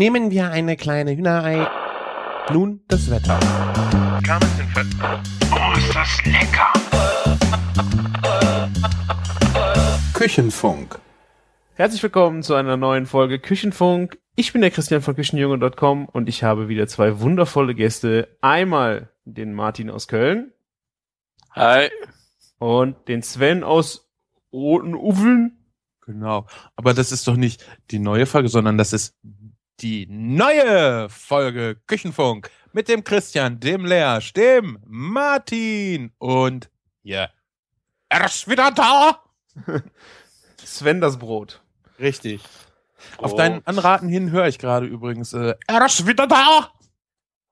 Nehmen wir eine kleine Hühnerei. Nun das Wetter. Oh, ist das lecker! Küchenfunk. Herzlich willkommen zu einer neuen Folge Küchenfunk. Ich bin der Christian von Küchenjunge.com und ich habe wieder zwei wundervolle Gäste. Einmal den Martin aus Köln Hi. und den Sven aus Roten Ufeln. Genau. Aber das ist doch nicht die neue Folge, sondern das ist die neue Folge Küchenfunk mit dem Christian, dem Leersch, dem Martin und ja, er ist wieder da. Sven das Brot. Richtig. Auf Oh. deinen Anraten hin höre ich gerade übrigens, äh, er ist wieder da.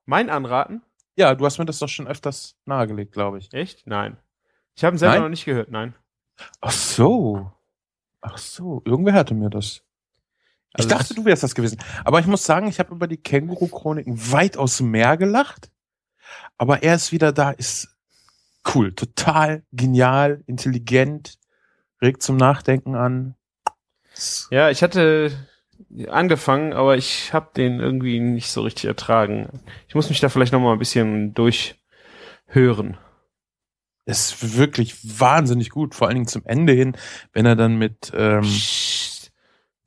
Mein Anraten? Ja, du hast mir das doch schon öfters nahegelegt, glaube ich. Echt? Nein. Ich habe ihn selber Nein? noch nicht gehört, nein. Ach so. Ach so, irgendwer hatte mir das. Ich Also dachte, das- du wärst das gewesen. Aber ich muss sagen, ich habe über die Känguru-Chroniken weit aus Meer gelacht. Aber er ist wieder da, ist cool, total genial, intelligent, regt zum Nachdenken an. Ja, ich hatte angefangen, aber ich habe den irgendwie nicht so richtig ertragen. Ich muss mich da vielleicht noch mal ein bisschen durchhören. Ist wirklich wahnsinnig gut, vor allen Dingen zum Ende hin, wenn er dann mit, ähm,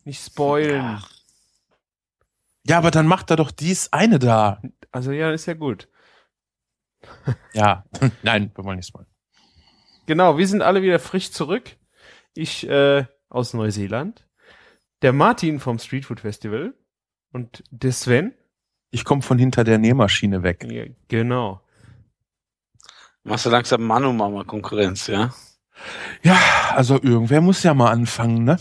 nicht spoilen. ja, aber dann macht er doch dies eine da. Also ja, ist ja gut. Ja, nein, wir wollen nicht spoilern. Genau, wir sind alle wieder frisch zurück. Ich äh, aus Neuseeland, der Martin vom Streetfood Festival und der Sven. Ich komme von hinter der Nähmaschine weg. Ja, genau. Machst du langsam Manu-Mama Konkurrenz, ja? Ja, also irgendwer muss ja mal anfangen, ne?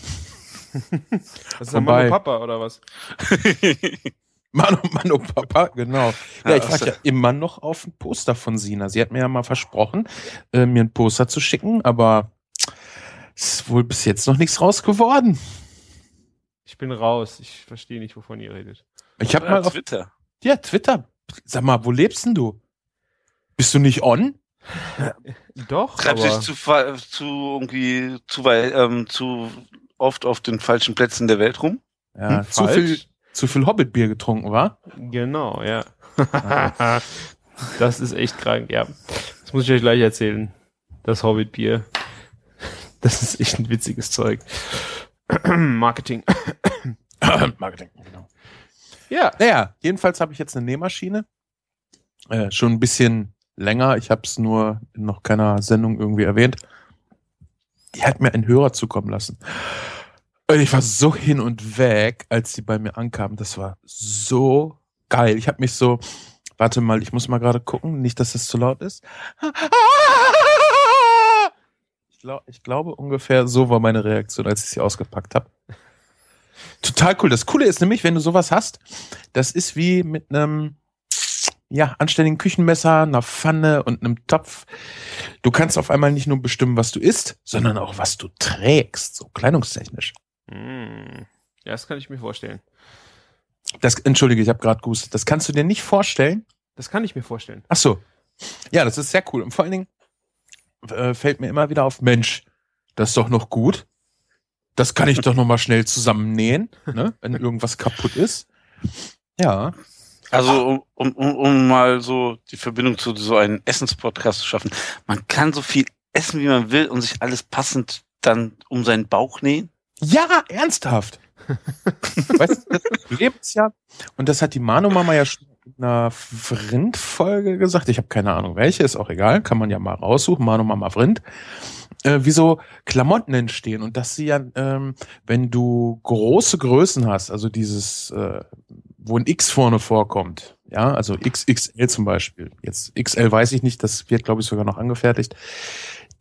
Das ist der Mama Papa oder was? Mann und Mann und Papa, genau. Ja, ich warte ja immer noch auf ein Poster von Sina. Sie hat mir ja mal versprochen, äh, mir ein Poster zu schicken, aber es ist wohl bis jetzt noch nichts raus geworden. Ich bin raus. Ich verstehe nicht, wovon ihr redet. Ich habe mal auf Twitter. ja, Twitter. Sag mal, wo lebst denn du? Bist du nicht on? Doch, Treibst dich zu, zu irgendwie zu weit, ähm, zu oft auf den falschen Plätzen der Welt rum? Ja, zu falsch. viel, zu viel Hobbitbier getrunken, war? Genau, ja. das ist echt krank, ja. Das muss ich euch gleich erzählen. Das Hobbit-Bier. Das ist echt ein witziges Zeug. Marketing. Marketing, genau. Ja, Naja, jedenfalls habe ich jetzt eine Nähmaschine. Äh, schon ein bisschen länger. Ich habe es nur in noch keiner Sendung irgendwie erwähnt. Die hat mir einen Hörer zukommen lassen. Und ich war so hin und weg, als sie bei mir ankam. Das war so geil. Ich habe mich so, warte mal, ich muss mal gerade gucken, nicht, dass es zu laut ist. Ich, glaub, ich glaube ungefähr so war meine Reaktion, als ich sie ausgepackt habe. Total cool. Das Coole ist nämlich, wenn du sowas hast, das ist wie mit einem ja, anständigen Küchenmesser, einer Pfanne und einem Topf. Du kannst auf einmal nicht nur bestimmen, was du isst, sondern auch, was du trägst, so kleidungstechnisch. Hm. ja, das kann ich mir vorstellen. Das, entschuldige, ich habe gerade gehustet. Das kannst du dir nicht vorstellen. Das kann ich mir vorstellen. Ach so. Ja, das ist sehr cool. Und vor allen Dingen äh, fällt mir immer wieder auf, Mensch, das ist doch noch gut. Das kann ich doch noch mal schnell zusammennähen, ne, wenn irgendwas kaputt ist. Ja. Also um, um, um, um mal so die Verbindung zu so einem Essenspodcast zu schaffen. Man kann so viel essen, wie man will und sich alles passend dann um seinen Bauch nähen. Ja, ernsthaft. weißt du, das ist ja, und das hat die Manu-Mama ja schon in einer Vrind-Folge gesagt, ich habe keine Ahnung welche, ist auch egal, kann man ja mal raussuchen, Manu-Mama Vrind, äh, wie so Klamotten entstehen und dass sie ja, ähm, wenn du große Größen hast, also dieses, äh, wo ein X vorne vorkommt, ja, also XXL zum Beispiel, jetzt XL weiß ich nicht, das wird glaube ich sogar noch angefertigt,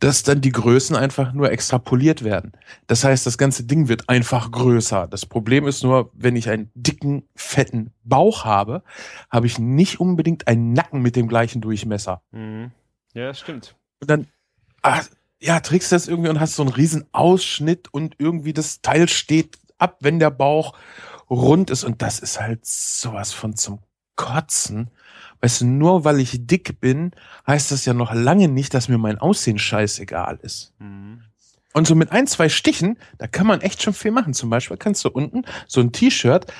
dass dann die Größen einfach nur extrapoliert werden. Das heißt, das ganze Ding wird einfach größer. Das Problem ist nur, wenn ich einen dicken, fetten Bauch habe, habe ich nicht unbedingt einen Nacken mit dem gleichen Durchmesser. Mhm. Ja, das stimmt. Und dann, ah, ja, trägst du das irgendwie und hast so einen riesen Ausschnitt und irgendwie das Teil steht ab, wenn der Bauch rund ist. Und das ist halt sowas von zum Kotzen. Weißt du, nur weil ich dick bin, heißt das ja noch lange nicht, dass mir mein Aussehen scheißegal ist. Mhm. Und so mit ein, zwei Stichen, da kann man echt schon viel machen. Zum Beispiel kannst du unten so ein T-Shirt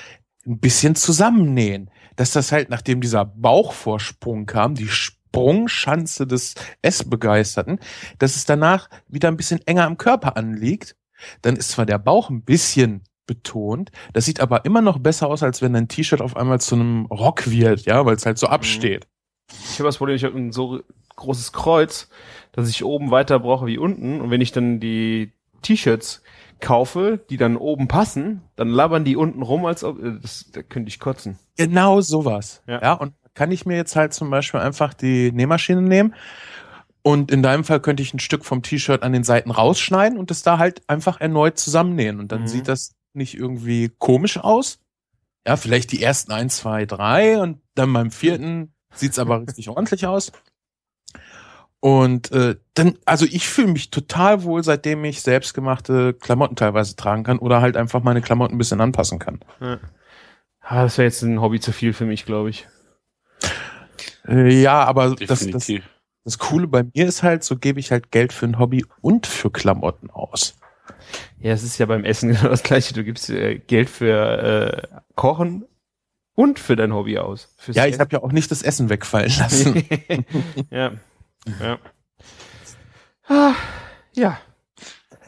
ein bisschen zusammennähen. Dass das halt, nachdem dieser Bauchvorsprung kam, die Sprungschanze des Essbegeisterten, dass es danach wieder ein bisschen enger am Körper anliegt. Dann ist zwar der Bauch ein bisschen betont, das sieht aber immer noch besser aus, als wenn ein T-Shirt auf einmal zu einem Rock wird, ja, weil es halt so Mhm. absteht. Ich habe das Problem, ich habe ein so großes Kreuz, dass ich oben weiter brauche wie unten. Und wenn ich dann die T-Shirts kaufe, die dann oben passen, dann labern die unten rum, als ob, äh, das, da könnte ich kotzen. Genau sowas. Ja. Ja. und kann ich mir jetzt halt zum Beispiel einfach die Nähmaschine nehmen und in deinem Fall könnte ich ein Stück vom T-Shirt an den Seiten rausschneiden und es da halt einfach erneut zusammennähen und dann Mhm. sieht das nicht irgendwie komisch aus. Ja, vielleicht die ersten eins, zwei, drei und dann beim vierten sieht's aber richtig ordentlich aus. Und äh, dann, also ich fühle mich total wohl, seitdem ich selbstgemachte Klamotten teilweise tragen kann oder halt einfach meine Klamotten ein bisschen anpassen kann. Ja. Ah, das wäre jetzt ein Hobby zu viel für mich, glaube ich. Äh, ja, aber das, das, das Coole bei mir ist halt, so gebe ich halt Geld für ein Hobby und für Klamotten aus. Ja, es ist ja beim Essen genau das gleiche. Du gibst äh, Geld für äh, Kochen und für dein Hobby aus. Fürs Ja, ich habe ja auch nicht das Essen wegfallen lassen. ja. Ja. Ah, ja.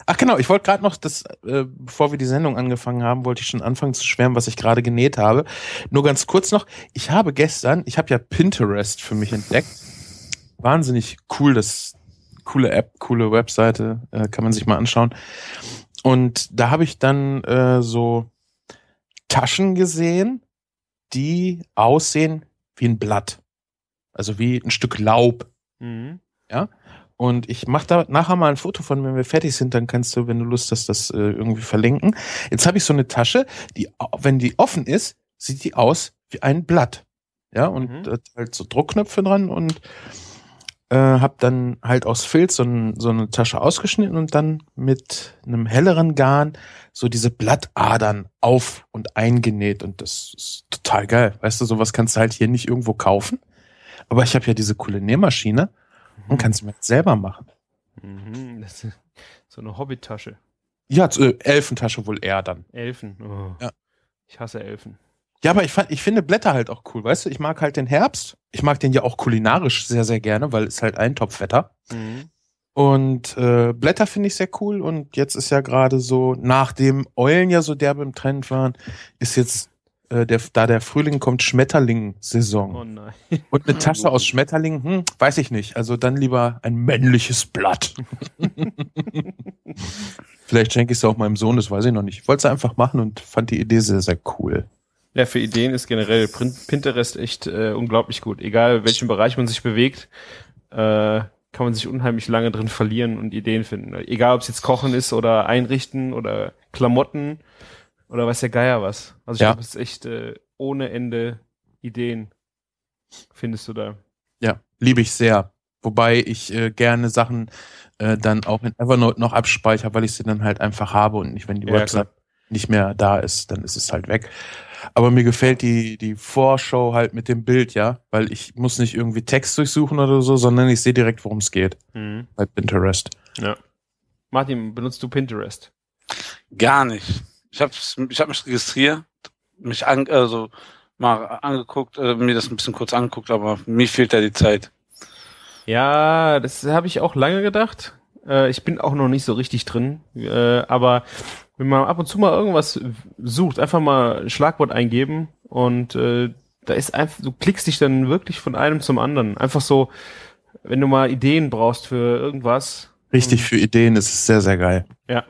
Ach genau, ich wollte gerade noch, das, äh, bevor wir die Sendung angefangen haben, wollte ich schon anfangen zu schwärmen, was ich gerade genäht habe. Nur ganz kurz noch, ich habe gestern, ich habe ja Pinterest für mich entdeckt. Wahnsinnig cool, das coole App, coole Webseite, äh, kann man sich mal anschauen. Und da habe ich dann äh, so Taschen gesehen, die aussehen wie ein Blatt. Also wie ein Stück Laub. Mhm. Und ich mache da nachher mal ein Foto von, wenn wir fertig sind, dann kannst du, wenn du Lust hast, das äh, irgendwie verlinken. Jetzt habe ich so eine Tasche, die, wenn die offen ist, sieht die aus wie ein Blatt. Ja, und Mhm. halt so Druckknöpfe dran und äh, habe dann halt aus Filz so, ein, so eine Tasche ausgeschnitten und dann mit einem helleren Garn so diese Blattadern auf und eingenäht. Und das ist total geil. Weißt du, sowas kannst du halt hier nicht irgendwo kaufen. Aber ich habe ja diese coole Nähmaschine und kann es mir jetzt selber machen. Mhm. Das ist so eine Hobbytasche. Ja, äh, Elfentasche wohl eher dann. Elfen. Oh. Ja. Ich hasse Elfen. Ja, aber ich, fand, ich finde Blätter halt auch cool, weißt du? Ich mag halt den Herbst. Ich mag den ja auch kulinarisch sehr, sehr gerne, weil es halt Eintopfwetter. Mhm. Und äh, Blätter finde ich sehr cool. Und jetzt ist ja gerade so, nachdem Eulen ja so derbe im Trend waren, ist jetzt, äh, der, da der Frühling kommt, Schmetterling-Saison. Oh nein. Und eine Tasche aus Schmetterlingen, hm, weiß ich nicht. Also dann lieber ein männliches Blatt. Vielleicht schenke ich es auch meinem Sohn, das weiß ich noch nicht. Ich wollte es einfach machen und fand die Idee sehr, sehr cool. Ja, für Ideen ist generell Pinterest echt äh, unglaublich gut. Egal, welchen Bereich man sich bewegt, äh, kann man sich unheimlich lange drin verlieren und Ideen finden. Egal, ob es jetzt Kochen ist oder Einrichten oder Klamotten oder weiß der Geier was. Also ich Ja. glaube, es ist echt äh, ohne Ende Ideen findest du da. Ja, liebe ich sehr. Wobei ich äh, gerne Sachen äh, dann auch in Evernote noch abspeichere, weil ich sie dann halt einfach habe und nicht, wenn die Ja, Website nicht mehr da ist, dann ist es halt weg. Aber mir gefällt die, die Vorschau halt mit dem Bild, ja, weil ich muss nicht irgendwie Text durchsuchen oder so, sondern ich sehe direkt, worum es geht Mhm. bei Pinterest. Ja. Martin, benutzt du Pinterest? Gar nicht. Ich habe ich hab mich registriert, mich an, also mal angeguckt, äh, mir das ein bisschen kurz angeguckt, aber mir fehlt da die Zeit. Ja, das habe ich auch lange gedacht. Äh, ich bin auch noch nicht so richtig drin. Äh, aber wenn man ab und zu mal irgendwas sucht, einfach mal ein Schlagwort eingeben und äh, da ist einfach, du klickst dich dann wirklich von einem zum anderen. Einfach so, wenn du mal Ideen brauchst für irgendwas. Richtig für Ideen ist es sehr, sehr geil. Ja.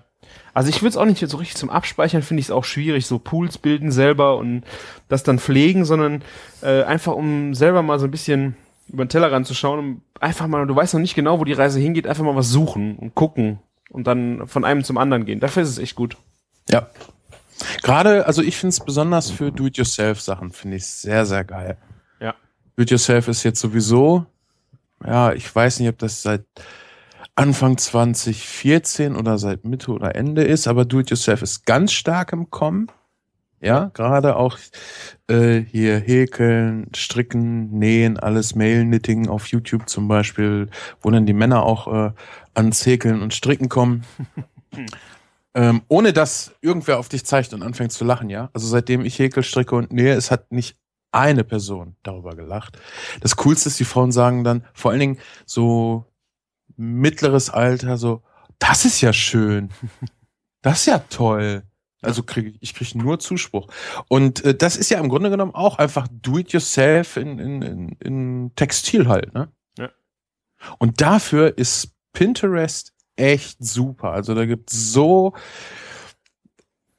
Also ich würde es auch nicht so richtig zum Abspeichern, finde ich es auch schwierig, so Pools bilden selber und das dann pflegen, sondern äh, einfach um selber mal so ein bisschen über den Tellerrand zu schauen, um einfach mal, du weißt noch nicht genau, wo die Reise hingeht, einfach mal was suchen und gucken und dann von einem zum anderen gehen. Dafür ist es echt gut. Ja. Gerade, also ich finde es besonders für Do-it-yourself-Sachen, finde ich sehr, sehr geil. Ja. Do-it-yourself ist jetzt sowieso, ja, ich weiß nicht, ob das seit Anfang 2014 oder seit Mitte oder Ende ist, aber Do-it-yourself ist ganz stark im Kommen. Ja, gerade auch äh, hier häkeln, stricken, nähen, alles Mail-Knitting auf YouTube zum Beispiel, wo dann die Männer auch äh, ans Häkeln und Stricken kommen. Ähm, ohne dass irgendwer auf dich zeigt und anfängt zu lachen, ja. Also seitdem ich Häkel stricke und nähe, es hat nicht eine Person darüber gelacht. Das Coolste ist, die Frauen sagen dann, vor allen Dingen so mittleres Alter, so, das ist ja schön. Das ist ja toll. Also kriege ich kriege nur Zuspruch. Und äh, das ist ja im Grunde genommen auch einfach do-it-yourself in, in, in, in Textil halt, ne? Ja. Und dafür ist Pinterest echt super. Also da gibt so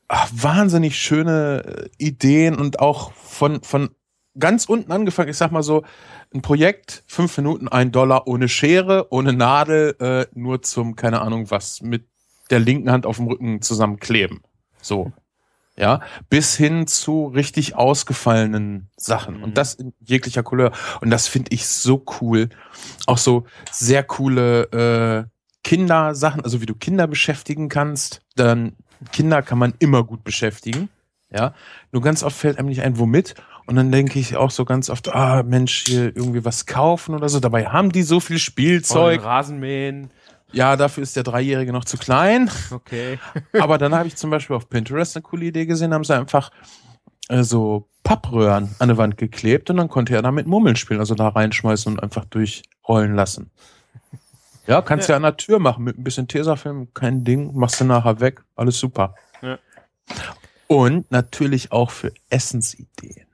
ach, wahnsinnig schöne äh, Ideen und auch von, von ganz unten angefangen, ich sag mal so, ein Projekt, fünf Minuten, ein Dollar ohne Schere, ohne Nadel, äh, nur zum, keine Ahnung was, mit der linken Hand auf dem Rücken zusammenkleben. So. Ja, bis hin zu richtig ausgefallenen Sachen. Mhm. Und das in jeglicher Couleur. Und das finde ich so cool. Auch so sehr coole äh, Kindersachen, also wie du Kinder beschäftigen kannst. Dann Kinder kann man immer gut beschäftigen. Ja, nur ganz oft fällt einem nicht ein, womit. Und dann denke ich auch so ganz oft, ah, Mensch, hier irgendwie was kaufen oder so. Dabei haben die so viel Spielzeug. Zeug. Rasenmähen. Ja, dafür ist der Dreijährige noch zu klein. Okay. Aber dann habe ich zum Beispiel auf Pinterest eine coole Idee gesehen, haben sie einfach äh, so Pappröhren an die Wand geklebt und dann konnte er damit Mummeln spielen, also da reinschmeißen und einfach durchrollen lassen. Ja, kannst ja. Ja. an der Tür machen mit ein bisschen Tesafilm, kein Ding, machst du nachher weg, alles super. Ja. Und natürlich auch für Essensideen.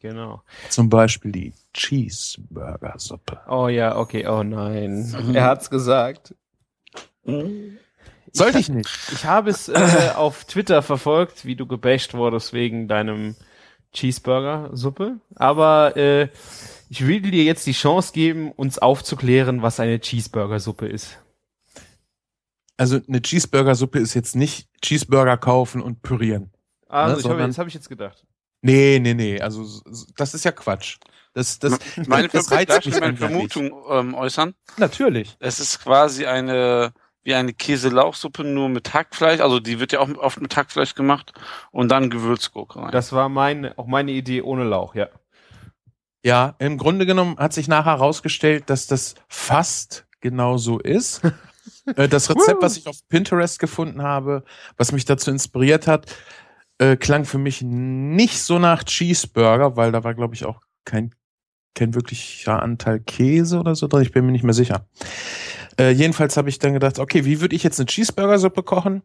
Genau. Zum Beispiel die Cheeseburger-Suppe. Oh ja, okay, oh nein. Mhm. Er hat's gesagt. Sollte ich nicht. Ich habe es äh, auf Twitter verfolgt, wie du gebasht wurdest wegen deinem Cheeseburger-Suppe. Aber äh, ich will dir jetzt die Chance geben, uns aufzuklären, was eine Cheeseburger-Suppe ist. Also eine Cheeseburger-Suppe ist jetzt nicht Cheeseburger kaufen und pürieren. Also, Ne, ich habe, sondern- das habe ich jetzt gedacht. Nee, nee, nee. Also das ist ja Quatsch. Das, das, Meine, das Ver reizt darf ich mich meine. Vermutung ähm, äußern? Natürlich. Es ist quasi eine wie eine Käselauchsuppe nur mit Hackfleisch, also die wird ja auch oft mit Hackfleisch gemacht und dann Gewürzgurke rein. Das war meine, auch meine Idee ohne Lauch, ja. Ja, im Grunde genommen hat sich nachher herausgestellt, dass das fast genau so ist. Äh, das Rezept, was ich auf Pinterest gefunden habe, was mich dazu inspiriert hat, äh, klang für mich nicht so nach Cheeseburger, weil da war, glaube ich, auch kein, kein wirklicher Anteil Käse oder so drin. Ich bin mir nicht mehr sicher. Äh, jedenfalls habe ich dann gedacht, okay, wie würde ich jetzt eine Cheeseburger-Suppe kochen?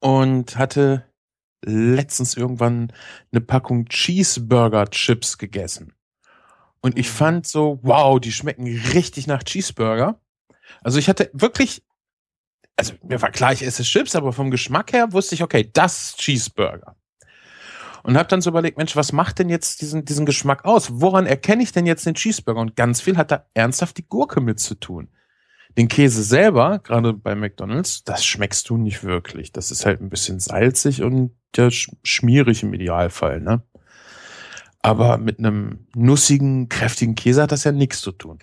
Und hatte letztens irgendwann eine Packung Cheeseburger-Chips gegessen. Und ich fand so, wow, die schmecken richtig nach Cheeseburger. Also ich hatte wirklich, also mir war klar, ich esse Chips, aber vom Geschmack her wusste ich, okay, das ist Cheeseburger. Und habe dann so überlegt, Mensch, was macht denn jetzt diesen, diesen Geschmack aus? Woran erkenne ich denn jetzt den Cheeseburger? Und ganz viel hat da ernsthaft die Gurke mit zu tun. Den Käse selber, gerade bei McDonalds, das schmeckst du nicht wirklich. Das ist halt ein bisschen salzig und ja, sch- schmierig im Idealfall, ne? Aber mit einem nussigen, kräftigen Käse hat das ja nichts zu tun.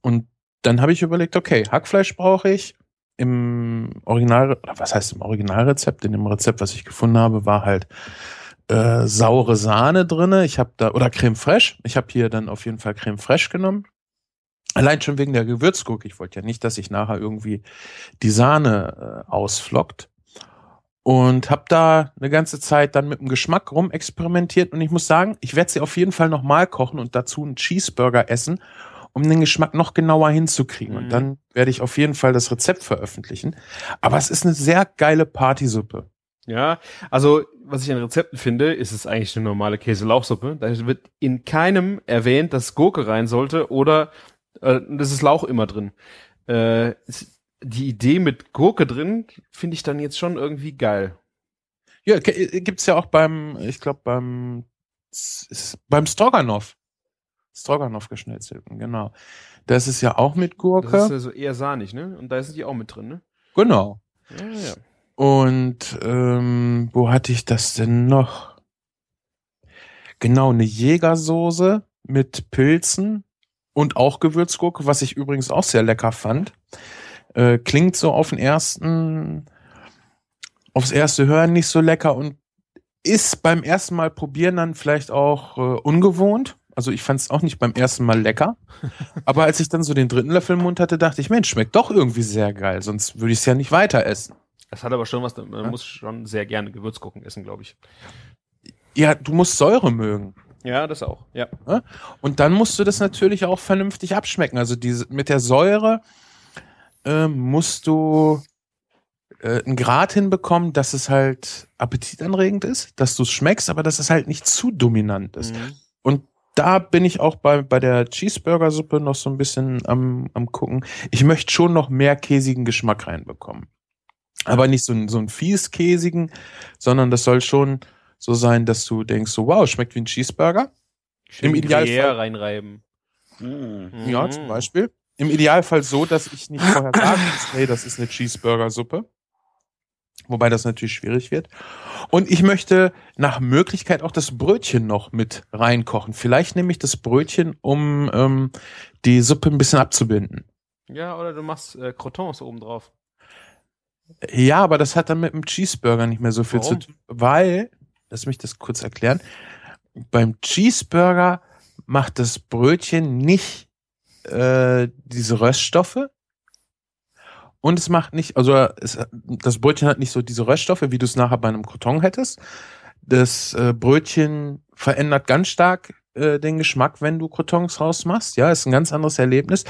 Und dann habe ich überlegt, okay, Hackfleisch brauche ich. Im Original, was heißt im Originalrezept? In dem Rezept, was ich gefunden habe, war halt äh, saure Sahne drinne. Ich habe da, oder Creme Fraiche. Ich habe hier dann auf jeden Fall Creme Fraiche genommen. Allein schon wegen der Gewürzgurke. Ich wollte ja nicht, dass sich nachher irgendwie die Sahne äh, ausflockt. Und habe da eine ganze Zeit dann mit dem Geschmack rumexperimentiert. Und ich muss sagen, ich werde sie auf jeden Fall nochmal kochen und dazu einen Cheeseburger essen, um den Geschmack noch genauer hinzukriegen. Mhm. Und dann werde ich auf jeden Fall das Rezept veröffentlichen. Aber es ist eine sehr geile Partysuppe. Ja, also was ich an Rezepten finde, ist es eigentlich eine normale Käse-Lauchsuppe. Da wird in keinem erwähnt, dass Gurke rein sollte oder äh, das ist Lauch immer drin. Äh, ist, die Idee mit Gurke drin finde ich dann jetzt schon irgendwie geil. Ja, äh, gibt's ja auch beim, ich glaube beim beim Stroganoff. Stroganoff geschnetzelten, genau. Das ist ja auch mit Das Gurke. ist ja so eher sahnig, ne? Und da sind die auch mit drin, ne? genau. Ja, ja. Und ähm, wo hatte ich das denn noch? Genau, eine Jägersoße mit Pilzen und auch Gewürzgurke, was ich übrigens auch sehr lecker fand. Äh, klingt so auf den ersten, aufs erste Hören nicht so lecker und ist beim ersten Mal probieren dann vielleicht auch äh, ungewohnt. Also ich fand es auch nicht beim ersten Mal lecker. Aber als ich dann so den dritten Löffel im Mund hatte, dachte ich, Mensch, schmeckt doch irgendwie sehr geil, sonst würde ich es ja nicht weiter essen. Das hat aber schon was, man ja? muss schon sehr gerne Gewürzgurken essen, glaube ich. Ja, du musst Säure mögen. Ja, das auch, ja. Und dann musst du das natürlich auch vernünftig abschmecken. Also diese, mit der Säure äh, musst du äh, einen Grad hinbekommen, dass es halt appetitanregend ist, dass du es schmeckst, aber dass es halt nicht zu dominant ist. Mhm. Und da bin ich auch bei, bei der Cheeseburger-Suppe noch so ein bisschen am, am gucken. Ich möchte schon noch mehr käsigen Geschmack reinbekommen. Aber nicht so, ein so ein fies käsigen, sondern das soll schon so sein, dass du denkst, so wow, schmeckt wie ein Cheeseburger. Schön Im Idealfall reinreiben. Mhm. Ja, zum Beispiel. Im Idealfall so, dass ich nicht vorher sagen muss, hey, das ist eine Cheeseburger-Suppe. Wobei das natürlich schwierig wird. Und ich möchte nach Möglichkeit auch das Brötchen noch mit reinkochen. Vielleicht nehme ich das Brötchen, um ähm, die Suppe ein bisschen abzubinden. Ja, oder du machst äh, Crotons oben drauf. Ja, aber das hat dann mit dem Cheeseburger nicht mehr so viel Warum? zu tun, weil, lass mich das kurz erklären, beim Cheeseburger macht das Brötchen nicht äh, diese Röststoffe, und es macht nicht, also es, das Brötchen hat nicht so diese Röststoffe, wie du es nachher bei einem Croton hättest. Das äh, Brötchen verändert ganz stark äh, den Geschmack, wenn du Crotons rausmachst. Ja, ist ein ganz anderes Erlebnis.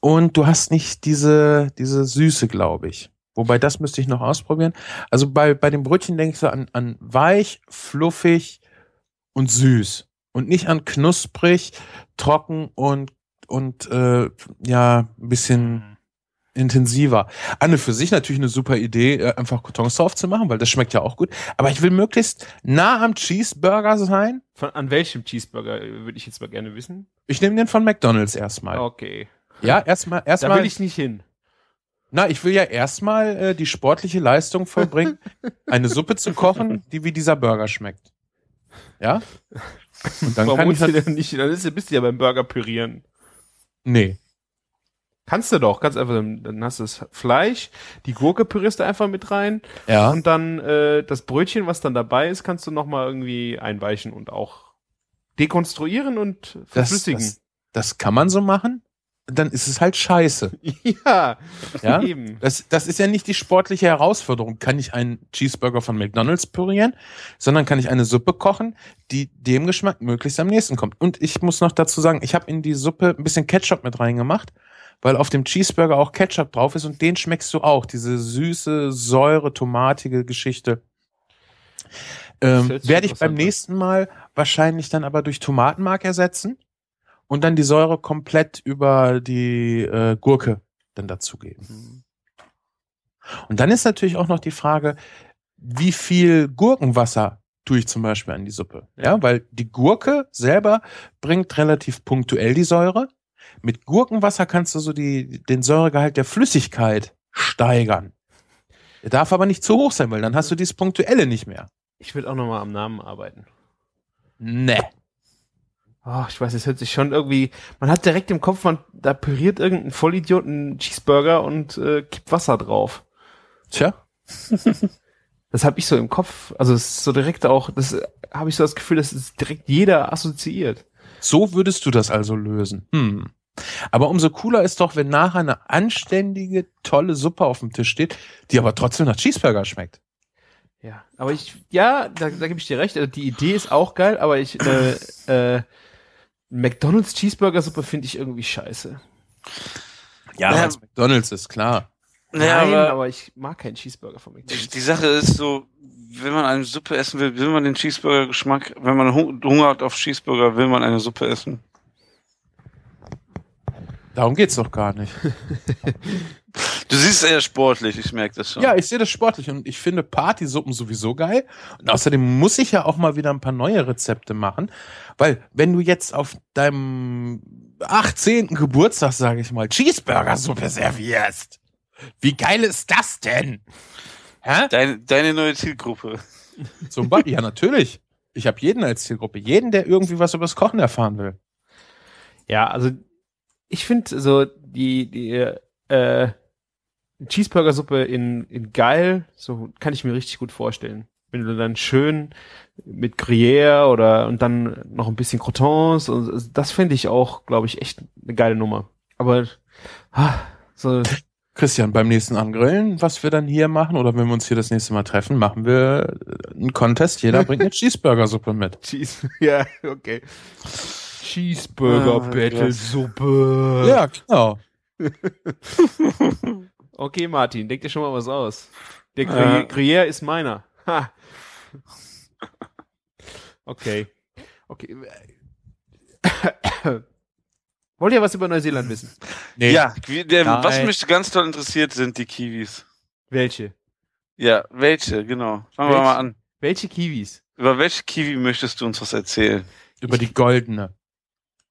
Und du hast nicht diese, diese Süße, glaube ich. Wobei, das müsste ich noch ausprobieren. Also bei, bei dem Brötchen denke ich so an, an weich, fluffig und süß. Und nicht an knusprig, trocken und, und äh, ja, ein bisschen mhm intensiver. Anne für sich natürlich eine super Idee, äh, einfach Coutons drauf zu machen, weil das schmeckt ja auch gut. Aber ich will möglichst nah am Cheeseburger sein. Von, an welchem Cheeseburger äh, würde ich jetzt mal gerne wissen? Ich nehme den von McDonald's erstmal. Okay. Ja, erstmal, erstmal. Da will ich nicht hin. Na, ich will ja erstmal äh, die sportliche Leistung vollbringen, eine Suppe zu kochen, die wie dieser Burger schmeckt. Ja? Und dann Warum kann ich dann nicht, dann ist, bist du ja beim Burger pürieren. Nee. Kannst du doch, ganz einfach, dann hast du das Fleisch, die Gurke pürierst du einfach mit rein. Ja. Und dann äh, das Brötchen, was dann dabei ist, kannst du nochmal irgendwie einweichen und auch dekonstruieren und verflüssigen. Das, das, das kann man so machen dann ist es halt scheiße. Ja, ja? eben. Das, das ist ja nicht die sportliche Herausforderung. Kann ich einen Cheeseburger von McDonalds pürieren, sondern kann ich eine Suppe kochen, die dem Geschmack möglichst am nächsten kommt. Und ich muss noch dazu sagen, ich habe in die Suppe ein bisschen Ketchup mit reingemacht weil auf dem Cheeseburger auch Ketchup drauf ist und den schmeckst du auch. Diese süße, säure, tomatige Geschichte. Ähm, werde ich beim nächsten Mal wahrscheinlich dann aber durch Tomatenmark ersetzen und dann die Säure komplett über die äh, Gurke dann dazugeben. Mhm. Und dann ist natürlich auch noch die Frage, wie viel Gurkenwasser tue ich zum Beispiel an die Suppe? Ja, weil die Gurke selber bringt relativ punktuell die Säure. Mit Gurkenwasser kannst du so die, den Säuregehalt der Flüssigkeit steigern. Der darf aber nicht zu hoch sein, weil dann hast du dieses Punktuelle nicht mehr. Ich will auch nochmal am Namen arbeiten. Ne. Oh, ich weiß, es hört sich schon irgendwie. Man hat direkt im Kopf, man da püriert irgendein Vollidioten Cheeseburger und äh, kippt Wasser drauf. Tja. das habe ich so im Kopf. Also es ist so direkt auch, das habe ich so das Gefühl, das ist direkt jeder assoziiert. So würdest du das also lösen. Hm. Aber umso cooler ist doch, wenn nachher eine anständige, tolle Suppe auf dem Tisch steht, die aber trotzdem nach Cheeseburger schmeckt. Ja, aber ich, ja, da, da gebe ich dir recht. Also die Idee ist auch geil, aber ich, äh, äh, McDonald's Cheeseburger Suppe finde ich irgendwie scheiße. Ja, naja, McDonald's ist klar. Naja, Nein, aber, aber, ich mag keinen Cheeseburger von McDonald's. Die, die Sache ist so, wenn man eine Suppe essen will, will man den Cheeseburger-Geschmack, wenn man Hunger hat auf Cheeseburger, will man eine Suppe essen. Darum geht's doch gar nicht. du siehst eher sportlich, ich merke das schon. Ja, ich sehe das sportlich und ich finde Partysuppen sowieso geil. Und außerdem muss ich ja auch mal wieder ein paar neue Rezepte machen, weil wenn du jetzt auf deinem 18. Geburtstag, sage ich mal, Cheeseburger-Suppe servierst, wie geil ist das denn? Hä? Deine, deine neue Zielgruppe. Zum Beispiel, ja, natürlich. Ich habe jeden als Zielgruppe. Jeden, der irgendwie was übers Kochen erfahren will. Ja, also ich finde so die, die äh, Cheeseburger-Suppe in, in geil, so kann ich mir richtig gut vorstellen. Wenn du dann schön mit Gruyère oder und dann noch ein bisschen Crotons und das finde ich auch, glaube ich, echt eine geile Nummer. Aber ah, so Christian, beim nächsten Angrillen, was wir dann hier machen, oder wenn wir uns hier das nächste Mal treffen, machen wir einen Contest. Jeder bringt eine Cheeseburger-Suppe mit. Cheese. Ja, okay. Cheeseburger Ah, Battle Suppe. Ja, genau. Okay, Martin, denk dir schon mal was aus. Der Äh. Gruyère Gruyère ist meiner. Ha. Okay. Okay. Wollt ihr was über Neuseeland wissen? Nee. Ja, der, was mich ganz toll interessiert, sind die Kiwis. Welche? Ja, welche, genau. Fangen wir Welche? mal an. Welche Kiwis? Über welche Kiwi möchtest du uns was erzählen? Über die goldene.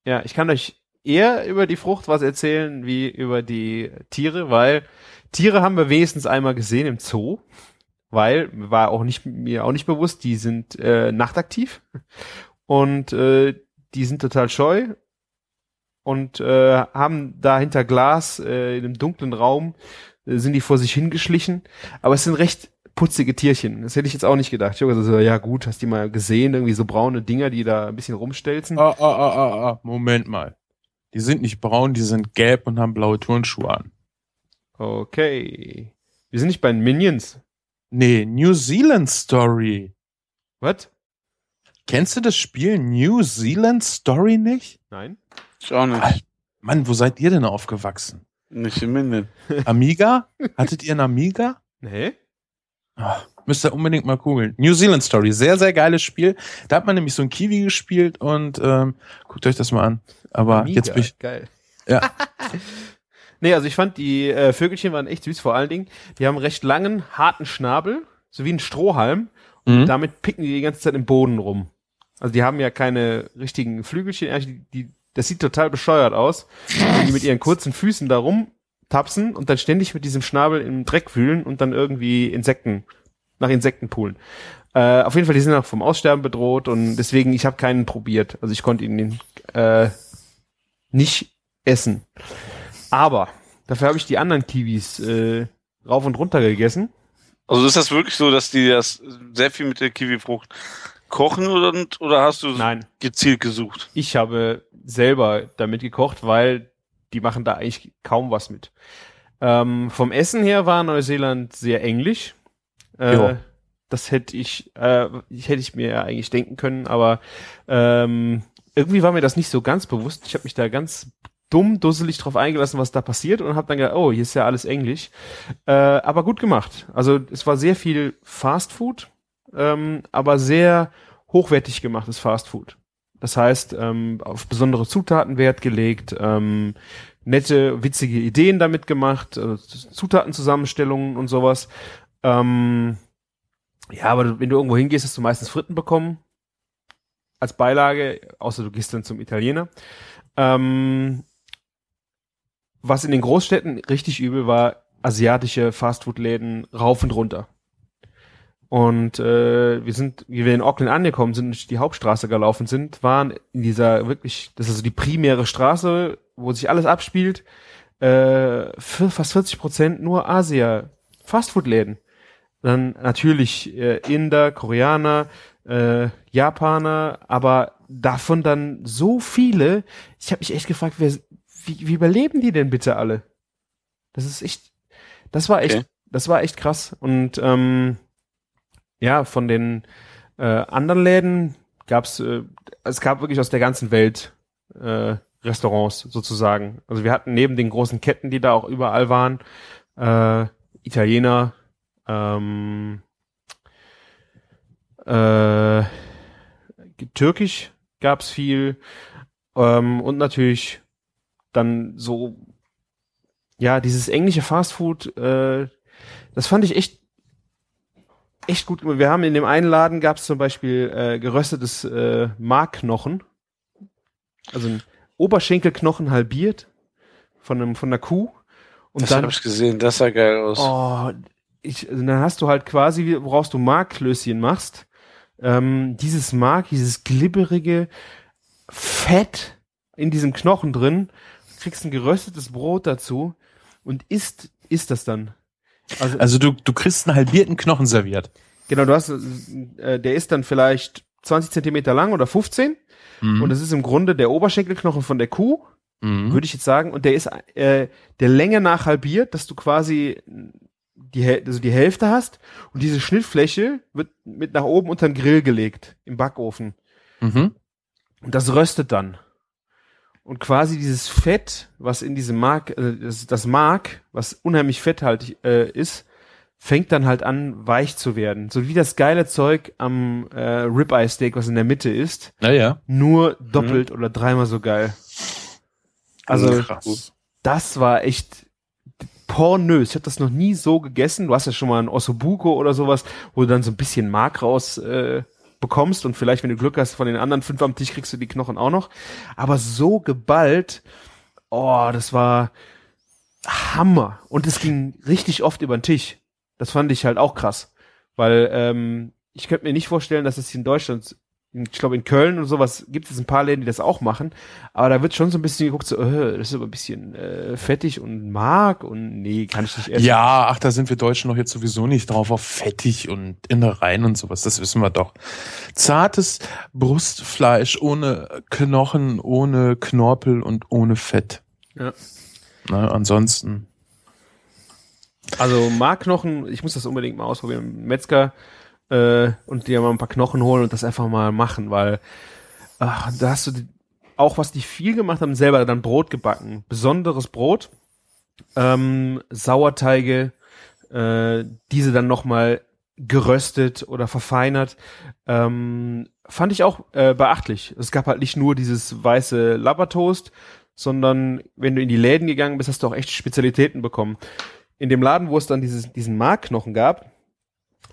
Ja, ich kann euch eher über die Frucht was erzählen wie über die Tiere, weil Tiere haben wir wenigstens einmal gesehen im Zoo, weil war auch nicht mir auch nicht bewusst, die sind äh, nachtaktiv und äh, die sind total scheu und äh, haben da hinter Glas äh, in einem dunklen Raum äh, sind die vor sich hingeschlichen, aber es sind recht putzige Tierchen. Das hätte ich jetzt auch nicht gedacht. Ich habe gesagt, so, ja gut, hast die mal gesehen, irgendwie so braune Dinger, die da ein bisschen rumstelzen. Ah, ah, ah, ah, ah. Moment mal. Die sind nicht braun, die sind gelb und haben blaue Turnschuhe an. Okay. Wir sind nicht bei den Minions. Nee, New Zealand Story. Was? Kennst du das Spiel New Zealand Story nicht? Nein? Ich auch nicht. Alter. Mann, wo seid ihr denn aufgewachsen? Nicht im Minden. Amiga? Hattet ihr einen Amiga? Nee? Ah, müsst ihr unbedingt mal googeln. New Zealand Story, sehr, sehr geiles Spiel. Da hat man nämlich so ein Kiwi gespielt und ähm, guckt euch das mal an. Aber Amiga, jetzt bin ich. Geil. Ja. nee, also ich fand, die äh, Vögelchen waren echt süß, vor allen Dingen. Die haben einen recht langen, harten Schnabel, so wie ein Strohhalm. Mhm. Damit picken die die ganze Zeit im Boden rum. Also die haben ja keine richtigen Flügelchen. Die, die, das sieht total bescheuert aus. Wenn die mit ihren kurzen Füßen da rumtapsen und dann ständig mit diesem Schnabel im Dreck wühlen und dann irgendwie Insekten, nach Insekten poolen. Äh, auf jeden Fall, die sind auch vom Aussterben bedroht und deswegen, ich habe keinen probiert. Also ich konnte ihn äh, nicht essen. Aber dafür habe ich die anderen Kiwis äh, rauf und runter gegessen. Also ist das wirklich so, dass die das sehr viel mit der Kiwifrucht kochen oder, oder hast du Nein, gezielt gesucht? ich habe selber damit gekocht, weil die machen da eigentlich kaum was mit. Ähm, vom Essen her war Neuseeland sehr englisch. Äh, das hätte ich, äh, hätte ich mir ja eigentlich denken können, aber ähm, irgendwie war mir das nicht so ganz bewusst. Ich habe mich da ganz dumm, dusselig drauf eingelassen, was da passiert und habe dann gedacht, oh, hier ist ja alles Englisch. Äh, aber gut gemacht. Also es war sehr viel Fast Food, ähm, aber sehr hochwertig gemachtes Fast Food. Das heißt, ähm, auf besondere Zutaten Wert gelegt, ähm, nette, witzige Ideen damit gemacht, äh, Zutatenzusammenstellungen und sowas. Ähm, ja, aber wenn du irgendwo hingehst, hast du meistens Fritten bekommen als Beilage, außer du gehst dann zum Italiener. Ähm, was in den Großstädten richtig übel war, asiatische Fastfood-Läden rauf und runter. Und äh, wir sind, wie wir in Auckland angekommen sind durch die Hauptstraße gelaufen sind, waren in dieser wirklich, das ist also die primäre Straße, wo sich alles abspielt, äh, fast 40 Prozent nur Asia Fastfood-Läden. Dann natürlich äh, Inder, Koreaner, äh, Japaner, aber davon dann so viele. Ich habe mich echt gefragt, wer, wie, wie überleben die denn bitte alle? Das ist echt, das war echt, Okay. das war echt krass. Und ähm, ja, von den äh, anderen Läden gab's, äh, es gab wirklich aus der ganzen Welt äh, Restaurants sozusagen. Also wir hatten neben den großen Ketten, die da auch überall waren, äh, Italiener, ähm, äh, Türkisch gab's viel ähm, und natürlich dann so ja dieses englische Fastfood. Äh, das fand ich echt echt gut. Wir haben in dem einen Laden gab's zum Beispiel äh, geröstetes äh, Markknochen, also ein Oberschenkelknochen halbiert von einem von einer Kuh und Das dann habe ich gesehen, das sah geil aus. Oh, ich, also dann hast du halt quasi, woraus du Markklößchen machst, ähm, dieses Mark, dieses glibberige Fett in diesem Knochen drin, kriegst ein geröstetes Brot dazu und isst, isst das dann. Also, Also du, du kriegst einen halbierten Knochen serviert. genau, du hast, äh, der ist dann vielleicht 20 Zentimeter lang oder 15 Mhm. und das ist im Grunde der Oberschenkelknochen von der Kuh Mhm. würde ich jetzt sagen. Und der ist äh, der Länge nach halbiert, dass du quasi die, also die Hälfte hast und diese Schnittfläche wird mit nach oben unter den Grill gelegt im Backofen. Mhm. Und das röstet dann. Und quasi dieses Fett, was in diesem Mark, äh, das, das Mark, was unheimlich fetthaltig äh, ist, fängt dann halt an, weich zu werden. So wie das geile Zeug am äh, Ribeye Steak, was in der Mitte ist, Naja. nur doppelt oder dreimal so geil. Also krass. das war echt pornös. Ich habe das noch nie so gegessen. Du hast ja schon mal ein Ossobuco oder sowas, wo du dann so ein bisschen Mark raus äh, bekommst und vielleicht, wenn du Glück hast, von den anderen fünf am Tisch kriegst du die Knochen auch noch. Aber so geballt, oh, das war Hammer. Und es ging richtig oft über den Tisch. Das fand ich halt auch krass. Weil ähm, ich könnte mir nicht vorstellen, dass es in Deutschland, ich glaube in Köln und sowas, gibt es ein paar Läden, die das auch machen. Aber da wird schon so ein bisschen geguckt, so, äh, das ist aber ein bisschen äh, fettig und Mark und nee, kann ich nicht essen. Ja, ach, da sind wir Deutschen noch jetzt sowieso nicht drauf auf fettig und Innereien und sowas. Das wissen wir doch. Zartes Brustfleisch ohne Knochen, ohne Knorpel und ohne Fett. Ja. Na, ansonsten. Also Markknochen, ich muss das unbedingt mal ausprobieren. Metzger äh, und dir mal ein paar Knochen holen und das einfach mal machen, weil ach, da hast du die, auch, was die viel gemacht haben, selber dann Brot gebacken. Besonderes Brot, ähm, Sauerteige, äh, diese dann nochmal geröstet oder verfeinert. Ähm, fand ich auch äh, beachtlich. Es gab halt nicht nur dieses weiße Labbertoast, sondern wenn du in die Läden gegangen bist, hast du auch echt Spezialitäten bekommen. In dem Laden, wo es dann dieses, diesen Markknochen gab,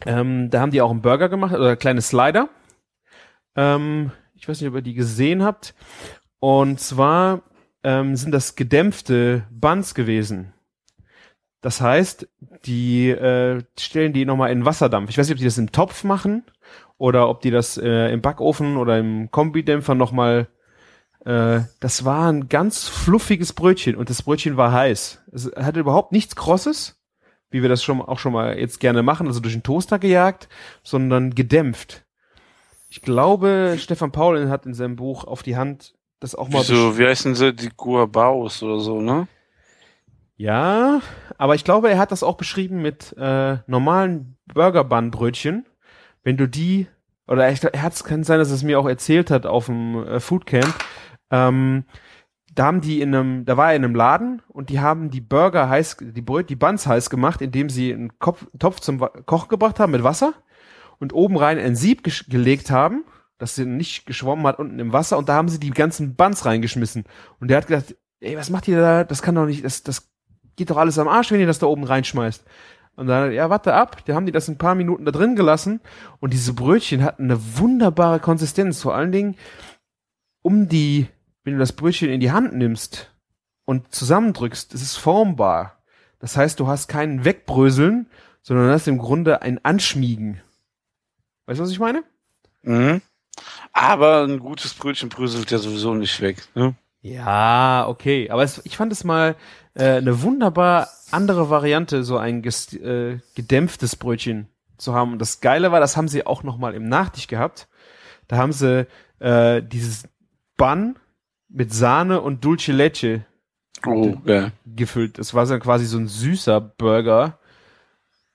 ähm, da haben die auch einen Burger gemacht, oder kleine Slider. Ähm, ich weiß nicht, ob ihr die gesehen habt. Und zwar ähm, sind das gedämpfte Buns gewesen. Das heißt, die äh, stellen die nochmal in Wasserdampf. Ich weiß nicht, ob die das im Topf machen oder ob die das äh, im Backofen oder im Kombidämpfer nochmal. Äh, das war ein ganz fluffiges Brötchen und das Brötchen war heiß. Es hatte überhaupt nichts Krosses, wie wir das schon auch schon mal jetzt gerne machen, also durch den Toaster gejagt, sondern gedämpft. Ich glaube, Stefan Paul hat in seinem Buch auf die Hand das auch mal Wieso, wie heißen sie? Die Guabaos oder so, ne? Ja, aber ich glaube, er hat das auch beschrieben mit äh, normalen Burger-Bun-Brötchen. Wenn du die, oder ich, er hat kann sein, dass er es mir auch erzählt hat auf dem äh, Foodcamp. Ähm, da haben die in einem, da war er in einem Laden und die haben die Burger heiß, die Bröt, die Buns heiß gemacht, indem sie einen Kopf, Topf zum Kochen gebracht haben mit Wasser und oben rein ein Sieb gelegt haben, dass sie nicht geschwommen hat unten im Wasser und da haben sie die ganzen Buns reingeschmissen. Und der hat gedacht, ey, was macht ihr da? Das kann doch nicht, das, das geht doch alles am Arsch, wenn ihr das da oben reinschmeißt. Und dann, ja, warte ab, da haben die das ein paar Minuten da drin gelassen und diese Brötchen hatten eine wunderbare Konsistenz, vor allen Dingen um die, wenn du das Brötchen in die Hand nimmst und zusammendrückst, es ist formbar. Das heißt, du hast keinen Wegbröseln, sondern hast im Grunde ein Anschmiegen. Weißt du, was ich meine? Mhm. Aber ein gutes Brötchen bröselt ja sowieso nicht weg. Ne? Ja, okay. Aber es, ich fand es mal äh, eine wunderbar andere Variante, so ein äh, gedämpftes Brötchen zu haben. Und das Geile war, das haben sie auch noch mal im Nachtisch gehabt. Da haben sie äh, dieses Bun mit Sahne und Dulce Leche Oh, ja. gefüllt. Das war dann quasi so ein süßer Burger.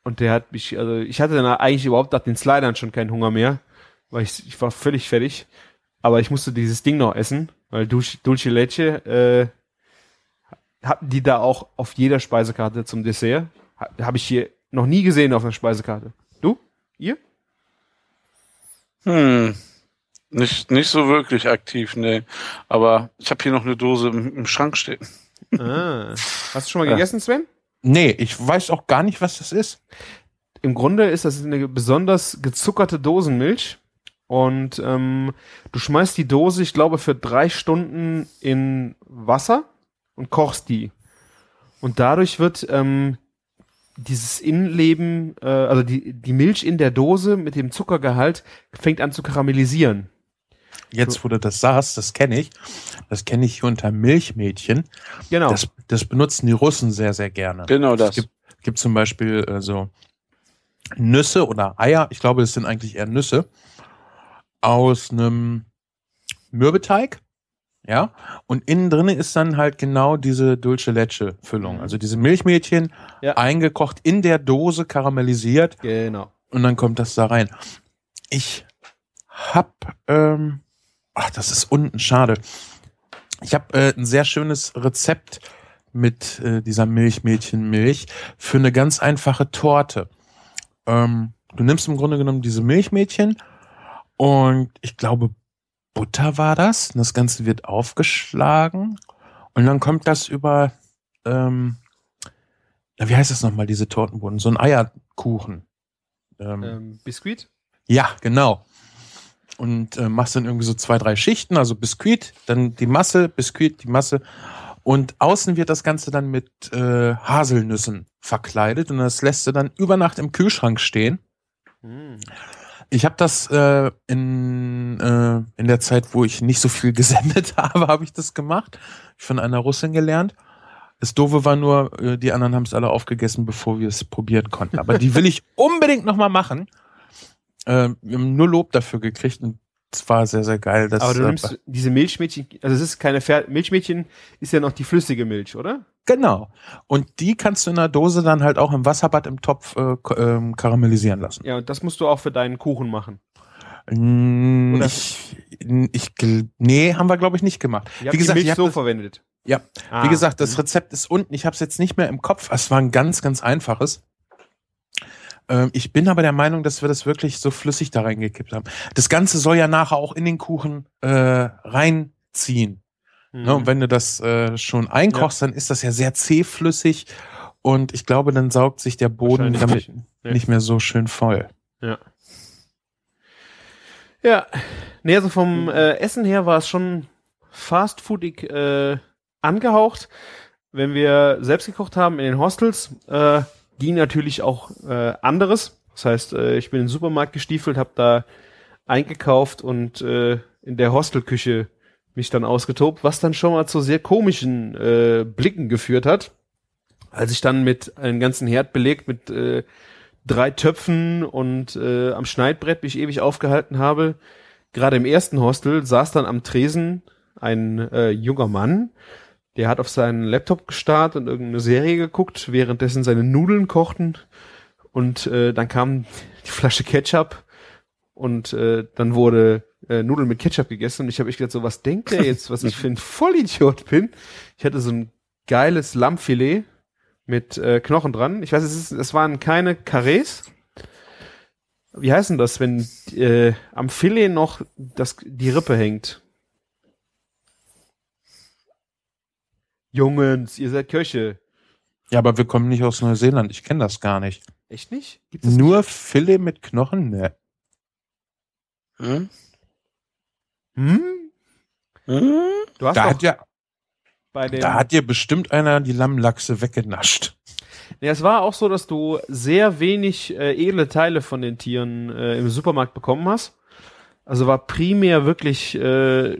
Und der hat mich, also ich hatte dann eigentlich überhaupt nach den Slidern schon keinen Hunger mehr, weil ich, ich war völlig fertig. Aber ich musste dieses Ding noch essen, weil Dulce, Dulce Leche äh, hatten die da auch auf jeder Speisekarte zum Dessert. Ha, Habe ich hier noch nie gesehen auf einer Speisekarte. Du? Ihr? Hm. Nicht, nicht so wirklich aktiv, ne. Aber ich habe hier noch eine Dose im, im Schrank stehen. Ah. Hast du schon mal Ja. gegessen, Sven? Nee, ich weiß auch gar nicht, was das ist. Im Grunde ist das eine besonders gezuckerte Dosenmilch. Und ähm, du schmeißt die Dose, ich glaube, für drei Stunden in Wasser und kochst die. Und dadurch wird ähm, dieses Innenleben, äh, also die, die Milch in der Dose mit dem Zuckergehalt fängt an zu karamellisieren. Jetzt, wo du das sagst, das kenne ich. Das kenne ich hier unter Milchmädchen. Genau. Das, das benutzen die Russen sehr, sehr gerne. Genau das. Es gibt, gibt zum Beispiel äh, so Nüsse oder Eier, ich glaube, das sind eigentlich eher Nüsse, aus einem Mürbeteig. Ja, und innen drin ist dann halt genau diese Dulce Leche Füllung. Mhm. Also diese Milchmädchen Ja. eingekocht in der Dose karamellisiert Genau. und dann kommt das da rein. Ich hab, ähm, ach, das ist unten schade. Ich habe äh, ein sehr schönes Rezept mit äh, dieser Milchmädchenmilch für eine ganz einfache Torte. Ähm, du nimmst im Grunde genommen diese Milchmädchen und ich glaube Butter war das. Und das Ganze wird aufgeschlagen und dann kommt das über, ähm, na, wie heißt das nochmal, diese Tortenboden? So ein Eierkuchen. Ähm, Ähm, Biskuit? ja, genau. Und äh, machst dann irgendwie so zwei, drei Schichten, also Biskuit, dann die Masse, Biskuit, die Masse. Und außen wird das Ganze dann mit äh, Haselnüssen verkleidet und das lässt du dann über Nacht im Kühlschrank stehen. Hm. Ich habe das äh, in, äh, in der Zeit, wo ich nicht so viel gesendet habe, habe ich das gemacht. Ich von einer Russin gelernt. Das Doofe war nur, äh, die anderen haben es alle aufgegessen, bevor wir es probieren konnten. Aber die will ich unbedingt nochmal machen. Äh, wir haben nur Lob dafür gekriegt und es war sehr, sehr geil. Das, Aber du äh, nimmst diese Milchmädchen, also es ist keine Fer Milchmädchen, ist ja noch die flüssige Milch, oder? Genau. Und die kannst du in der Dose dann halt auch im Wasserbad im Topf äh, ähm, karamellisieren lassen. Ja, und das musst du auch für deinen Kuchen machen. Oder- Ich, ich, nee, haben wir glaube ich nicht gemacht. Ihr Wie gesagt, die Milch so das- verwendet. Ja, Ah, Wie gesagt, das. Rezept ist unten. Ich habe es jetzt nicht mehr im Kopf. Es war ein ganz, ganz einfaches. Ähm, ich bin aber der Meinung, dass wir das wirklich so flüssig da reingekippt haben. Das Ganze soll ja nachher auch in den Kuchen äh, reinziehen. Mhm. Ne? Und wenn du das äh, schon einkochst, dann ist das ja sehr zähflüssig. Und ich glaube, dann saugt sich der Boden damit nicht. Ja. nicht mehr so schön voll. Ja. Ja, nee, also vom äh, Essen her war es schon fastfoodig äh, angehaucht. Wenn wir selbst gekocht haben in den Hostels, äh, ging natürlich auch äh, anderes. Das heißt, äh, ich bin in den Supermarkt gestiefelt, habe da eingekauft und äh, in der Hostelküche mich dann ausgetobt, was dann schon mal zu sehr komischen äh, Blicken geführt hat. Als ich dann mit einem ganzen Herd belegt mit äh, drei Töpfen und äh, am Schneidbrett mich ewig aufgehalten habe. Gerade im ersten Hostel saß dann am Tresen ein äh, junger Mann, der hat auf seinen Laptop gestarrt und irgendeine Serie geguckt, währenddessen seine Nudeln kochten und äh, dann kam die Flasche Ketchup und äh, dann wurde äh, Nudeln mit Ketchup gegessen und ich habe echt gedacht, so was denkt der jetzt, was ich für ein Vollidiot bin. Ich hatte so ein geiles Lammfilet mit äh, Knochen dran. Ich weiß, es, ist, es waren keine Karrees. Wie heißt denn das, wenn äh, am Filet noch das, die Rippe hängt? Jungens, ihr seid Köche. Ja, aber wir kommen nicht aus Neuseeland. Ich kenne das gar nicht. Echt nicht? Gibt es Nur Filet mit Knochen? Ne. Hm? Hm? Hm? Du hast Da hat, ja, bei dem. da hat dir bestimmt einer die Lammlachse weggenascht. Ja, es war auch so, dass du sehr wenig äh, edle Teile von den Tieren äh, im Supermarkt bekommen hast. Also war primär wirklich äh,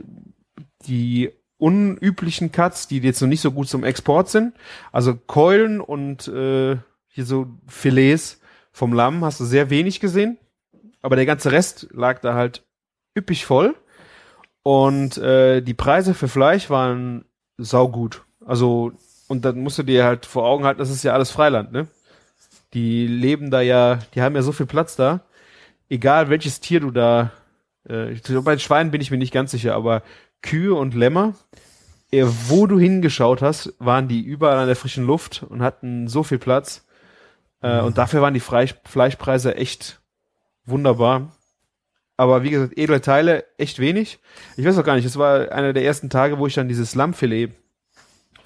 die unüblichen Cuts, die jetzt noch nicht so gut zum Export sind. Also Keulen und äh, hier so Filets vom Lamm hast du sehr wenig gesehen. Aber der ganze Rest lag da halt üppig voll. Und äh, die Preise für Fleisch waren saugut. Also und dann musst du dir halt vor Augen halten, das ist ja alles Freiland, ne? Die leben da ja, die haben ja so viel Platz da. Egal welches Tier du da, äh, bei den Schweinen bin ich mir nicht ganz sicher, aber Kühe und Lämmer, wo du hingeschaut hast, waren die überall an der frischen Luft und hatten so viel Platz. Äh, Und dafür waren die Fleisch, Fleischpreise echt wunderbar. Aber wie gesagt, edle Teile echt wenig. Ich weiß auch gar nicht, es war einer der ersten Tage, wo ich dann dieses Lammfilet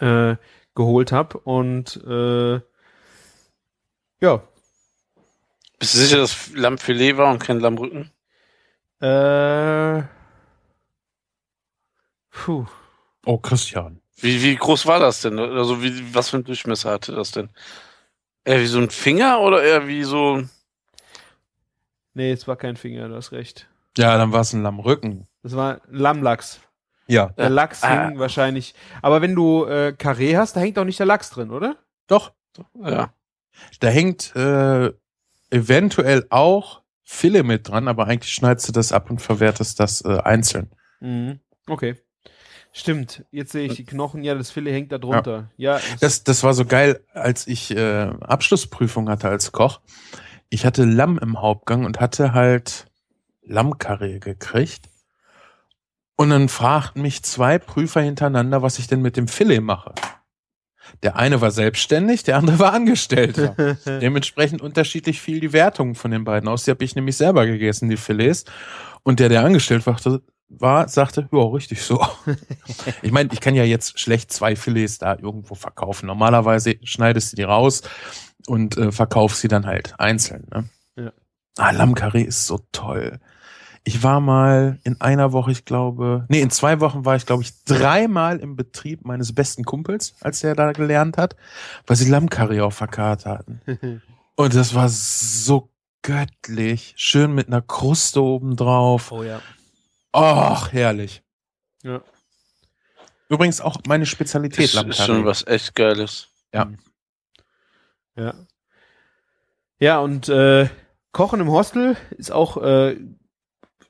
äh, geholt habe und äh, ja, Bist du sicher, dass Lammfilet war und kein Lammrücken? äh, puh, Oh, Christian. Wie, wie groß war das denn? Also wie, was für ein Durchmesser hatte das denn? Eher wie so ein Finger oder eher wie so. nee, es war kein Finger, du hast recht. Ja, dann war es ein Lammrücken. Das war Lammlachs. Ja, Der Lachs Ah. hing wahrscheinlich. Aber wenn du äh, Karree hast, da hängt auch nicht der Lachs drin, oder? doch. Ja. Da hängt äh, eventuell auch Filet mit dran, aber eigentlich schneidest du das ab und verwertest das äh, einzeln. Mhm. Okay. Stimmt, jetzt sehe ich die Knochen, ja, das Filet hängt da drunter. Ja, Das, das war so geil, als ich äh, Abschlussprüfung hatte als Koch. Ich hatte Lamm im Hauptgang und hatte halt Lammkarree gekriegt. Und dann fragten mich zwei Prüfer hintereinander, was ich denn mit dem Filet mache. Der eine war selbstständig, der andere war Angestellter. Dementsprechend unterschiedlich fiel die Wertung von den beiden aus. Die habe ich nämlich selber gegessen, die Filets. Und der, der angestellt war, war sagte, ja, richtig so. ich meine, ich kann ja jetzt schlecht zwei Filets da irgendwo verkaufen. Normalerweise schneidest du die raus und äh, verkaufst sie dann halt einzeln. Ne? Ja. Ah, Lammkarree ist so toll. Ich war mal in einer Woche, ich glaube, nee, in zwei Wochen war ich, glaube ich, dreimal im Betrieb meines besten Kumpels, als der da gelernt hat, weil sie Lammkarree auf der Karte hatten. Und das war so göttlich. Schön mit einer Kruste oben drauf. oh ja. Ach, herrlich. Ja. Übrigens auch meine Spezialität, Ist, ist schon was echt Geiles. Ja. Ja. Ja, und äh, Kochen im Hostel ist auch äh,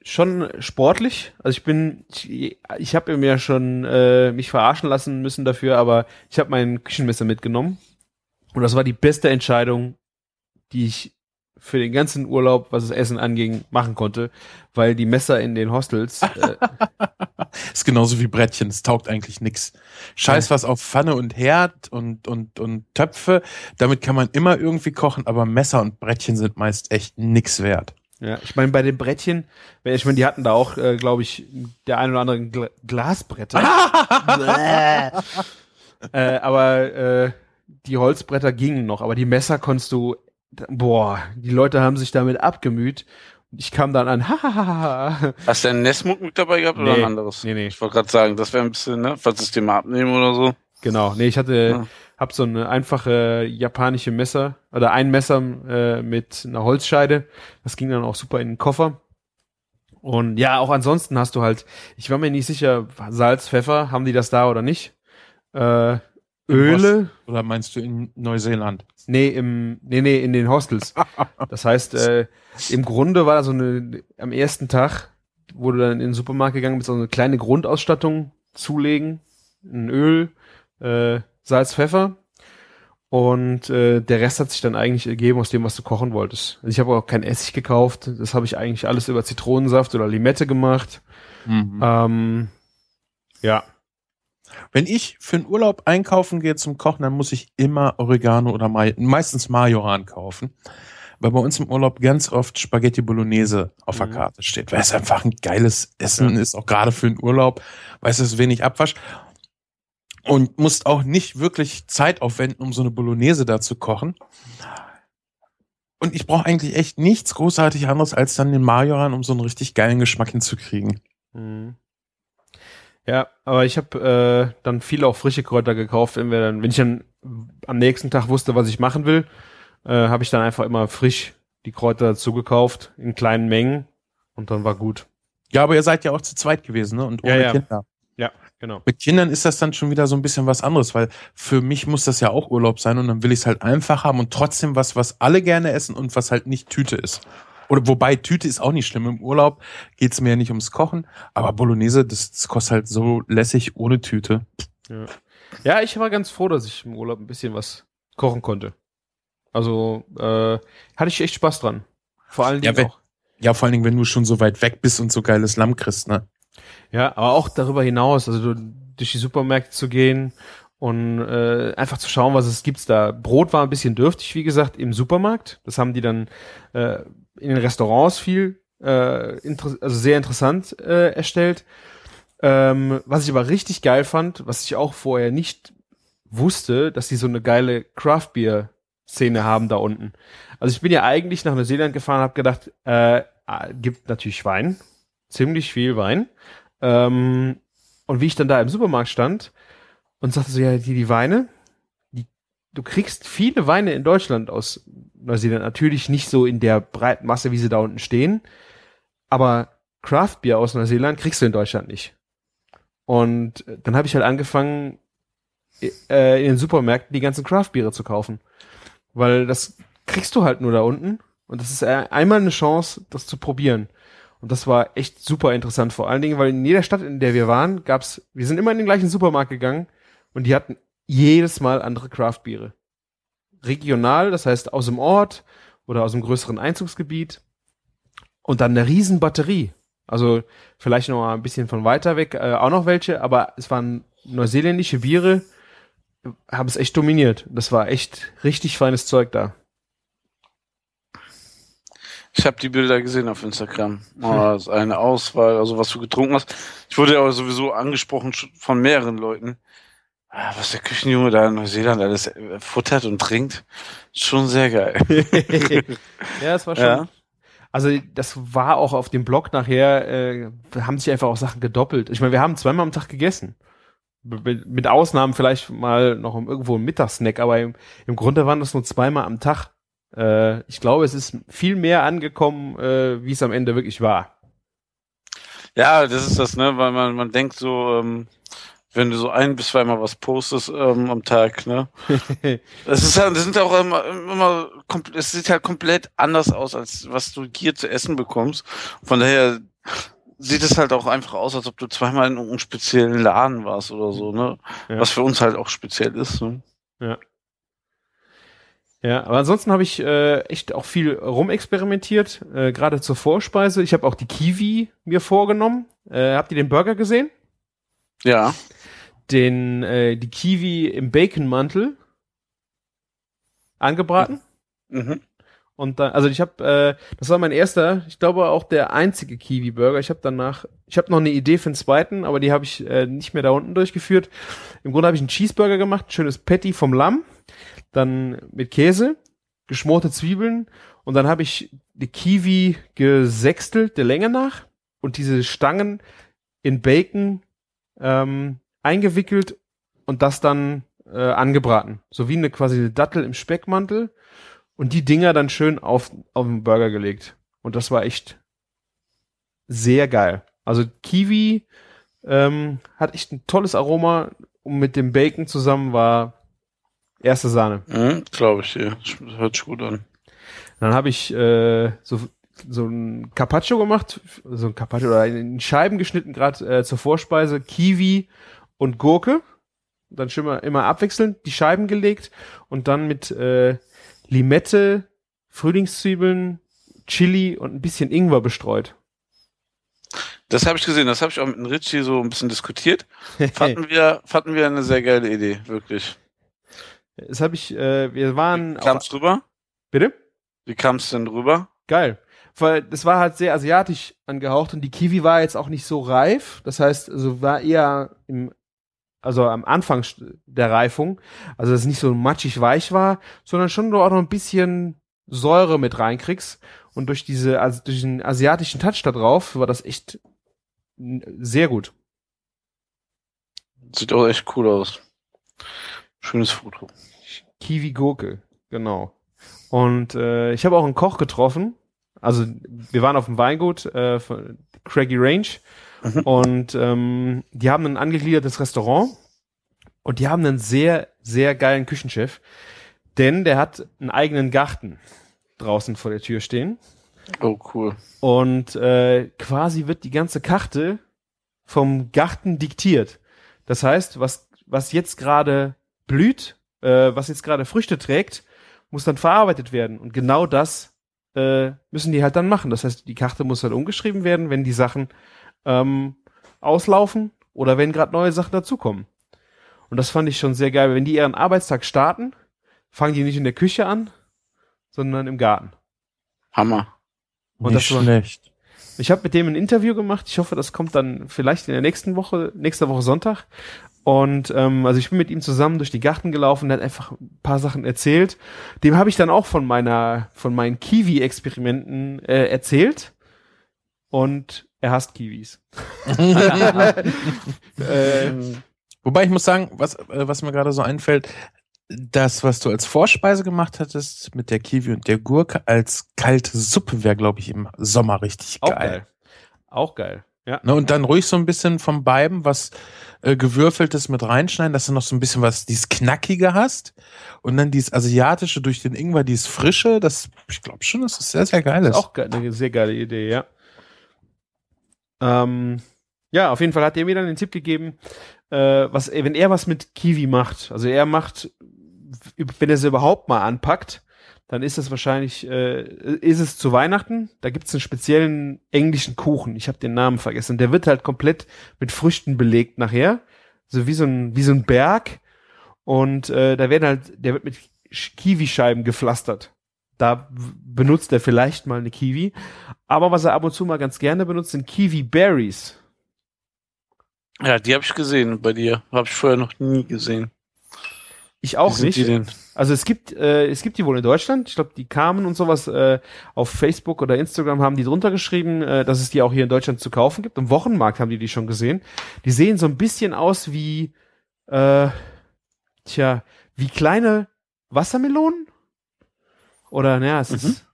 schon sportlich. Also ich bin, ich, ich habe mir ja schon äh, mich verarschen lassen müssen dafür, aber ich habe mein Küchenmesser mitgenommen. Und das war die beste Entscheidung, die ich für den ganzen Urlaub, was das Essen anging, machen konnte, weil die Messer in den Hostels äh, Ist genauso wie Brettchen, es taugt eigentlich nix. Scheiß was auf Pfanne und Herd und, und, und Töpfe, damit kann man immer irgendwie kochen, aber Messer und Brettchen sind meist echt nix wert. Ja, ich meine, bei den Brettchen, wenn ich meine, die hatten da auch, äh, glaube ich, der ein oder andere Gla Glasbretter. äh, aber äh, die Holzbretter gingen noch, aber die Messer konntest du, boah, die Leute haben sich damit abgemüht. Ich kam dann an, hahaha. Hast du ein Nesmuk mit dabei gehabt oder Nee, ein anderes? nee, nee. Ich wollte gerade sagen, das wäre ein bisschen, ne, falls es dir mal abnehmen oder so. Genau, nee, ich hatte, Ja. hab so eine einfache japanische Messer oder ein Messer äh, mit einer Holzscheide. Das ging dann auch super in den Koffer. Und ja, auch ansonsten hast du halt, ich war mir nicht sicher, Salz, Pfeffer, haben die das da oder nicht? Äh, Öle? Oder meinst du in Neuseeland? Nee, im, nee, nee, in den Hostels. Das heißt, äh, im Grunde war so eine, am ersten Tag wurde dann in den Supermarkt gegangen mit so eine kleine Grundausstattung zulegen. Ein Öl, äh, Salz, Pfeffer. Und äh, der Rest hat sich dann eigentlich ergeben aus dem, was du kochen wolltest. Also ich habe auch kein Essig gekauft. Das habe ich eigentlich alles über Zitronensaft oder Limette gemacht. Ähm, ja. Wenn ich für einen Urlaub einkaufen gehe zum Kochen, dann muss ich immer Oregano oder Mai meistens Majoran kaufen. Weil bei uns im Urlaub ganz oft Spaghetti Bolognese auf der Mhm. Karte steht, weil es einfach ein geiles Essen ist, auch gerade für den Urlaub, weil es ist wenig Abwasch. Und musst auch nicht wirklich Zeit aufwenden, um so eine Bolognese da zu kochen. Und ich brauche eigentlich echt nichts großartig anderes als dann den Majoran, um so einen richtig geilen Geschmack hinzukriegen. Mhm. Ja, aber ich habe äh, dann viel auch frische Kräuter gekauft, wenn wir dann, wenn ich dann am nächsten Tag wusste, was ich machen will, äh, habe ich dann einfach immer frisch die Kräuter dazu gekauft in kleinen Mengen und dann war gut. Ja, aber ihr seid ja auch zu zweit gewesen, ne? Und Ja, ohne ja. Kinder. Ja, genau. Mit Kindern ist das dann schon wieder so ein bisschen was anderes, weil für mich muss das ja auch Urlaub sein und dann will ich es halt einfach haben und trotzdem was, was alle gerne essen und was halt nicht Tüte ist. Oder wobei Tüte ist auch nicht schlimm. Im Urlaub geht's mir ja nicht ums Kochen, aber Bolognese, das, das kostet halt so lässig ohne Tüte. Ja, ich war ganz froh, dass ich im Urlaub ein bisschen was kochen konnte. Also äh, hatte ich echt Spaß dran. Vor allen Ja, Dingen wenn- auch. Ja, vor allen Dingen, wenn du schon so weit weg bist und so geiles Lamm kriegst, ne? Ja, aber auch darüber hinaus, also du, durch die Supermärkte zu gehen und äh, einfach zu schauen, was es gibt da. Brot war ein bisschen dürftig, wie gesagt, im Supermarkt. Das haben die dann äh, in den Restaurants viel, äh, also sehr interessant äh, erstellt. Ähm, was ich aber richtig geil fand, was ich auch vorher nicht wusste, dass die so eine geile Craft Beer Szene haben da unten. Also ich bin ja eigentlich nach Neuseeland gefahren, habe gedacht, äh, ah, gibt natürlich Wein, ziemlich viel Wein. Ähm, und wie ich dann da im Supermarkt stand und sagte so, ja, die, die Weine, die, du kriegst viele Weine in Deutschland aus Neuseeland, natürlich nicht so in der breiten Masse, wie sie da unten stehen, aber Craft Beer aus Neuseeland kriegst du in Deutschland nicht. Und dann habe ich halt angefangen, äh, in den Supermärkten die ganzen Craft Biere zu kaufen. Weil das kriegst du halt nur da unten. Und das ist äh, einmal eine Chance, das zu probieren. Und das war echt super interessant, vor allen Dingen, weil in jeder Stadt, in der wir waren, gab's, wir sind immer in den gleichen Supermarkt gegangen und die hatten jedes Mal andere Craftbiere. Regional, das heißt aus dem Ort oder aus dem größeren Einzugsgebiet. Und dann eine riesen Batterie. Also vielleicht noch mal ein bisschen von weiter weg äh, auch noch welche, aber es waren neuseeländische Biere, haben es echt dominiert. Das war echt richtig feines Zeug da. Ich habe die Bilder gesehen auf Instagram. Oh, das ist eine Auswahl, also was du getrunken hast. Ich wurde ja aber sowieso angesprochen von mehreren Leuten. Ah, Was der Küchenjunge da in Neuseeland alles äh, futtert und trinkt, schon sehr geil. ja, es war schon. Ja. Also das war auch auf dem Blog nachher, äh, haben sich einfach auch Sachen gedoppelt. Ich meine, wir haben zweimal am Tag gegessen. B- Mit Ausnahmen vielleicht mal noch irgendwo ein Mittagssnack, aber im, im Grunde waren das nur zweimal am Tag. Äh, ich glaube, es ist viel mehr angekommen, äh, wie es am Ende wirklich war. Ja, das ist das, ne, weil man, man denkt so, ähm, wenn du so ein bis zweimal was postest ähm, am Tag, ne? Das ist ja, das sind ja auch immer, immer es sieht halt komplett anders aus, als was du hier zu essen bekommst. Von daher sieht es halt auch einfach aus, als ob du zweimal in einem speziellen Laden warst oder so, ne? Ja. Was für uns halt auch speziell ist. Ne? Ja, aber ansonsten habe ich äh, echt auch viel rumexperimentiert, äh, gerade zur Vorspeise. Ich habe auch die Kiwi mir vorgenommen. Äh, habt ihr den Burger gesehen? Ja. Den äh, die Kiwi im Baconmantel angebraten. Mhm. Und dann, also ich habe, äh, das war mein erster, ich glaube auch der einzige Kiwi-Burger. Ich habe danach, ich habe noch eine Idee für den zweiten, aber die habe ich äh, nicht mehr da unten durchgeführt. Im Grunde habe ich einen Cheeseburger gemacht, ein schönes Patty vom Lamm, dann mit Käse, geschmorte Zwiebeln und dann habe ich die Kiwi gesextelt der Länge nach und diese Stangen in Bacon ähm, eingewickelt und das dann äh, angebraten, so wie eine quasi eine Dattel im Speckmantel und die Dinger dann schön auf, auf den Burger gelegt. Und das war echt sehr geil. Also Kiwi ähm, hat echt ein tolles Aroma und mit dem Bacon zusammen war erste Sahne. Mhm, Glaube ich dir. Hört sich gut an. Dann habe ich äh, so so ein Carpaccio gemacht, so ein Carpaccio oder in Scheiben geschnitten, gerade äh, zur Vorspeise, Kiwi und Gurke. Dann schön mal immer abwechselnd die Scheiben gelegt und dann mit äh, Limette, Frühlingszwiebeln, Chili und ein bisschen Ingwer bestreut. Das habe ich gesehen, das habe ich auch mit dem Richie so ein bisschen diskutiert. Fanden wir, fanden wir eine sehr geile Idee, wirklich. Das habe ich, äh, wir waren Wie kam's drüber? bitte? Wie kam's denn drüber? Geil. Weil das war halt sehr asiatisch angehaucht und die Kiwi war jetzt auch nicht so reif. Das heißt, also war eher im, also am Anfang der Reifung. Also dass es nicht so matschig weich war, sondern schon du auch noch ein bisschen Säure mit reinkriegst. Und durch diese, also durch den asiatischen Touch da drauf war das echt sehr gut. Sieht auch echt cool aus. Schönes Foto. Kiwi Gurke, genau. Und äh, ich habe auch einen Koch getroffen. Also wir waren auf dem Weingut äh, von Craggy Range Mhm. und ähm, die haben ein angegliedertes Restaurant und die haben einen sehr, sehr geilen Küchenchef, denn der hat einen eigenen Garten draußen vor der Tür stehen Oh, cool. und äh, quasi wird die ganze Karte vom Garten diktiert. Das heißt, was, was jetzt gerade blüht, äh, was jetzt gerade Früchte trägt, muss dann verarbeitet werden. Und genau das äh, müssen die halt dann machen. Das heißt, die Karte muss halt umgeschrieben werden, wenn die Sachen ähm, auslaufen oder wenn gerade neue Sachen dazukommen. Und das fand ich schon sehr geil. Wenn die ihren Arbeitstag starten, fangen die nicht in der Küche an, sondern im Garten. Hammer. Und Nicht das war- schlecht. Ich habe mit dem ein Interview gemacht. Ich hoffe, das kommt dann vielleicht in der nächsten Woche, nächste Woche Sonntag. Und ähm, also ich bin mit ihm zusammen durch die Garten gelaufen, der hat einfach ein paar Sachen erzählt. Dem habe ich dann auch von meiner, von meinen Kiwi-Experimenten äh, erzählt. Und er hasst Kiwis. äh, Wobei ich muss sagen, was, äh, was mir gerade so einfällt, das, was du als Vorspeise gemacht hattest mit der Kiwi und der Gurke als kalte Suppe wäre, glaube ich, im Sommer richtig auch geil. geil. Auch geil. Ja. Ne, und dann ruhig so ein bisschen vom beiden was äh, gewürfeltes mit reinschneiden, dass du noch so ein bisschen was, dieses Knackige hast. Und dann dieses Asiatische durch den Ingwer, dieses Frische, das, ich glaube schon, das ist sehr, sehr geil. Ist auch ge eine sehr geile Idee, ja. Ähm, ja, auf jeden Fall hat er mir dann den Tipp gegeben, äh, was, wenn er was mit Kiwi macht, also er macht, wenn er sie überhaupt mal anpackt, dann ist das wahrscheinlich, äh, ist es zu Weihnachten. Da gibt's einen speziellen englischen Kuchen. Ich habe den Namen vergessen. Der wird halt komplett mit Früchten belegt nachher, so wie so ein wie so ein Berg. Und äh, da werden halt, der wird mit Kiwischeiben gepflastert. Da benutzt er vielleicht mal eine Kiwi. Aber was er ab und zu mal ganz gerne benutzt, sind Kiwi Berries. Ja, die habe ich gesehen bei dir. Habe ich vorher noch nie gesehen. Ich auch nicht. Also es gibt, äh, es gibt die wohl in Deutschland. Ich glaube, die kamen und sowas äh, auf Facebook oder Instagram haben die drunter geschrieben, äh, dass es die auch hier in Deutschland zu kaufen gibt. Im Wochenmarkt haben die die schon gesehen. Die sehen so ein bisschen aus wie, äh, tja, wie kleine Wassermelonen. Oder naja, es mhm. ist.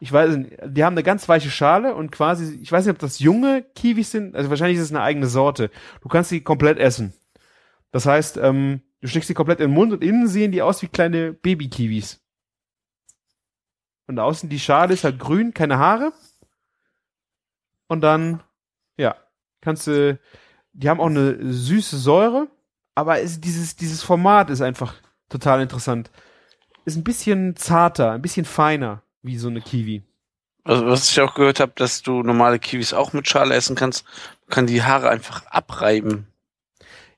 Ich weiß nicht, die haben eine ganz weiche Schale und quasi, ich weiß nicht, ob das junge Kiwis sind, also wahrscheinlich ist es eine eigene Sorte. Du kannst sie komplett essen. Das heißt, ähm, Du steckst sie komplett in den Mund und innen sehen die aus wie kleine Baby-Kiwis. Und außen die Schale ist halt grün, keine Haare. Und dann, ja, kannst du, die haben auch eine süße Säure, aber ist dieses, dieses Format ist einfach total interessant. Ist ein bisschen zarter, ein bisschen feiner, wie so eine Kiwi. Also, was ich auch gehört habe, dass du normale Kiwis auch mit Schale essen kannst, du kannst die Haare einfach abreiben.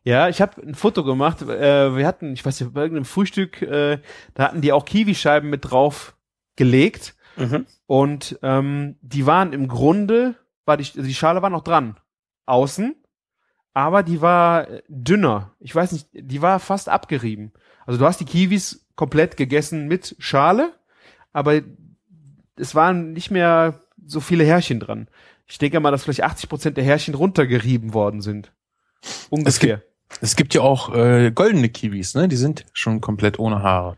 Ja, ich habe ein Foto gemacht. Äh, wir hatten, ich weiß nicht, bei irgendeinem Frühstück, äh, da hatten die auch Kiwischeiben mit drauf gelegt. Mhm. Und ähm, die waren im Grunde, war die, also die Schale war noch dran. Außen. Aber die war dünner. Ich weiß nicht, die war fast abgerieben. Also du hast die Kiwis komplett gegessen mit Schale, aber es waren nicht mehr so viele Härchen dran. Ich denke mal, dass vielleicht 80 Prozent der Härchen runtergerieben worden sind. Ungefähr. Es gibt ja auch äh, goldene Kiwis, ne? Die sind schon komplett ohne Haare.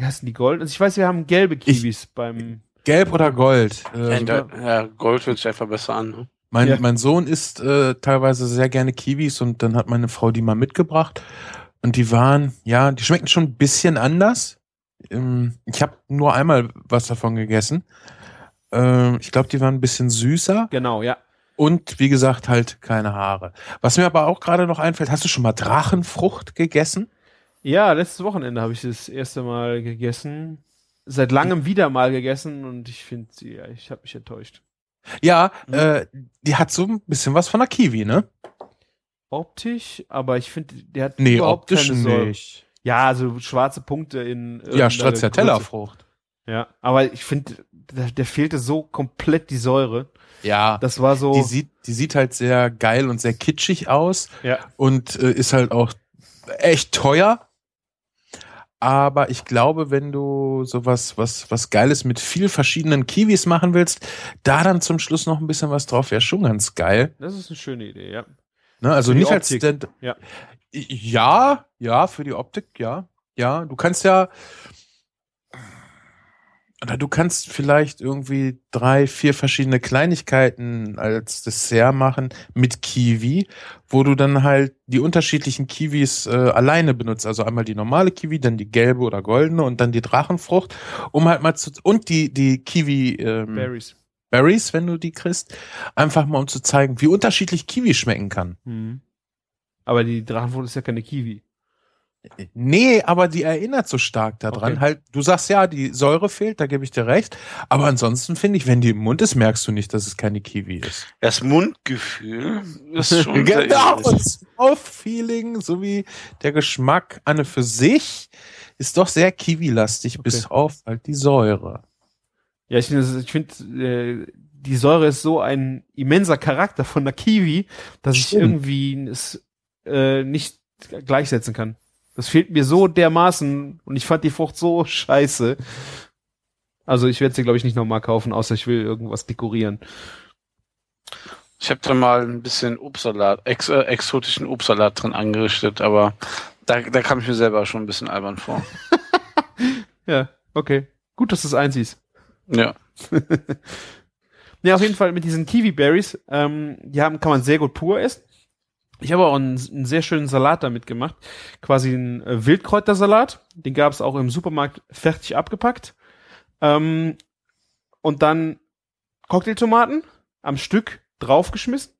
Hast du die Gold? Also ich weiß, wir haben gelbe Kiwis ich, beim. Gelb oder Gold? Äh, ja, ja, Gold hört sich einfach besser an. Ne? Mein, ja. mein Sohn isst äh, teilweise sehr gerne Kiwis und dann hat meine Frau die mal mitgebracht. Und die waren, ja, die schmecken schon ein bisschen anders. Ähm, ich habe nur einmal was davon gegessen. Ähm, ich glaube, die waren ein bisschen süßer. Genau, ja. Und wie gesagt, halt keine Haare. Was mir aber auch gerade noch einfällt, hast du schon mal Drachenfrucht gegessen? Ja, letztes Wochenende habe ich das erste Mal gegessen. Seit langem wieder mal gegessen und ich finde sie, ja, ich habe mich enttäuscht. Ja, mhm. äh, die hat so ein bisschen was von der Kiwi, ne? Optisch, aber ich finde, der hat nee, überhaupt optisch keine nicht. Ja, also schwarze Punkte in Ja, Stracciatella-Frucht. Ja, aber ich finde, der, der fehlte so komplett die Säure. Ja. Das war so. Die sieht, die sieht halt sehr geil und sehr kitschig aus. Ja. Und äh, ist halt auch echt teuer. Aber ich glaube, wenn du sowas, was, was Geiles mit viel verschiedenen Kiwis machen willst, da dann zum Schluss noch ein bisschen was drauf wäre schon ganz geil. Das ist eine schöne Idee, ja. Ne, also nicht als Stand ja. ja, ja, für die Optik, ja. Ja, du kannst ja, oder du kannst vielleicht irgendwie drei, vier verschiedene Kleinigkeiten als Dessert machen mit Kiwi, wo du dann halt die unterschiedlichen Kiwis äh, alleine benutzt. Also einmal die normale Kiwi, dann die gelbe oder goldene und dann die Drachenfrucht, um halt mal zu und die die Kiwi ähm, Berries. Berries, wenn du die kriegst, einfach mal um zu zeigen, wie unterschiedlich Kiwi schmecken kann. Mhm. Aber die Drachenfrucht ist ja keine Kiwi. Nee, aber die erinnert so stark daran. Okay. Halt, du sagst ja, die Säure fehlt, da gebe ich dir recht. Aber ansonsten finde ich, wenn die im Mund ist, merkst du nicht, dass es keine Kiwi ist. Das Mundgefühl ist schon genau, das Mouth-Feeling sowie der Geschmack an für sich ist doch sehr Kiwi-lastig, okay. bis auf halt die Säure. Ja, ich finde, ich find, äh, die Säure ist so ein immenser Charakter von der Kiwi, dass Stimmt. ich irgendwie es äh, nicht gleichsetzen kann. Das fehlt mir so dermaßen und ich fand die Frucht so scheiße. Also ich werde sie, glaube ich, nicht nochmal kaufen, außer ich will irgendwas dekorieren. Ich habe da mal ein bisschen Obstsalat, ex, äh, exotischen Obstsalat drin angerichtet, aber da, da kam ich mir selber schon ein bisschen albern vor. ja, okay. Gut, dass du es einsiehst. Ja. ja, auf jeden Fall mit diesen Kiwi-Berries, ähm, die haben, kann man sehr gut pur essen. Ich habe auch einen, einen, sehr schönen Salat damit gemacht. Quasi einen äh, Wildkräutersalat. Den gab es auch im Supermarkt fertig abgepackt. Ähm, und dann Cocktailtomaten am Stück draufgeschmissen.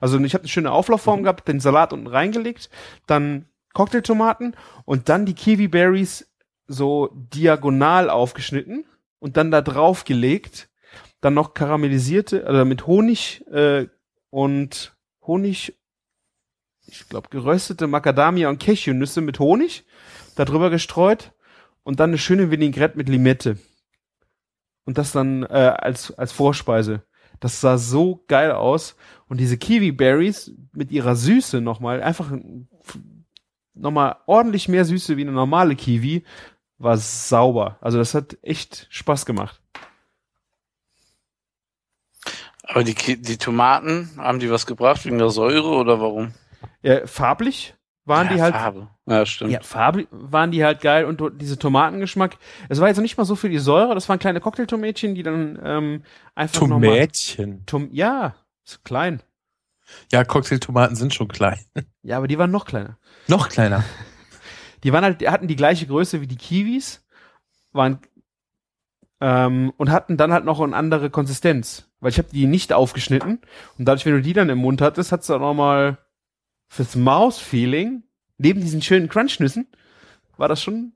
Also ich habe eine schöne Auflaufform Mhm. gehabt, den Salat unten reingelegt, dann Cocktailtomaten und dann die Kiwi Berries so diagonal aufgeschnitten und dann da drauf gelegt, dann noch karamellisierte, also mit Honig äh, und Honig, ich glaube geröstete Macadamia und Cashewnüsse mit Honig, da drüber gestreut und dann eine schöne Vinaigrette mit Limette. Und das dann äh, als, als Vorspeise. Das sah so geil aus. Und diese Kiwi-Berries mit ihrer Süße nochmal, einfach nochmal ordentlich mehr Süße wie eine normale Kiwi, war sauber. Also das hat echt Spaß gemacht. Aber die, die Tomaten, haben die was gebracht wegen der Säure oder warum? Ja, farblich waren ja, die halt Farbe. Ja, stimmt. Ja, farblich waren die halt geil und diese Tomatengeschmack. Es war jetzt nicht mal so viel die Säure, das waren kleine Cocktailtomätchen, die dann ähm, einfach nochmal. Tomätchen. Tom ja, ist klein. Ja, Cocktailtomaten sind schon klein. Ja, aber die waren noch kleiner. Noch kleiner. Die waren halt, die hatten die gleiche Größe wie die Kiwis, waren ähm, und hatten dann halt noch eine andere Konsistenz, weil ich habe die nicht aufgeschnitten und dadurch, wenn du die dann im Mund hattest, hat's auch noch mal fürs Maus-Feeling neben diesen schönen Crunch-Nüssen war das schon,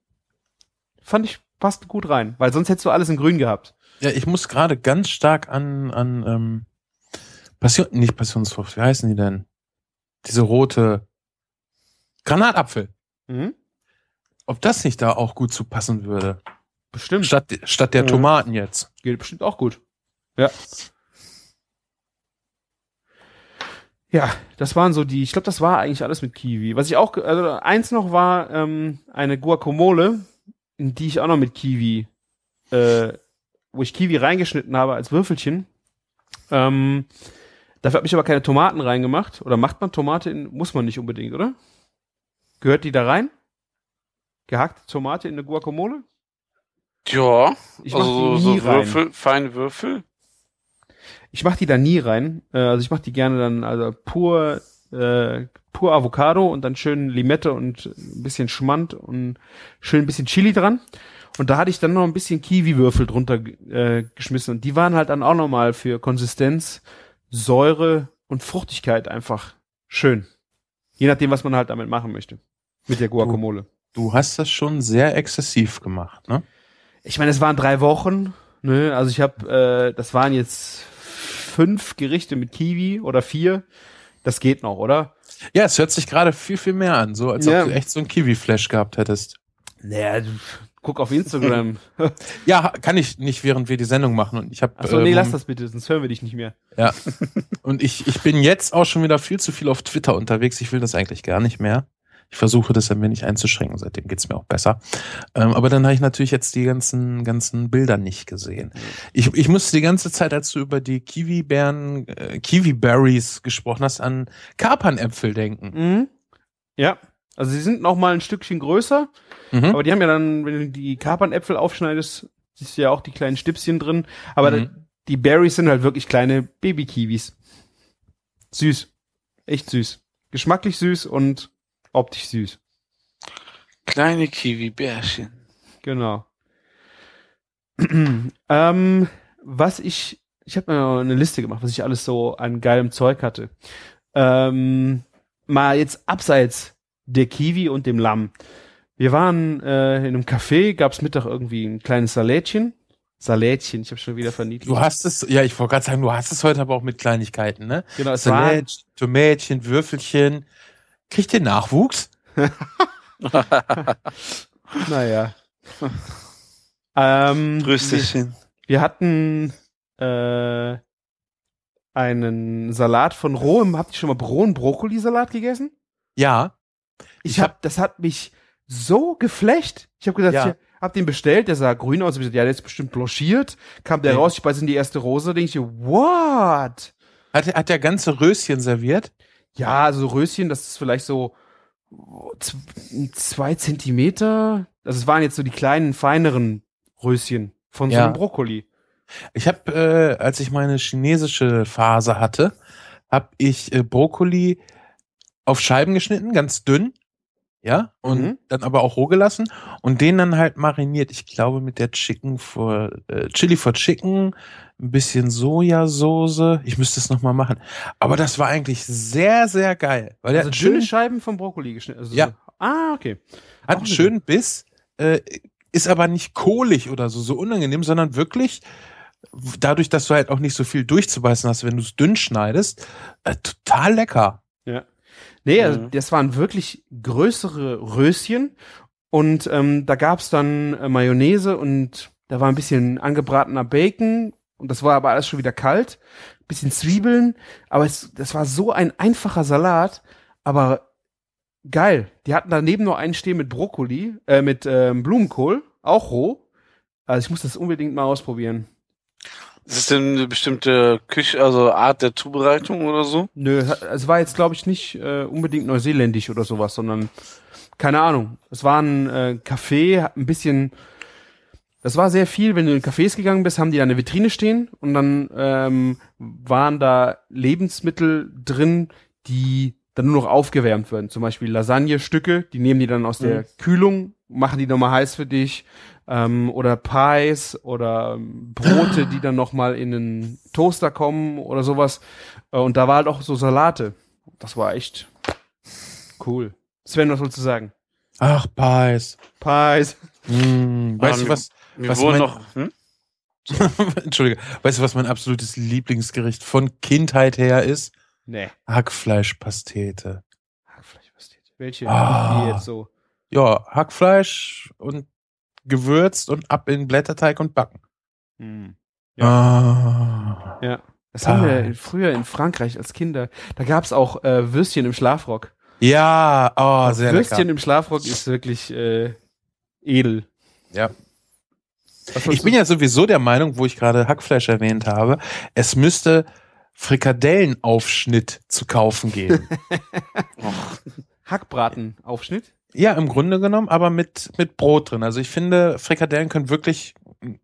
fand ich passt gut rein, weil sonst hättest du alles in Grün gehabt. Ja, ich muss gerade ganz stark an, an ähm, Passion, nicht Passionsfrucht, wie heißen die denn? Diese rote Granatapfel. Mhm. Ob das nicht da auch gut zu passen würde? Bestimmt. Statt, statt der. Tomaten jetzt. Geht bestimmt auch gut. Ja. Ja, das waren so die, ich glaube, das war eigentlich alles mit Kiwi. Was ich auch, also eins noch war ähm, eine Guacamole, in die ich auch noch mit Kiwi, äh, wo ich Kiwi reingeschnitten habe als Würfelchen. Ähm, dafür habe ich aber keine Tomaten reingemacht. Oder macht man Tomate in, muss man nicht unbedingt, oder? Gehört die da rein? Gehackte Tomate in eine Guacamole? Ja, Ich mach also die so nie rein. Würfel, feine Würfel. Ich mache die da nie rein. Äh, also ich mache die gerne dann also pur äh, pur Avocado und dann schön Limette und ein bisschen Schmand und schön ein bisschen Chili dran. Und da hatte ich dann noch ein bisschen Kiwi-Würfel drunter äh, geschmissen und die waren halt dann auch noch mal für Konsistenz, Säure und Fruchtigkeit einfach schön. Je nachdem, was man halt damit machen möchte. Mit der Guacamole. Du hast das schon sehr exzessiv gemacht, ne? Ich meine, es waren drei Wochen. Ne? Also ich habe, äh, das waren jetzt fünf Gerichte mit Kiwi oder vier. Das geht noch, oder? Ja, es hört sich gerade viel, viel mehr an, so als Ja. ob du echt so ein Kiwi-Flash gehabt hättest. Naja, du, guck auf Instagram. Ja, kann ich nicht, während wir die Sendung machen. Und ich habe Achso, nee, lass das bitte, sonst hören wir dich nicht mehr. Ja. Und ich, ich bin jetzt auch schon wieder viel zu viel auf Twitter unterwegs. Ich will das eigentlich gar nicht mehr. Ich versuche das ein wenig einzuschränken, seitdem geht's mir auch besser. Ähm, aber dann habe ich natürlich jetzt die ganzen, ganzen Bilder nicht gesehen. Ich, ich musste die ganze Zeit, als du über die Kiwi-Beeren, äh, Kiwi-Berries gesprochen hast, an Kapernäpfel denken. Mhm. Ja, also sie sind noch mal ein Stückchen größer, Mhm. aber die haben ja dann, wenn du die Kapernäpfel aufschneidest, siehst du ja auch die kleinen Stipschen drin. Aber Mhm. da- die Berries sind halt wirklich kleine Baby-Kiwis. Süß. Echt süß. Geschmacklich süß und optisch süß. Kleine Kiwi-Bärchen. Genau. ähm, was ich, ich habe mir eine Liste gemacht, was ich alles so an geilem Zeug hatte. Ähm, mal jetzt abseits der Kiwi und dem Lamm. Wir waren äh, in einem Café, gab's Mittag irgendwie ein kleines Salätchen. Salätchen, ich habe schon wieder verniedlicht. Du hast es, ja, ich wollte gerade sagen, du hast es heute aber auch mit Kleinigkeiten, ne? genau, es Salat, Tomätchen, Würfelchen. Kriegt ihr Nachwuchs? naja. ähm, wir, Rösterchen. wir hatten äh, einen Salat von rohem, habt ihr schon mal rohen Brokkolisalat gegessen? Ja. Ich, Ich hab, das hat mich so geflecht. Ich habe gesagt, Ja. ich hab den bestellt, der sah grün aus. Ich hab gesagt, ja, der ist bestimmt blanchiert. Kam der Nee. raus, ich beiß in die erste Rose, denke ich, what? Hat, hat der ganze Röschen serviert? Ja, also Röschen, das ist vielleicht so z- zwei Zentimeter. Also es waren jetzt so die kleinen, feineren Röschen von so Ja. einem Brokkoli. Ich habe, äh, als ich meine chinesische Phase hatte, habe ich äh, Brokkoli auf Scheiben geschnitten, ganz dünn, ja, und Mhm. dann aber auch roh gelassen und den dann halt mariniert. Ich glaube mit der Chicken for äh, Chili for Chicken, ein bisschen Sojasauce. Ich müsste es noch mal machen. Aber das war eigentlich sehr sehr geil, weil der Also hat dünne schön, Scheiben vom Brokkoli geschnitten. Also Ja. So. Ah, okay. hat auch einen eine schönen Biss, äh, ist aber nicht kohlig oder so so unangenehm, sondern wirklich dadurch, dass du halt auch nicht so viel durchzubeißen hast, wenn du es dünn schneidest, äh, total lecker. Nee, also Mhm. das waren wirklich größere Röschen und ähm, da gab's dann äh, Mayonnaise und da war ein bisschen angebratener Bacon und das war aber alles schon wieder kalt, bisschen Zwiebeln, aber es, das war so ein einfacher Salat, aber geil. Die hatten daneben noch einen stehen mit Brokkoli, äh, mit ähm, Blumenkohl, auch roh. Also ich muss das unbedingt mal ausprobieren. Ist es denn eine bestimmte Küche, also Art der Zubereitung oder so? Nö, es war jetzt, glaube ich, nicht äh, unbedingt neuseeländisch oder sowas, sondern keine Ahnung. Es war ein äh, Café, ein bisschen. Das war sehr viel, wenn du in Cafés gegangen bist, haben die da eine Vitrine stehen und dann ähm, waren da Lebensmittel drin, die dann nur noch aufgewärmt werden. Zum Beispiel Lasagne-Stücke, die nehmen die dann aus der Kühlung, machen die nochmal heiß für dich. Ähm, oder Pies oder ähm, Brote, die dann nochmal in einen Toaster kommen oder sowas. Äh, Und da war halt auch so Salate. Das war echt cool. Sven, was sollst du sagen? Ach, Pies. Pies. Mm, weißt Ähm, du was? Was mein- noch. Hm? Entschuldige. Weißt du, was mein absolutes Lieblingsgericht von Kindheit her ist? Nee. Hackfleischpastete. Hackfleischpastete. Welche? Ah. Die jetzt so. Ja, Hackfleisch und gewürzt und ab in Blätterteig und backen. Hm. Ah. Ja. Das haben wir Pies. früher in Frankreich als Kinder. Da gab's auch äh, Würstchen im Schlafrock. Ja, oh, sehr Würstchen lecker. im Schlafrock ist wirklich äh, edel. Ja. Ich bin du- ja sowieso der Meinung, wo ich gerade Hackfleisch erwähnt habe, es müsste Frikadellenaufschnitt zu kaufen geben. Hackbratenaufschnitt. Ja, im Grunde genommen, aber mit, mit Brot drin. Also ich finde, Frikadellen können wirklich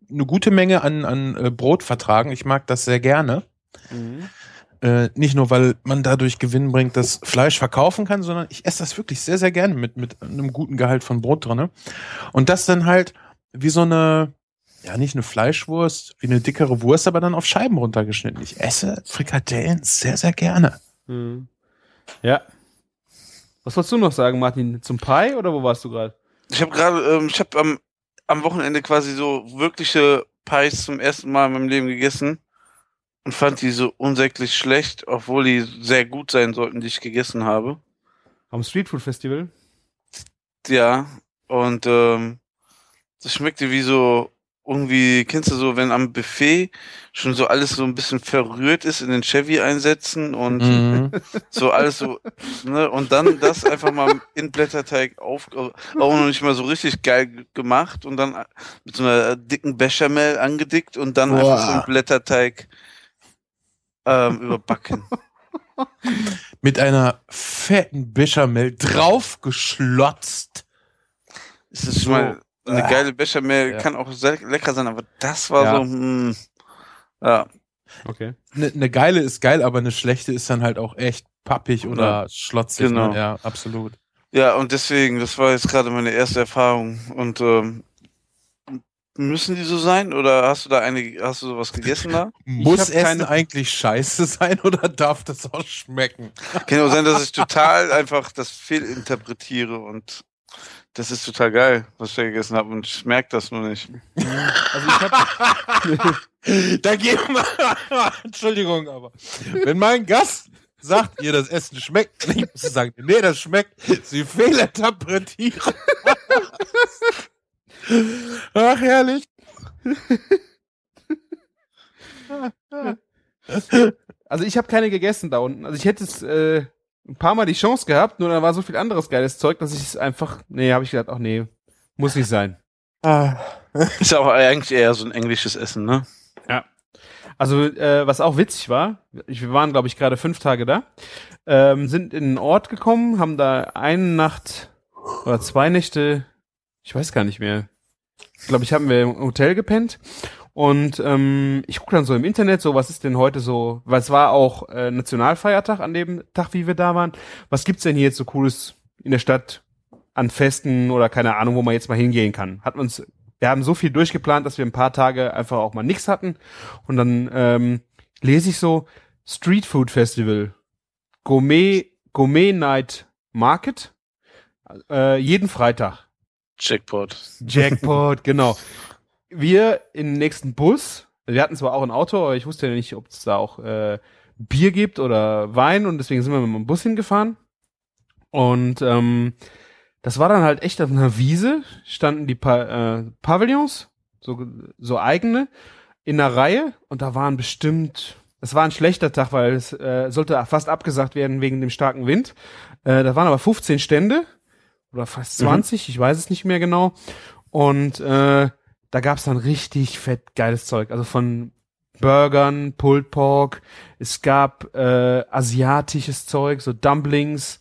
eine gute Menge an, an äh, Brot vertragen. Ich mag das sehr gerne. Mhm. Äh, nicht nur, weil man dadurch Gewinn bringt, das Fleisch verkaufen kann, sondern ich esse das wirklich sehr, sehr gerne mit, mit einem guten Gehalt von Brot drinne. Und das dann halt wie so eine, ja, nicht eine Fleischwurst, wie eine dickere Wurst, aber dann auf Scheiben runtergeschnitten. Ich esse Frikadellen sehr, sehr gerne. Mhm. Ja. Was wolltest du noch sagen, Martin? Zum Pie oder wo warst du gerade? Ich habe gerade, ähm, ich habe am, am Wochenende quasi so wirkliche Pies zum ersten Mal in meinem Leben gegessen und fand die so unsäglich schlecht, obwohl die sehr gut sein sollten, die ich gegessen habe. Am Streetfood Festival? Ja, und ähm, das schmeckte wie so irgendwie, kennst du so, wenn am Buffet schon so alles so ein bisschen verrührt ist in den Chevy einsetzen und Mhm. so alles so, ne, und dann das einfach mal in Blätterteig auf, auch noch nicht mal so richtig geil gemacht und dann mit so einer dicken Bechamel angedickt und dann einfach so Boah. ein Blätterteig ähm, überbacken. Mit einer fetten Bechamel draufgeschlotzt. Es ist So. schon mal eine Ah. geile Bechamel, Ja. kann auch sehr lecker sein, aber das war Ja. so, hm, ja. Okay. Eine ne geile ist geil, aber eine schlechte ist dann halt auch echt pappig oder schlotzig. Genau. Ne? Ja, absolut. Ja, und deswegen, das war jetzt gerade meine erste Erfahrung. Und ähm, müssen die so sein? Oder hast du da eine, hast du sowas gegessen da? Muss Essen keine- eigentlich scheiße sein oder darf das auch schmecken? Kann auch sein, dass ich total einfach das fehlinterpretiere und das ist total geil, was ich da gegessen habe und ich merke das nur nicht. Also ich hab, Da gehen wir. Entschuldigung, aber wenn mein Gast sagt, ihr das Essen schmeckt, dann muss ich sagen, nee, das schmeckt. Sie fehlinterpretieren. Ach, herrlich. also ich habe keine gegessen da unten. Also ich hätte es äh, ein paar Mal die Chance gehabt, nur da war so viel anderes geiles Zeug, dass ich es einfach, nee, habe ich gedacht, ach nee, muss nicht sein. Ah. Ist ja auch eigentlich eher so ein englisches Essen, ne? Also äh, was auch witzig war, ich, wir waren glaube ich gerade fünf Tage da, ähm, sind in einen Ort gekommen, haben da eine Nacht oder zwei Nächte, ich weiß gar nicht mehr, glaube ich, haben wir im Hotel gepennt und ähm, ich gucke dann so im Internet, so was ist denn heute so, weil es war auch äh, Nationalfeiertag an dem Tag, wie wir da waren. Was gibt's denn hier jetzt so cooles in der Stadt an Festen oder keine Ahnung, wo man jetzt mal hingehen kann. Hat uns, wir haben so viel durchgeplant, dass wir ein paar Tage einfach auch mal nichts hatten. Und dann ähm, lese ich so Street Food Festival, Gourmet, Gourmet Night Market, äh, jeden Freitag. Jackpot. Jackpot, genau. Wir im nächsten Bus, wir hatten zwar auch ein Auto, aber ich wusste ja nicht, ob es da auch äh, Bier gibt oder Wein und deswegen sind wir mit dem Bus hingefahren. Und ähm, das war dann halt echt auf einer Wiese, standen die pa äh, Pavillons, so, so eigene, in einer Reihe und da waren bestimmt, es war ein schlechter Tag, weil es äh, sollte fast abgesagt werden wegen dem starken Wind. Äh, da waren aber 15 Stände oder fast 20, mhm. ich weiß es nicht mehr genau. Und äh, da gab's dann richtig fett geiles Zeug. Also von Burgern, Pulled Pork, es gab äh, asiatisches Zeug, so Dumplings.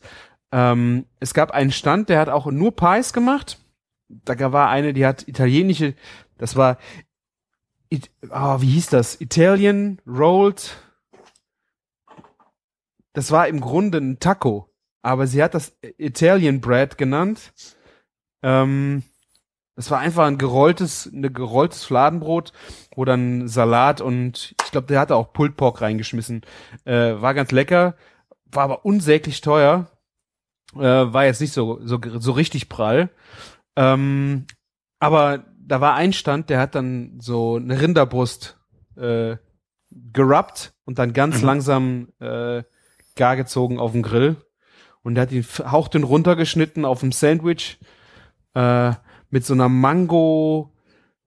Ähm, es gab einen Stand, der hat auch nur Pies gemacht. Da war eine, die hat italienische, das war, it, oh, wie hieß das? Italian Rolled. Das war im Grunde ein Taco, aber sie hat das Italian Bread genannt. Ähm, das war einfach ein gerolltes, eine gerolltes Fladenbrot, wo dann Salat und ich glaube, der hatte auch Pulled Pork reingeschmissen. Äh, war ganz lecker, war aber unsäglich teuer. Äh, war jetzt nicht so, so, so richtig prall. Ähm, aber da war ein Stand, der hat dann so eine Rinderbrust äh, gerubbt und dann ganz mhm. langsam äh, gar gezogen auf den Grill. Und der hat ihn hauchdünn runtergeschnitten auf dem Sandwich. Äh, mit so einer Mango,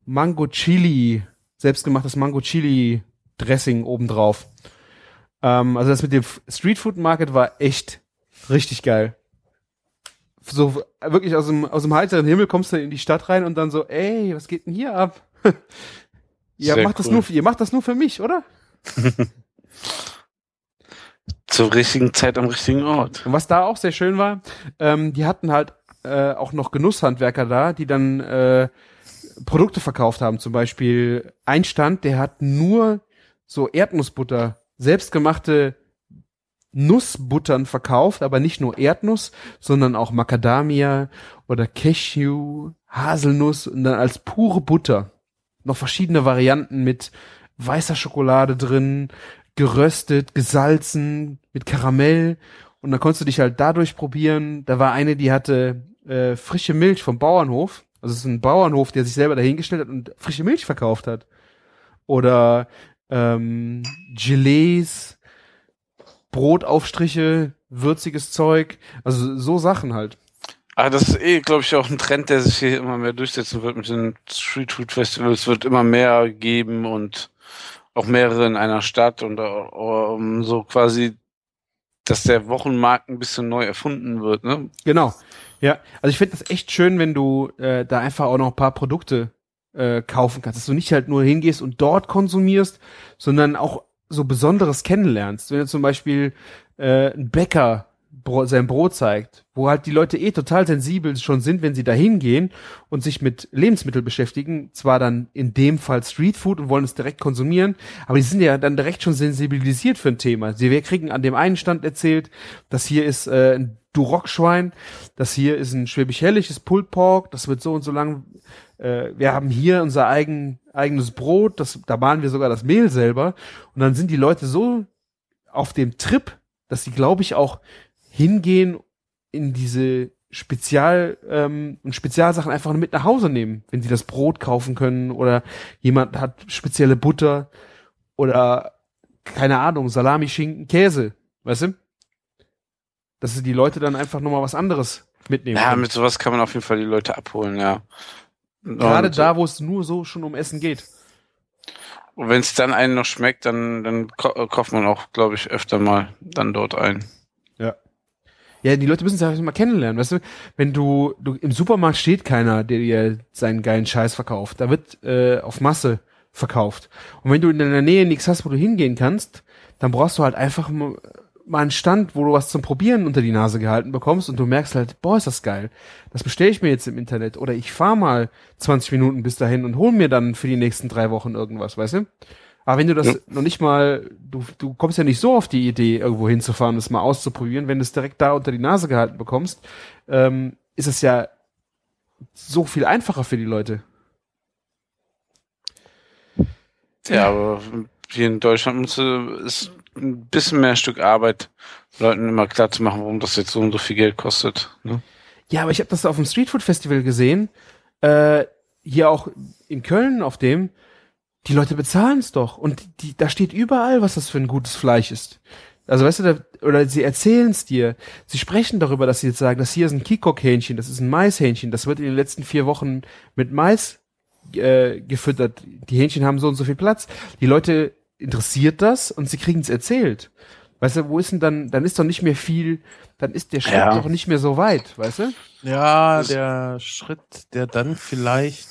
Mango Chili, selbstgemachtes Mango Chili Dressing obendrauf. Ähm, also das mit dem Street Food Market war echt richtig geil. So wirklich aus dem, aus dem heiteren Himmel kommst du in die Stadt rein und dann so, ey, was geht denn hier ab? ihr macht cool. das nur, ihr macht das nur für mich, oder? Zur richtigen Zeit am richtigen Ort. Und was da auch sehr schön war, ähm, die hatten halt äh, auch noch Genusshandwerker da, die dann äh, Produkte verkauft haben. Zum Beispiel ein Stand, der hat nur so Erdnussbutter, selbstgemachte Nussbuttern verkauft, aber nicht nur Erdnuss, sondern auch Macadamia oder Cashew, Haselnuss und dann als pure Butter. Noch verschiedene Varianten mit weißer Schokolade drin, geröstet, gesalzen, mit Karamell. Und dann konntest du dich halt dadurch probieren. Da war eine, die hatte äh, frische Milch vom Bauernhof. Also es ist ein Bauernhof, der sich selber dahingestellt hat und frische Milch verkauft hat. Oder ähm, Gelees, Brotaufstriche, würziges Zeug, also so Sachen halt. Ah, das ist eh, glaube ich, auch ein Trend, der sich hier immer mehr durchsetzen wird mit den Street Food Festivals. Es wird immer mehr geben und auch mehrere in einer Stadt und um, so quasi, dass der Wochenmarkt ein bisschen neu erfunden wird, ne? Genau. Ja, also ich finde das echt schön, wenn du äh, da einfach auch noch ein paar Produkte äh, kaufen kannst, dass du nicht halt nur hingehst und dort konsumierst, sondern auch so Besonderes kennenlernst. Wenn du zum Beispiel äh, ein Bäcker Bro sein Brot zeigt, wo halt die Leute eh total sensibel schon sind, wenn sie da hingehen und sich mit Lebensmitteln beschäftigen, zwar dann in dem Fall Streetfood und wollen es direkt konsumieren, aber die sind ja dann direkt schon sensibilisiert für ein Thema. Sie kriegen an dem einen Stand erzählt, dass hier ist äh, ein Durockschwein, das hier ist ein schwäbisch-hellisches Pulled Pork, das wird so und so lang, äh, wir haben hier unser eigen, eigenes Brot, das, da mahlen wir sogar das Mehl selber und dann sind die Leute so auf dem Trip, dass sie, glaube ich, auch hingehen in diese Spezial ähm, und Spezialsachen einfach mit nach Hause nehmen, wenn sie das Brot kaufen können oder jemand hat spezielle Butter oder keine Ahnung, Salami, Schinken, Käse, weißt du? Dass die Leute dann einfach nochmal was anderes mitnehmen. Ja, können. mit sowas kann man auf jeden Fall die Leute abholen, ja. Gerade und, da, wo es nur so schon um Essen geht. Und wenn es dann einen noch schmeckt, dann, dann kauft man auch, glaube ich, öfter mal dann dort ein. Ja. Ja, die Leute müssen sich mal kennenlernen, weißt du? Wenn du, du im Supermarkt steht keiner, der dir seinen geilen Scheiß verkauft. Da wird äh, auf Masse verkauft. Und wenn du in deiner Nähe nichts hast, wo du hingehen kannst, dann brauchst du halt einfach mal einen Stand, wo du was zum Probieren unter die Nase gehalten bekommst und du merkst halt, boah, ist das geil. Das bestelle ich mir jetzt im Internet. Oder ich fahre mal 20 Minuten bis dahin und hol mir dann für die nächsten drei Wochen irgendwas, weißt du? Aber wenn du das ja. noch nicht mal, du, du kommst ja nicht so auf die Idee, irgendwo hinzufahren, das mal auszuprobieren, wenn du es direkt da unter die Nase gehalten bekommst, ähm, ist es ja so viel einfacher für die Leute. Ja, aber hier in Deutschland ist ein bisschen mehr Stück Arbeit, Leuten immer klar zu machen, warum das jetzt so und so viel Geld kostet. Ne? Ja, aber ich habe das auf dem Streetfood Festival gesehen, äh, hier auch in Köln auf dem, die Leute bezahlen es doch und die, da steht überall, was das für ein gutes Fleisch ist. Also weißt du, da, oder sie erzählen es dir. Sie sprechen darüber, dass sie jetzt sagen, das hier ist ein Kikok-Hähnchen, das ist ein Maishähnchen, das wird in den letzten vier Wochen mit Mais äh, gefüttert. Die Hähnchen haben so und so viel Platz. Die Leute interessiert das und sie kriegen es erzählt. Weißt du, wo ist denn dann, dann ist doch nicht mehr viel, dann ist der Schritt Ja. doch nicht mehr so weit, weißt du? Ja, der Schritt, der dann vielleicht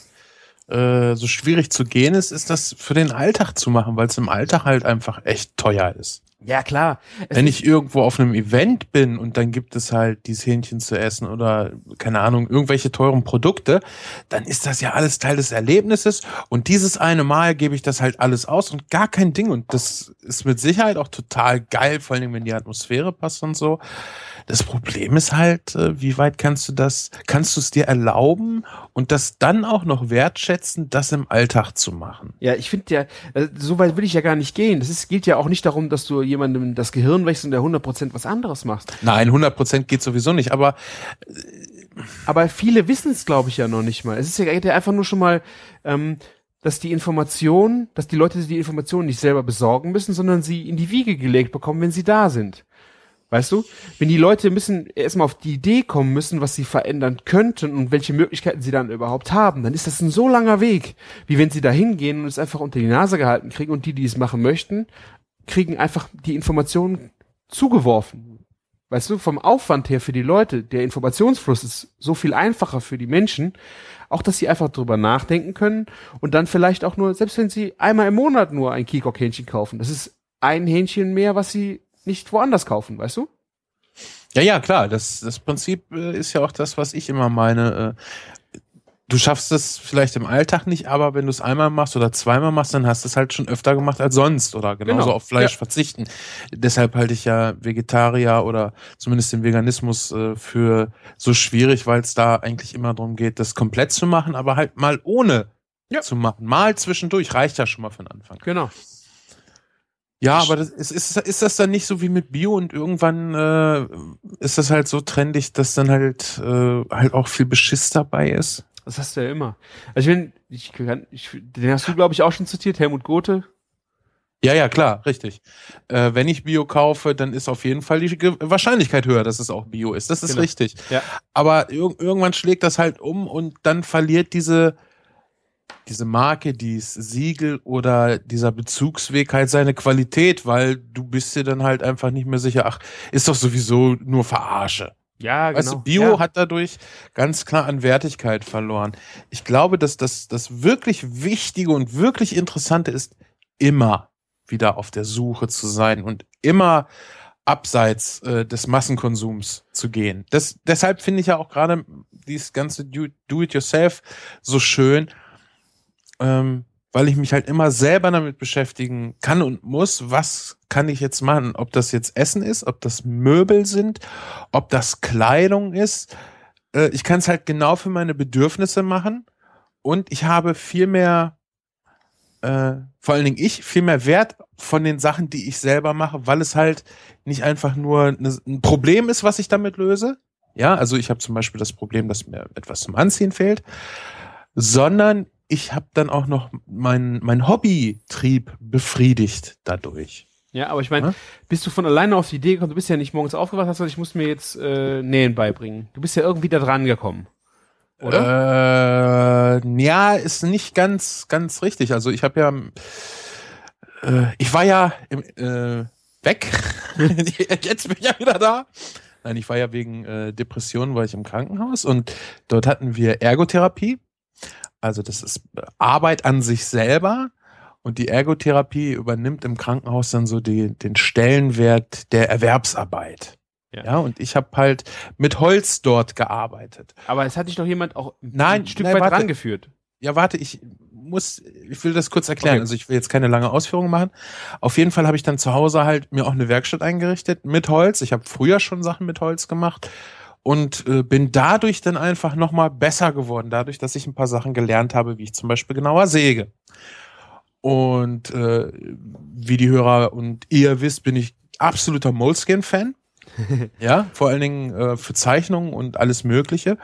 äh, so schwierig zu gehen ist, ist das für den Alltag zu machen, weil es im Alltag halt einfach echt teuer ist. Ja, klar. Es Wenn ich irgendwo auf einem Event bin und dann gibt es halt dieses Hähnchen zu essen oder keine Ahnung, irgendwelche teuren Produkte, dann ist das ja alles Teil des Erlebnisses und dieses eine Mal gebe ich das halt alles aus und gar kein Ding und das ist mit Sicherheit auch total geil, vor allem wenn die Atmosphäre passt und so. Das Problem ist halt, äh, wie weit kannst du das, kannst du es dir erlauben und das dann auch noch wertschätzen, das im Alltag zu machen? Ja, ich finde ja, äh, so weit will ich ja gar nicht gehen. Das ist, geht ja auch nicht darum, dass du jemandem das Gehirn wächst und der 100% was anderes machst. Nein, 100% geht sowieso nicht, aber Aber viele wissen es, glaube ich, ja noch nicht mal. Es ist ja geht ja einfach nur schon mal, ähm, dass die Information, dass die Leute die Informationen nicht selber besorgen müssen, sondern sie in die Wiege gelegt bekommen, wenn sie da sind. Weißt du? Wenn die Leute müssen erstmal auf die Idee kommen müssen, was sie verändern könnten und welche Möglichkeiten sie dann überhaupt haben, dann ist das ein so langer Weg, wie wenn sie da hingehen und es einfach unter die Nase gehalten kriegen und die, die es machen möchten, kriegen einfach die Informationen zugeworfen. Weißt du, vom Aufwand her für die Leute, der Informationsfluss ist so viel einfacher für die Menschen, auch dass sie einfach drüber nachdenken können und dann vielleicht auch nur, selbst wenn sie einmal im Monat nur ein Kikok-Hähnchen kaufen, das ist ein Hähnchen mehr, was sie nicht woanders kaufen, weißt du? Ja, ja, klar. Das, das Prinzip äh, ist ja auch das, was ich immer meine. Äh, du schaffst es vielleicht im Alltag nicht, aber wenn du es einmal machst oder zweimal machst, dann hast du es halt schon öfter gemacht als sonst oder genauso Genau, auf Fleisch ja. verzichten. Deshalb halte ich ja Vegetarier oder zumindest den Veganismus äh, für so schwierig, weil es da eigentlich immer darum geht, das komplett zu machen, aber halt mal ohne Ja. zu machen. Mal zwischendurch reicht ja schon mal für den Anfang. Genau. Ja, aber das ist, ist, ist das dann nicht so wie mit Bio und irgendwann äh, ist das halt so trendig, dass dann halt äh, halt auch viel Beschiss dabei ist? Das hast du ja immer. Also ich bin, ich kann, ich, den hast du, glaube ich, auch schon zitiert, Helmut Gothe. Ja, ja, klar, richtig. Äh, wenn ich Bio kaufe, dann ist auf jeden Fall die Ge Wahrscheinlichkeit höher, dass es auch Bio ist. Das ist Genau. richtig. Ja. Aber ir irgendwann schlägt das halt um und dann verliert diese diese Marke, dieses Siegel oder dieser Bezugsweg halt seine Qualität, weil du bist dir dann halt einfach nicht mehr sicher, ach, ist doch sowieso nur Verarsche. Ja, genau. Weißt du, Bio ja. hat dadurch ganz klar an Wertigkeit verloren. Ich glaube, dass das, das wirklich Wichtige und wirklich Interessante ist, immer wieder auf der Suche zu sein und immer abseits äh, des Massenkonsums zu gehen. Das, deshalb finde ich ja auch gerade dieses ganze Do- Do-it-yourself so schön, ähm, weil ich mich halt immer selber damit beschäftigen kann und muss, was kann ich jetzt machen? Ob das jetzt Essen ist, ob das Möbel sind, ob das Kleidung ist. Äh, ich kann es halt genau für meine Bedürfnisse machen und ich habe viel mehr, äh, vor allen Dingen ich, viel mehr Wert von den Sachen, die ich selber mache, weil es halt nicht einfach nur ne, ein Problem ist, was ich damit löse. Ja, also ich habe zum Beispiel das Problem, dass mir etwas zum Anziehen fehlt, sondern ich habe dann auch noch mein, mein Hobbytrieb befriedigt dadurch. Ja, aber ich meine, Ja? bist du von alleine auf die Idee gekommen, du bist ja nicht morgens aufgewacht, hast gesagt, ich muss mir jetzt äh, Nähen beibringen. Du bist ja irgendwie da dran gekommen. Oder? Äh, ja, ist nicht ganz, ganz richtig. Also ich habe ja, äh, ich war ja im, äh, weg. Jetzt bin ich ja wieder da. Nein, ich war ja wegen äh, Depressionen, war ich im Krankenhaus und dort hatten wir Ergotherapie. Also das ist Arbeit an sich selber. Und die Ergotherapie übernimmt im Krankenhaus dann so die, den Stellenwert der Erwerbsarbeit. Ja. Ja, und ich habe halt mit Holz dort gearbeitet. Aber es hat dich doch jemand auch Nein, ein Stück nein, weit warte. rangeführt. Ja, warte, ich muss, ich will das kurz erklären. Okay. Also ich will jetzt keine lange Ausführung machen. Auf jeden Fall habe ich dann zu Hause halt mir auch eine Werkstatt eingerichtet mit Holz. Ich habe früher schon Sachen mit Holz gemacht und äh, bin dadurch dann einfach nochmal besser geworden, dadurch, dass ich ein paar Sachen gelernt habe, wie ich zum Beispiel genauer säge. Und äh, wie die Hörer und ihr wisst, bin ich absoluter Moleskin-Fan. ja, vor allen Dingen äh, für Zeichnungen und alles Mögliche.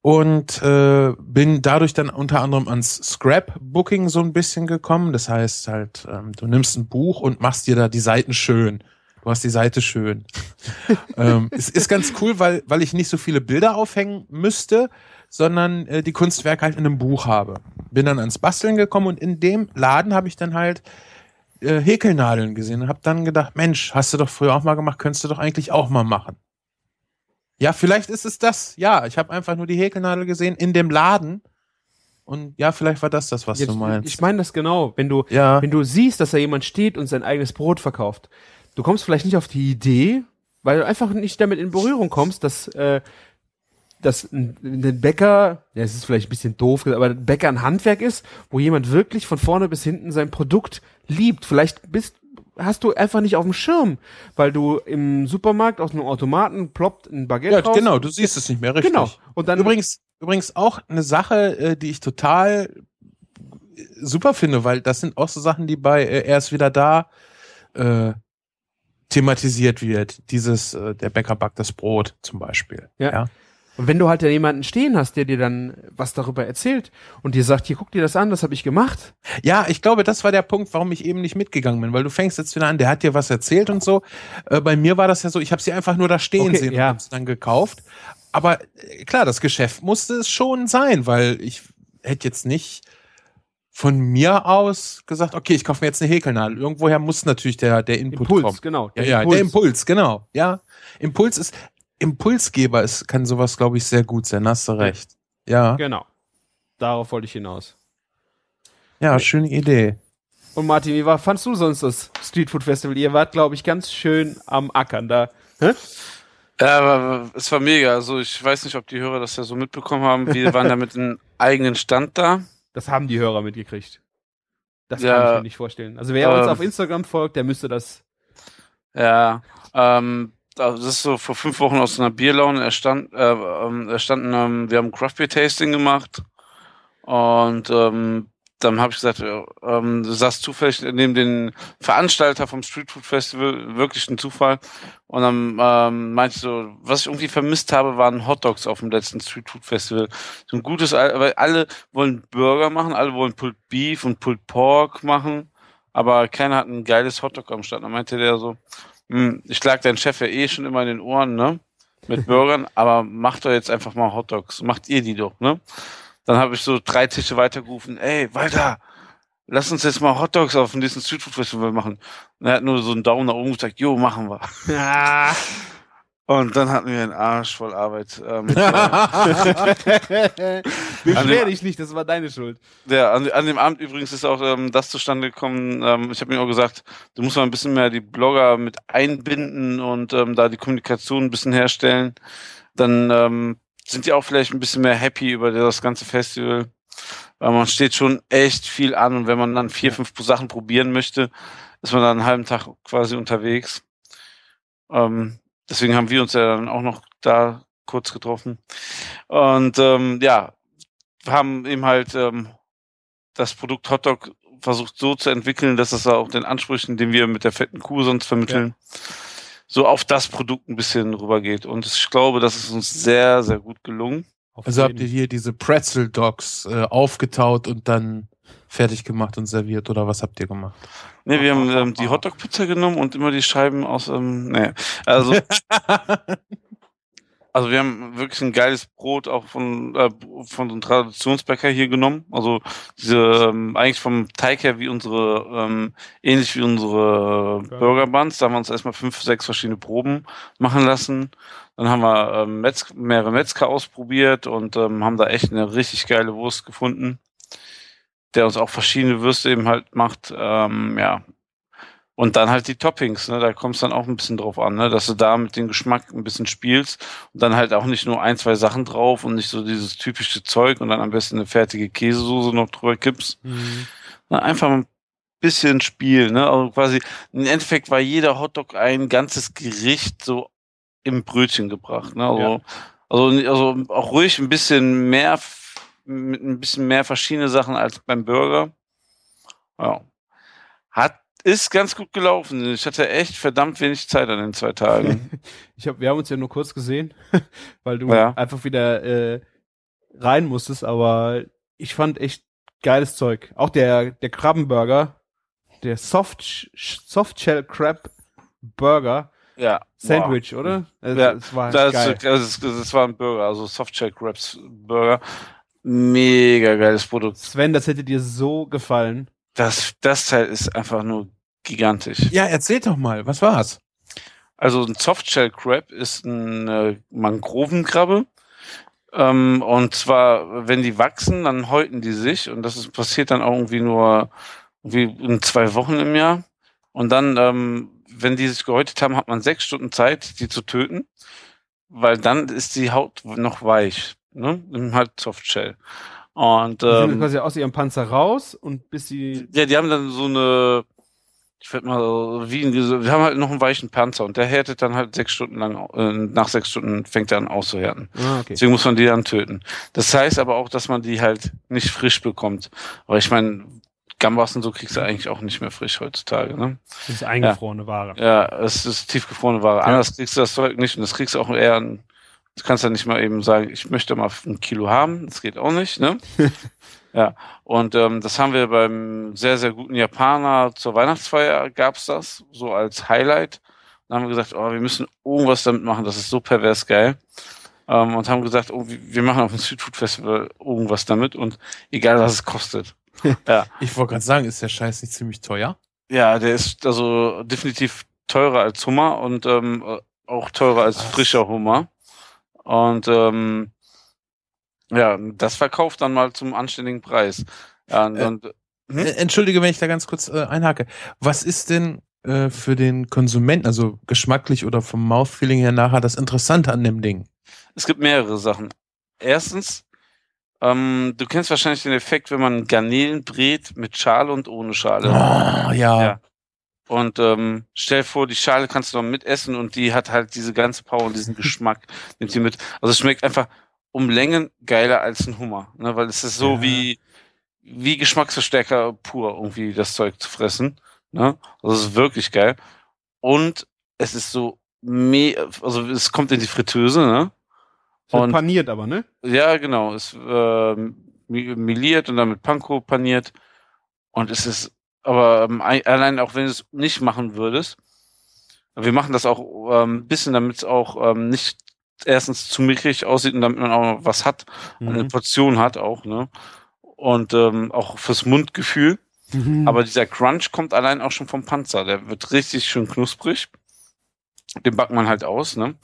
Und äh, bin dadurch dann unter anderem ans Scrapbooking so ein bisschen gekommen. Das heißt halt, ähm, du nimmst ein Buch und machst dir da die Seiten schön. Du hast die Seite schön. ähm, es ist ganz cool, weil, weil ich nicht so viele Bilder aufhängen müsste, sondern äh, die Kunstwerke halt in einem Buch habe. Bin dann ans Basteln gekommen und in dem Laden habe ich dann halt äh, Häkelnadeln gesehen und habe dann gedacht, Mensch, hast du doch früher auch mal gemacht, könntest du doch eigentlich auch mal machen. Ja, vielleicht ist es das. Ja, ich habe einfach nur die Häkelnadel gesehen in dem Laden. Und ja, vielleicht war das das, was Ja, du meinst. Ich meine das genau. Wenn du, Ja. wenn du siehst, dass da jemand steht und sein eigenes Brot verkauft, du kommst vielleicht nicht auf die Idee, weil du einfach nicht damit in Berührung kommst, dass, äh, dass ein, ein Bäcker, ja, es ist vielleicht ein bisschen doof, aber ein Bäcker ein Handwerk ist, wo jemand wirklich von vorne bis hinten sein Produkt liebt. Vielleicht bist, hast du einfach nicht auf dem Schirm, weil du im Supermarkt aus einem Automaten ploppt ein Baguette ja, raus. genau, du siehst es nicht mehr richtig. Genau. Und dann Übrigens, übrigens auch eine Sache, äh, die ich total äh, super finde, weil das sind auch so Sachen, die bei äh, Er ist wieder da äh, thematisiert wird. Dieses, äh, der Bäcker backt das Brot zum Beispiel. Ja. Und wenn du halt ja jemanden stehen hast, der dir dann was darüber erzählt und dir sagt, hier guck dir das an, das habe ich gemacht. Ja, ich glaube, das war der Punkt, warum ich eben nicht mitgegangen bin, weil du fängst jetzt wieder an, der hat dir was erzählt und so. Äh, bei mir war das ja so, ich habe sie einfach nur da stehen Okay, sehen ja. und hab's dann gekauft. Aber äh, klar, das Geschäft musste es schon sein, weil ich hätte jetzt nicht von mir aus gesagt, okay, ich kaufe mir jetzt eine Häkelnadel. Irgendwoher muss natürlich der, der Input Impuls, kommen. genau. Ja, ja, der Impuls, genau. Ja, Impuls ist, Impulsgeber ist, kann sowas, glaube ich, sehr gut sein. Hast du recht. Ja, Genau. Darauf wollte ich hinaus. ja, schöne Idee. Und Martin, wie war, fandst du sonst das Street Food Festival? Ihr wart, glaube ich, ganz schön am Ackern da. Hä? Ja, aber es war mega. Also ich weiß nicht, ob die Hörer das ja so mitbekommen haben. Wir waren da mit einem eigenen Stand da. Das haben die Hörer mitgekriegt. Das Ja. kann ich mir nicht vorstellen. Also wer uns Ähm. auf Instagram folgt, der müsste das. Ja, ähm, das ist so vor fünf Wochen aus einer Bierlaune erstand, äh, ähm, erstanden, ähm, wir haben Craft Beer Tasting gemacht und ähm, dann habe ich gesagt, äh, ähm, du saß zufällig neben den Veranstalter vom Street Food Festival, wirklich ein Zufall. Und dann ähm, meinte ich so, was ich irgendwie vermisst habe, waren Hot Dogs auf dem letzten Street Food Festival. So ein gutes, weil alle wollen Burger machen, alle wollen Pulled Beef und Pulled Pork machen, aber keiner hat ein geiles Hotdog am Start. Dann meinte der so, hm, ich lag deinen Chef ja eh schon immer in den Ohren, ne? Mit Burgern, aber macht doch jetzt einfach mal Hotdogs. Macht ihr die doch, ne? Dann habe ich so drei Tische weitergerufen, ey, Walter, lass uns jetzt mal Hotdogs auf dem nächsten Street Food Festival machen. Und er hat nur so einen Daumen nach oben gesagt, jo, machen wir. Und dann hatten wir einen Arsch voll Arbeit. Ähm, beschwer dich nicht, das war deine Schuld. Ja, an, an dem Abend übrigens ist auch ähm, das zustande gekommen. Ähm, ich habe mir auch gesagt, du musst mal ein bisschen mehr die Blogger mit einbinden und ähm, da die Kommunikation ein bisschen herstellen. Dann ähm, sind die auch vielleicht ein bisschen mehr happy über das ganze Festival. Weil man steht schon echt viel an und wenn man dann vier, fünf Sachen probieren möchte, ist man dann einen halben Tag quasi unterwegs. Ähm, deswegen haben wir uns ja dann auch noch da kurz getroffen. Und ähm, ja, wir haben eben halt ähm, das Produkt Hotdog versucht so zu entwickeln, dass es auch den Ansprüchen, den wir mit der fetten Kuh sonst vermitteln, so auf das Produkt ein bisschen rübergeht. Und ich glaube, das ist uns sehr, sehr gut gelungen. Auf Also habt ihr hier diese Pretzel Dogs äh, aufgetaut und dann fertig gemacht und serviert oder was habt ihr gemacht? Ne, wir haben ähm, die Hotdog-Pizza genommen und immer die Scheiben aus, ähm, nee, also, also wir haben wirklich ein geiles Brot auch von, äh, von so einem Traditionsbäcker hier genommen. Also diese, ähm, eigentlich vom Teig her wie unsere, ähm, ähnlich wie unsere Burger Buns. Da haben wir uns erstmal fünf, sechs verschiedene Proben machen lassen. Dann haben wir ähm, Metz mehrere Metzger ausprobiert und ähm, haben da echt eine richtig geile Wurst gefunden, der uns auch verschiedene Würste eben halt macht. Ähm, ja. Und dann halt die Toppings, ne? Da kommt es dann auch ein bisschen drauf an, ne? Dass du da mit dem Geschmack ein bisschen spielst und dann halt auch nicht nur ein, zwei Sachen drauf und nicht so dieses typische Zeug und dann am besten eine fertige Käsesoße noch drüber kippst. Mhm. Na, einfach ein bisschen Spiel, ne? Also quasi, im Endeffekt war jeder Hotdog ein ganzes Gericht, so im Brötchen gebracht. Ne? Also, Ja. also, also auch ruhig ein bisschen mehr, mit ein bisschen mehr verschiedene Sachen als beim Burger. Ja. Ist ganz gut gelaufen. Ich hatte echt verdammt wenig Zeit an den zwei Tagen. Ich hab, wir haben uns ja nur kurz gesehen, weil du Ja. einfach wieder äh, rein musstest, aber ich fand echt geiles Zeug. Auch der, der Krabbenburger, der Soft, Softshell Crab Burger ja. Sandwich, oder? Also, Ja, das war Das, geil. das, das, das war ein Burger, also Softshell Crabs Burger. Mega geiles Produkt. Sven, das hätte dir so gefallen. Das, das Teil ist einfach nur gigantisch. Ja, erzähl doch mal, was war's? Also ein Softshell Crab ist eine Mangrovenkrabbe. Ähm, und zwar, wenn die wachsen, dann häuten die sich und das ist, passiert dann auch irgendwie nur irgendwie in zwei Wochen im Jahr. Und dann, ähm, wenn die sich gehäutet haben, hat man sechs Stunden Zeit, die zu töten, weil dann ist die Haut noch weich. Ne? Halt Softshell. Und Die sind ähm, quasi aus ihrem Panzer raus und bis sie. ja, die haben dann so eine, ich würde mal, so wie ein, wir haben halt noch einen weichen Panzer und der härtet dann halt sechs Stunden lang, äh, nach sechs Stunden fängt er an auszuhärten. Ah, okay. Deswegen muss man die dann töten. Das heißt aber auch, dass man die halt nicht frisch bekommt. Aber ich meine, Gambas und so kriegst du eigentlich auch nicht mehr frisch heutzutage, ne? Das ist eingefrorene Ware. Ja, es ist tiefgefrorene Ware. Ja. Anders kriegst du das Zeug nicht und das kriegst du auch eher an, du kannst ja nicht mal eben sagen, ich möchte mal ein Kilo haben, das geht auch nicht, ne? ja, und ähm, das haben wir beim sehr, sehr guten Japaner zur Weihnachtsfeier gab's das, so als Highlight. Dann haben wir gesagt, oh, wir müssen irgendwas damit machen, das ist so pervers geil. Ähm, und haben gesagt, oh, wir wir machen auf dem Street Food Festival irgendwas damit und egal was es kostet. ja. Ich wollte gerade sagen, ist der Scheiß nicht ziemlich teuer? Ja, der ist also definitiv teurer als Hummer und ähm, äh, auch teurer als Was? frischer Hummer. Und ähm, ja, das verkauft dann mal zum anständigen Preis. Ja, und, Äh, und Hm? Äh, Entschuldige, wenn ich da ganz kurz äh, einhake. Was ist denn äh, für den Konsumenten, also geschmacklich oder vom Mouthfeeling her nachher, das Interessante an dem Ding? es gibt mehrere Sachen. Erstens, ähm, du kennst wahrscheinlich den Effekt, wenn man Garnelen brät mit Schale und ohne Schale. Oh, ja. Ja. Und ähm, stell vor, die Schale kannst du noch mitessen und die hat halt diese ganze Power und diesen Geschmack, nimmt sie mit. Also es schmeckt einfach um Längen geiler als ein Hummer, ne? weil es ist so Ja. wie wie Geschmacksverstärker pur irgendwie das Zeug zu fressen. Ne? Also es ist wirklich geil. Und es ist so me also es kommt in die Fritteuse, ne? Und- paniert aber, ne? Ja, genau. Es mi- miliert und dann mit Panko paniert. Und es ist, aber ähm, ein- allein auch wenn du es nicht machen würdest, wir machen das auch ähm, ein bisschen, damit es auch ähm, nicht erstens zu mickrig aussieht und damit man auch was hat, eine Mhm. Portion hat auch, ne? Und ähm, auch fürs Mundgefühl. Mhm. Aber dieser Crunch kommt allein auch schon vom Panzer. Der wird richtig schön knusprig. Den backt man halt aus, ne?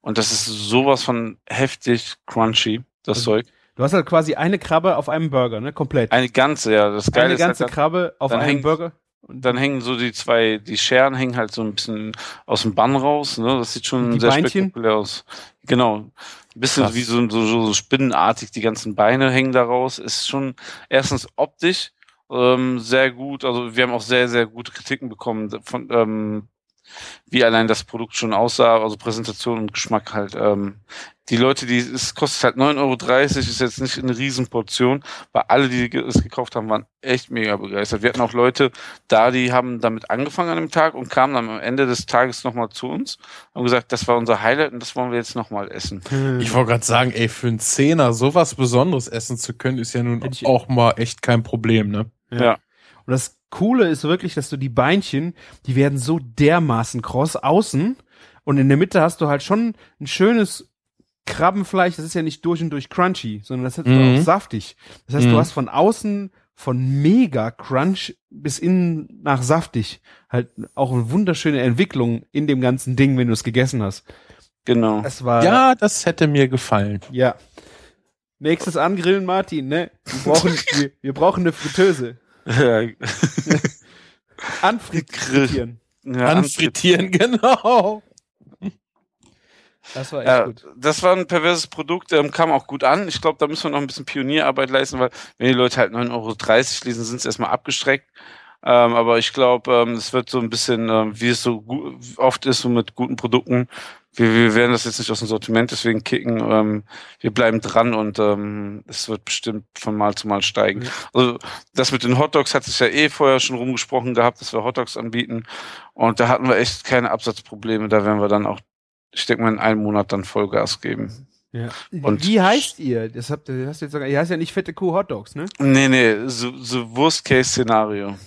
Und das ist sowas von heftig crunchy, das Also Zeug. Du hast halt quasi eine Krabbe auf einem Burger, ne? Komplett. Eine ganze, ja. Das Geile eine ist halt, ganze dann, Krabbe auf einem hängt- Burger. Und dann hängen so die zwei, die Scheren hängen halt so ein bisschen aus dem Bann raus, ne? Das sieht schon Die sehr Beinchen? spektakulär aus. Genau. Ein bisschen Krass. wie so, so, so spinnenartig, die ganzen Beine hängen da raus. Ist schon erstens optisch ähm, sehr gut. Also wir haben auch sehr, sehr gute Kritiken bekommen von ähm, wie allein das Produkt schon aussah, also Präsentation und Geschmack halt. Ähm, die Leute, die es kostet halt 9,30 Euro, ist jetzt nicht eine Riesenportion, weil alle, die es gekauft haben, waren echt mega begeistert. Wir hatten auch Leute da, die haben damit angefangen an dem Tag und kamen dann am Ende des Tages nochmal zu uns und gesagt, das war unser Highlight und das wollen wir jetzt nochmal essen. Ich wollte gerade sagen, ey, für einen Zehner sowas Besonderes essen zu können, ist ja nun auch mal echt kein Problem, ne? Ja. Und das Coole ist wirklich, dass du die Beinchen, die werden so dermaßen kross außen und in der Mitte hast du halt schon ein schönes Krabbenfleisch, das ist ja nicht durch und durch crunchy, sondern das ist Mhm. auch saftig. Das heißt, Mhm. du hast von außen von mega crunch bis innen nach saftig halt auch eine wunderschöne Entwicklung in dem ganzen Ding, wenn du es gegessen hast. Genau. Es war Ja, das hätte mir gefallen. ja. Nächstes Angrillen, Martin, ne? Wir brauchen, wir, wir brauchen eine Fritteuse. Anfrittieren. ja, Anfrittieren, genau. Das war echt Ja, gut. das war ein perverses Produkt, ähm, kam auch gut an. Ich glaube, da müssen wir noch ein bisschen Pionierarbeit leisten, weil wenn die Leute halt 9,30 Euro lesen, sind sie erstmal abgestreckt. Ähm, aber ich glaube, ähm, es wird so ein bisschen, ähm, wie es so oft ist, so mit guten Produkten. Wir, wir werden das jetzt nicht aus dem Sortiment deswegen kicken. Ähm, wir bleiben dran und ähm, es wird bestimmt von Mal zu Mal steigen. Also das mit den Hotdogs hat sich ja eh vorher schon rumgesprochen gehabt, dass wir Hotdogs anbieten. Und da hatten wir echt keine Absatzprobleme. Da werden wir dann auch, ich denke mal, in einem Monat dann Vollgas geben. Ja. Und- Wie heißt ihr? Das habt ihr, hast du jetzt sogar, ihr heißt ja nicht fette Kuh Hotdogs, ne? Nee, nee, so, so Worst-Case-Szenario.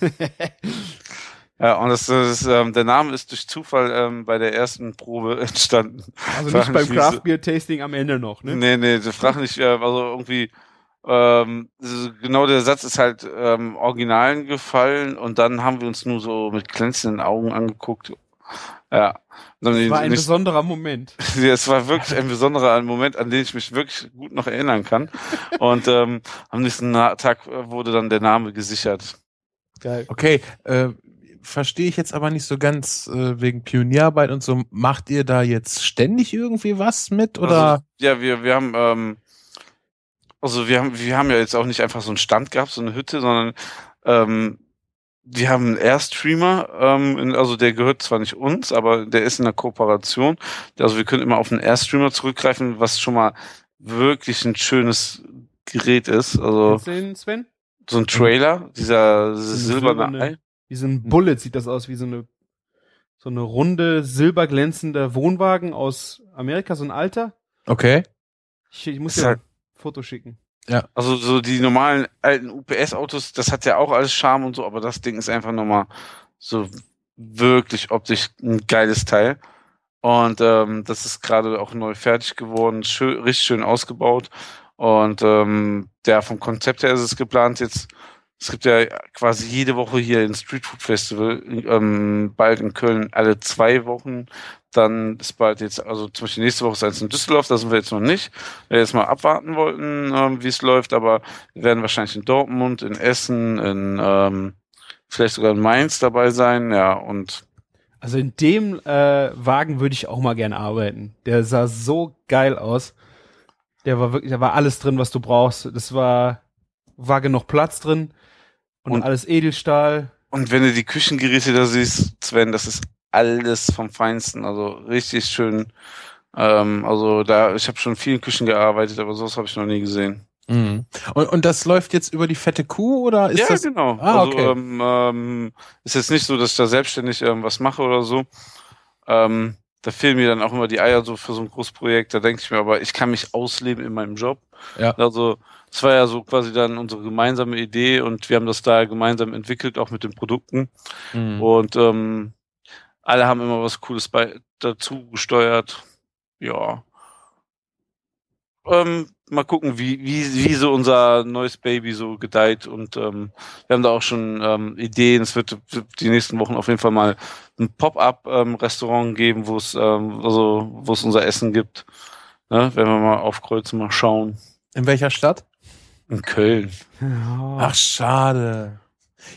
ja, und das, das ist, ähm, der Name ist durch Zufall ähm, bei der ersten Probe entstanden. Also nicht beim Craft Beer Tasting am Ende noch, ne? Nee, nee, du frag nicht, äh, also irgendwie, ähm, genau der Satz ist halt ähm, Originalen gefallen und dann haben wir uns nur so mit glänzenden Augen angeguckt. Ja. Das war ein nicht- besonderer Moment. Es war wirklich ein besonderer Moment, an den ich mich wirklich gut noch erinnern kann. Und ähm, am nächsten Tag äh, wurde dann der Name gesichert. Geil. Okay, äh, verstehe ich jetzt aber nicht so ganz äh, wegen Pionierarbeit und so. Macht ihr da jetzt ständig irgendwie was mit oder? Also, ja, wir, wir haben, ähm, also wir haben, wir haben ja jetzt auch nicht einfach so einen Stand gehabt, so eine Hütte, sondern ähm, wir haben einen Airstreamer, ähm, in, also der gehört zwar nicht uns, aber der ist in der Kooperation. Also wir können immer auf einen Airstreamer zurückgreifen, was schon mal wirklich ein schönes Gerät ist. Also Kennst du den, Sven? so ein Trailer, dieser silberne- Ei. Wie so ein Bullet sieht das aus, wie so eine, so eine runde, silberglänzende Wohnwagen aus Amerika, so ein alter. Okay. Ich, ich muss dir halt- ein Foto schicken. Also so die normalen alten UPS-Autos, das hat ja auch alles Charme und so, aber das Ding ist einfach nochmal so wirklich optisch ein geiles Teil. Und ähm, das ist gerade auch neu fertig geworden, schön, richtig schön ausgebaut. Und ähm, der vom Konzept her ist es geplant jetzt. Es gibt ja quasi jede Woche hier ein Street Food Festival, ähm, bald in Köln alle zwei Wochen. Dann ist bald jetzt, also zum Beispiel nächste Woche ist eins in Düsseldorf, da sind wir jetzt noch nicht. Wir jetzt mal abwarten wollten, ähm, wie es läuft, aber wir werden wahrscheinlich in Dortmund, in Essen, in ähm, vielleicht sogar in Mainz dabei sein, ja, und Also in dem äh, Wagen würde ich auch mal gerne arbeiten. Der sah so geil aus. Der war wirklich, da war alles drin, was du brauchst. Das war, war genug Platz drin und, Und- alles Edelstahl. Und wenn du die Küchengeräte da siehst, Sven, das ist alles vom Feinsten, also richtig schön. Ähm, also da, ich habe schon in vielen Küchen gearbeitet, aber sowas habe ich noch nie gesehen. Mhm. Und, und das läuft jetzt über die fette Kuh oder ist ja, das? genau. Ah, also okay. ähm, ähm, ist jetzt nicht so, dass ich da selbstständig ähm, was mache oder so. Ähm, da fehlen mir dann auch immer die Eier so für so ein Großprojekt. Da denke ich mir, aber ich kann mich ausleben in meinem Job. Ja. Also es war ja so quasi dann unsere gemeinsame Idee und wir haben das da gemeinsam entwickelt, auch mit den Produkten. Mhm. Und ähm, alle haben immer was Cooles bei dazu gesteuert. Ja. Ähm, mal gucken, wie, wie, wie so unser neues Baby so gedeiht. Und ähm, wir haben da auch schon ähm, Ideen. Es wird die nächsten Wochen auf jeden Fall mal ein Pop-up-Restaurant geben, wo es ähm, also wo es unser Essen gibt. Ne? Wenn wir mal aufkreuzen, mal schauen. In welcher Stadt? In Köln. Ach, schade.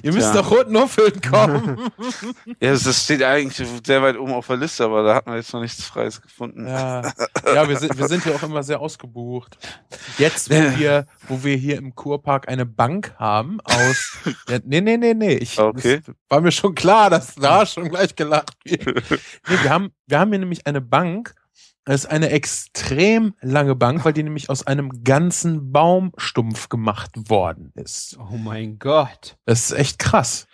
Ihr müsst Tja. nach Rotenhofeln kommen. Ja, das steht eigentlich sehr weit oben auf der Liste, aber da hatten wir jetzt noch nichts Freies gefunden. ja, ja wir, sind, wir sind ja auch immer sehr ausgebucht. Jetzt, wo wir, wo wir hier im Kurpark eine Bank haben aus. Ja, nee, nee, nee, nee. Ich, Okay. War mir schon klar, dass da schon gleich gelacht wird. Nee, wir, haben, wir haben hier nämlich eine Bank. Das ist eine extrem lange Bank, weil die nämlich aus einem ganzen Baumstumpf gemacht worden ist. Oh mein Gott. Das ist echt krass.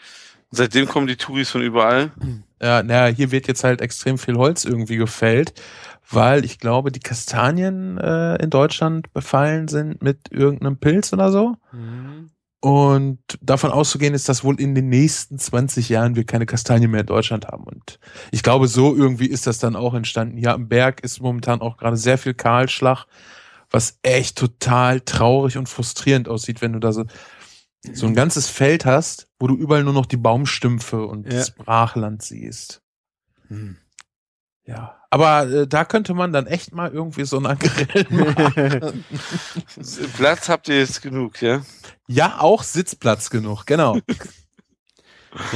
Seitdem kommen die Touris von überall. Ja, naja, hier wird jetzt halt extrem viel Holz irgendwie gefällt, weil ich glaube, die Kastanien äh, in Deutschland befallen sind mit irgendeinem Pilz oder so. Mhm. Und davon auszugehen ist, dass wohl in den nächsten 20 Jahren wir keine Kastanien mehr in Deutschland haben. Und ich glaube, so irgendwie ist das dann auch entstanden. Hier am Berg ist momentan auch gerade sehr viel Kahlschlag, was echt total traurig und frustrierend aussieht, wenn du da so, so ein ganzes Feld hast, wo du überall nur noch die Baumstümpfe und Ja. das Brachland siehst. Hm. Ja. Aber äh, da könnte man dann echt mal irgendwie so ein Angrill machen. Platz habt ihr jetzt genug, ja? ja, auch Sitzplatz genug, genau.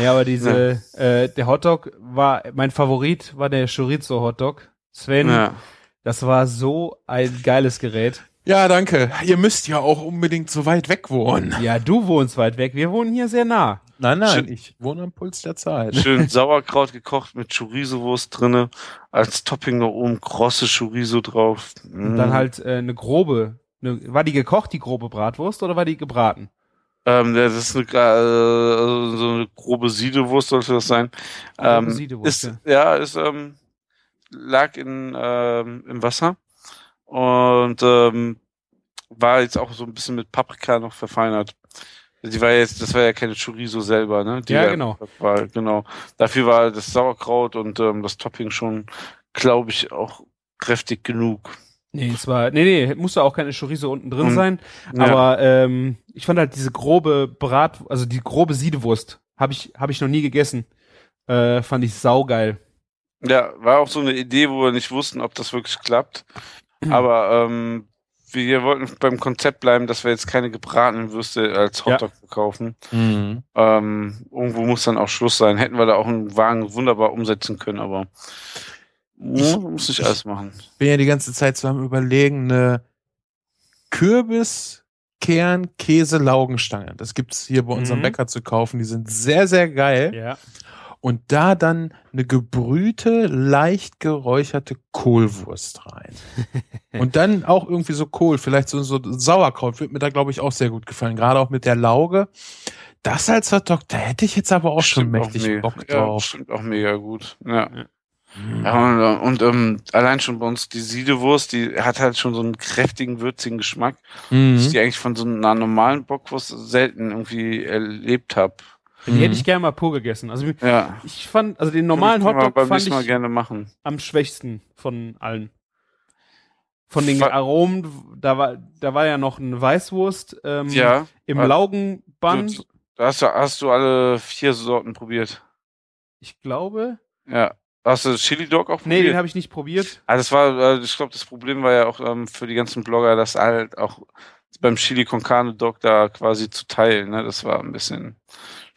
Ja, aber diese, äh, der Hotdog war, mein Favorit war der Chorizo Hotdog. Sven, Ja. das war so ein geiles Gerät. Ja, danke. Ihr müsst ja auch unbedingt so weit weg wohnen. Ja, du wohnst weit weg, wir wohnen hier sehr nah. Nein, nein, Schön- ich wohne am Puls der Zeit. Schön Sauerkraut gekocht mit Chorizo-Wurst drinne. Als Topping noch oben krosse Chorizo drauf. Und Mm. dann halt äh, eine grobe. Eine, war die gekocht, die grobe Bratwurst, oder war die gebraten? Ähm, das ist eine, äh, so eine grobe Siedewurst sollte das sein. Grobe Ähm, Siedewurst, ist, ja, ist, ähm, lag in, ähm, im Wasser und ähm, war jetzt auch so ein bisschen mit Paprika noch verfeinert. Die war jetzt, das war ja keine Chorizo selber, ne? Die Ja, war- genau. War, genau. Dafür war das Sauerkraut und ähm, das Topping schon, glaube ich, auch kräftig genug. Nee, es war, nee, nee, musste auch keine Chorizo unten drin Und- sein. Ja. Aber ähm, ich fand halt diese grobe Brat, also die grobe Siedewurst, habe ich, hab ich noch nie gegessen. Äh, fand ich saugeil. Ja, war auch so eine Idee, wo wir nicht wussten, ob das wirklich klappt. Aber ähm, wir wollten beim Konzept bleiben, dass wir jetzt keine gebratenen Würste als Ja. Hotdog verkaufen. Mhm. Ähm, irgendwo muss dann auch Schluss sein. Hätten wir da auch einen Wagen wunderbar umsetzen können, aber ja, muss nicht alles machen. bin ja die ganze Zeit so am überlegen, eine Kürbis, Kern, Käse, Laugenstange. Das gibt's hier bei unserem Mhm. Bäcker zu kaufen. Die sind sehr, sehr geil. Ja. Und da dann eine gebrühte, leicht geräucherte Kohlwurst rein. Und dann auch irgendwie so Kohl, vielleicht so, so Sauerkraut, wird mir da, glaube ich, auch sehr gut gefallen. Gerade auch mit der Lauge. Das als da hätte ich jetzt aber auch schon Stimmt auch mächtig mega- Bock Ja, drauf. stimmt auch mega gut. Ja. Mhm. Ja, und, und ähm, allein schon bei uns die Siedewurst, die hat halt schon so einen kräftigen, würzigen Geschmack, den ich Mhm. die eigentlich von so einer normalen Bockwurst selten irgendwie erlebt habe. Die Mhm. hätte ich gerne mal pur gegessen. Also Ja. ich fand, also den normalen Hotdog fand nächsten Mal ich gerne machen. am schwächsten von allen. Von den Fa- Aromen, da war, da war ja noch eine Weißwurst ähm, Ja. im Laugenband. Da hast du, hast du alle vier Sorten probiert. Ich glaube. Ja. Hast du Chili Dog auch Nee, probiert? den habe ich nicht probiert. Ah, das war, äh, ich glaube, das Problem war ja auch ähm, für die ganzen Blogger, das halt auch beim Chili con Carne Dog da quasi zu teilen. Ne? Das war ein bisschen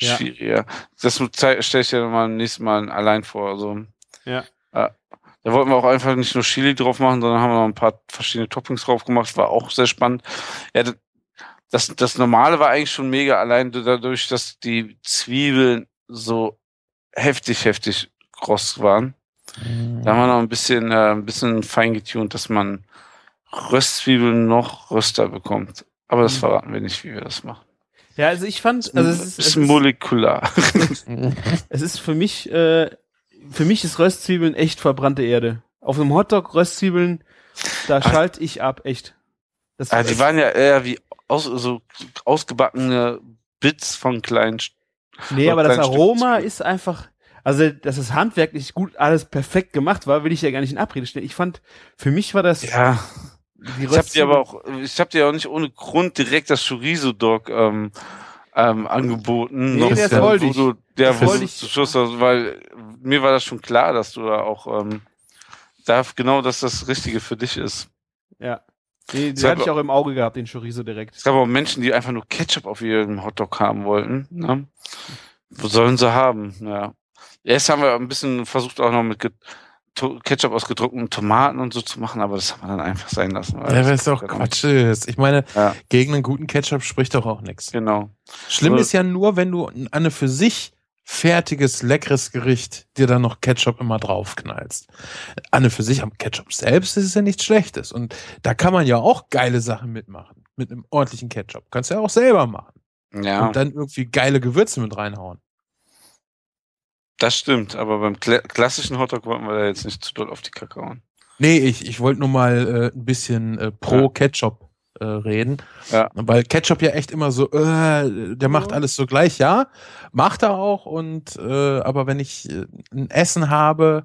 Ja. schwieriger. Das stelle ich dir mal beim nächsten Mal allein vor. Also, Ja. äh, da wollten wir auch einfach nicht nur Chili drauf machen, sondern haben wir noch ein paar verschiedene Toppings drauf gemacht. War auch sehr spannend. Ja, das- das, Normale war eigentlich schon mega, allein dadurch, dass die Zwiebeln so heftig, heftig kross waren. Da haben wir noch ein bisschen, äh, ein bisschen fein getuned, dass man Röstzwiebeln noch röster bekommt. Aber das Mhm. verraten wir nicht, wie wir das machen. Ja, also ich fand, also es ist, es ist, molekular. es ist für mich, äh, für mich ist Röstzwiebeln echt verbrannte Erde. Auf einem Hotdog Röstzwiebeln, da Ach. schalte ich ab, echt. Das Ah, die waren ja eher wie aus, so ausgebackene Bits von kleinen. Nee, aber das kleine Stück Aroma Zwiebeln. ist einfach, also, dass es handwerklich gut alles perfekt gemacht war, will ich ja gar nicht in Abrede stellen. Ich fand, für mich war das, Ja, ich habe dir aber auch, ich habe dir auch nicht ohne Grund direkt das Chorizo Dog ähm, ähm, angeboten. Nee, Noch, das wollte wo ich. Du, der, Das wo wollte ich. hast, weil mir war das schon klar, dass du da auch ähm, da genau, dass das Richtige für dich ist. Ja. Nee, den hatte ich auch im Auge gehabt, den Chorizo direkt. Es gab auch Menschen, die einfach nur Ketchup auf ihrem Hotdog haben wollten. Ne? Wo sollen sie haben? Ja. Erst haben wir ein bisschen versucht, auch noch mit to Ketchup aus gedruckten Tomaten und so zu machen, aber das haben wir dann einfach sein lassen. Ja, das es doch Quatsch ist. Ich meine, Ja. gegen einen guten Ketchup spricht doch auch nichts. Genau. Schlimm Aber- ist ja nur, wenn du eine für sich fertiges, leckeres Gericht dir dann noch Ketchup immer draufknallst. An eine für sich am Ketchup selbst ist es ja nichts Schlechtes. Und da kann man ja auch geile Sachen mitmachen. Mit einem ordentlichen Ketchup. Kannst du ja auch selber machen. Ja, Und dann irgendwie geile Gewürze mit reinhauen. Das stimmt. Aber beim Kla klassischen Hotdog wollten wir da jetzt nicht zu doll auf die Kacke hauen. Nee, ich, ich wollte nur mal äh, ein bisschen äh, pro Ja. Ketchup äh, reden. Ja. Weil Ketchup ja echt immer so, äh, der macht Ja. alles so gleich, ja. Macht er auch. Und äh, aber wenn ich äh, ein Essen habe,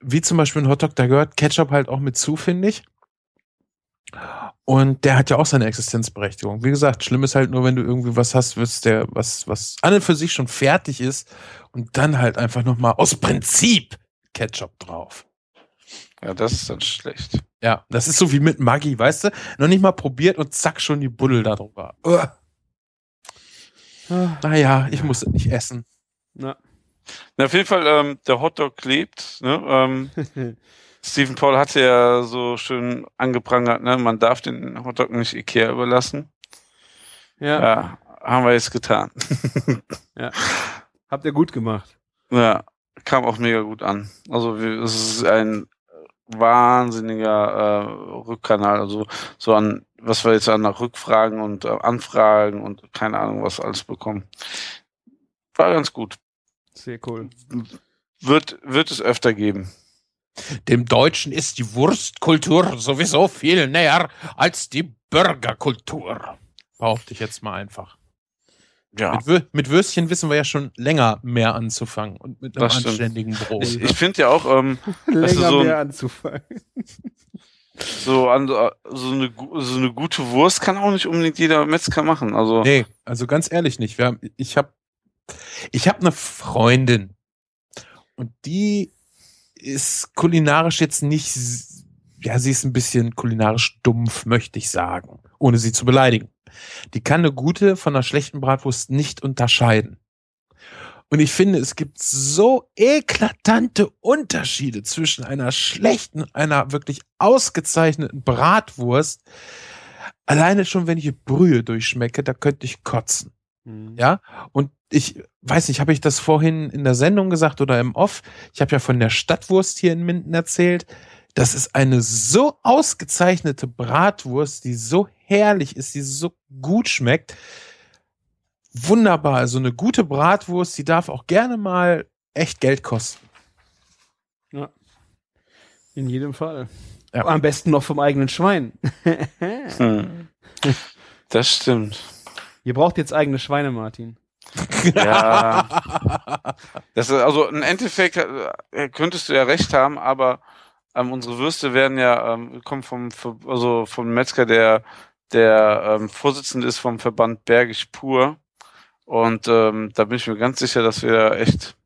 wie zum Beispiel ein Hotdog, da gehört Ketchup halt auch mit zu, finde ich. Und der hat ja auch seine Existenzberechtigung. Wie gesagt, schlimm ist halt nur, wenn du irgendwie was hast, was der, was, was an und für sich schon fertig ist und dann halt einfach nochmal aus Prinzip Ketchup drauf. Ja, das ist dann schlecht. Ja, das ist so wie mit Maggi, weißt du? Noch nicht mal probiert und zack, schon die Buddel da drüber. Uah. Ah, Naja, ich muss es nicht essen. Na. Na, auf jeden Fall, ähm, der Hotdog klebt. Ne? Ähm, Stephen Paul hatte ja so schön angeprangert, ne? man darf den Hotdog nicht Ikea überlassen. ja. Ja, haben wir jetzt getan. ja. Habt ihr gut gemacht. Ja, kam auch mega gut an. Also es ist ein wahnsinniger äh, Rückkanal, also so an was wir jetzt an Rückfragen und äh, Anfragen und keine Ahnung was alles bekommen. War ganz gut. Sehr cool. Wird, wird es öfter geben. Dem Deutschen ist die Wurstkultur sowieso viel näher als die Burgerkultur. Behaupte ich jetzt mal einfach. Ja. Mit, mit, Würstchen wissen wir ja schon länger mehr anzufangen und mit einem anständigen Brot. Ich, ich finde ja auch, ähm, länger so mehr anzufangen. So, an, so, eine, so eine gute Wurst kann auch nicht unbedingt jeder Metzger machen. Also nee, also ganz ehrlich nicht. Wir haben, ich habe ich hab eine Freundin und die ist kulinarisch jetzt nicht, ja, sie ist ein bisschen kulinarisch dumpf, möchte ich sagen, ohne sie zu beleidigen. Die kann eine gute von einer schlechten Bratwurst nicht unterscheiden. Und ich finde, es gibt so eklatante Unterschiede zwischen einer schlechten einer wirklich ausgezeichneten Bratwurst. Alleine schon, wenn ich Brühe durchschmecke, da könnte ich kotzen. Mhm. Ja, und ich weiß nicht, habe ich das vorhin in der Sendung gesagt oder im Off? Ich habe ja von der Stadtwurst hier in Minden erzählt. Das ist eine so ausgezeichnete Bratwurst, die so herrlich ist, die so gut schmeckt. Wunderbar. Also eine gute Bratwurst, die darf auch gerne mal echt Geld kosten. Ja. In jedem Fall. Ja. Am besten noch vom eigenen Schwein. hm. Das stimmt. Ihr braucht jetzt eigene Schweine, Martin. Ja. Das ist, also im Endeffekt äh, könntest du ja recht haben, aber ähm, unsere Würste werden ja, ähm, kommen vom, also vom Metzger, der, der ähm, Vorsitzende ist vom Verband Bergisch Pur. Und ähm, da bin ich mir ganz sicher, dass wir echt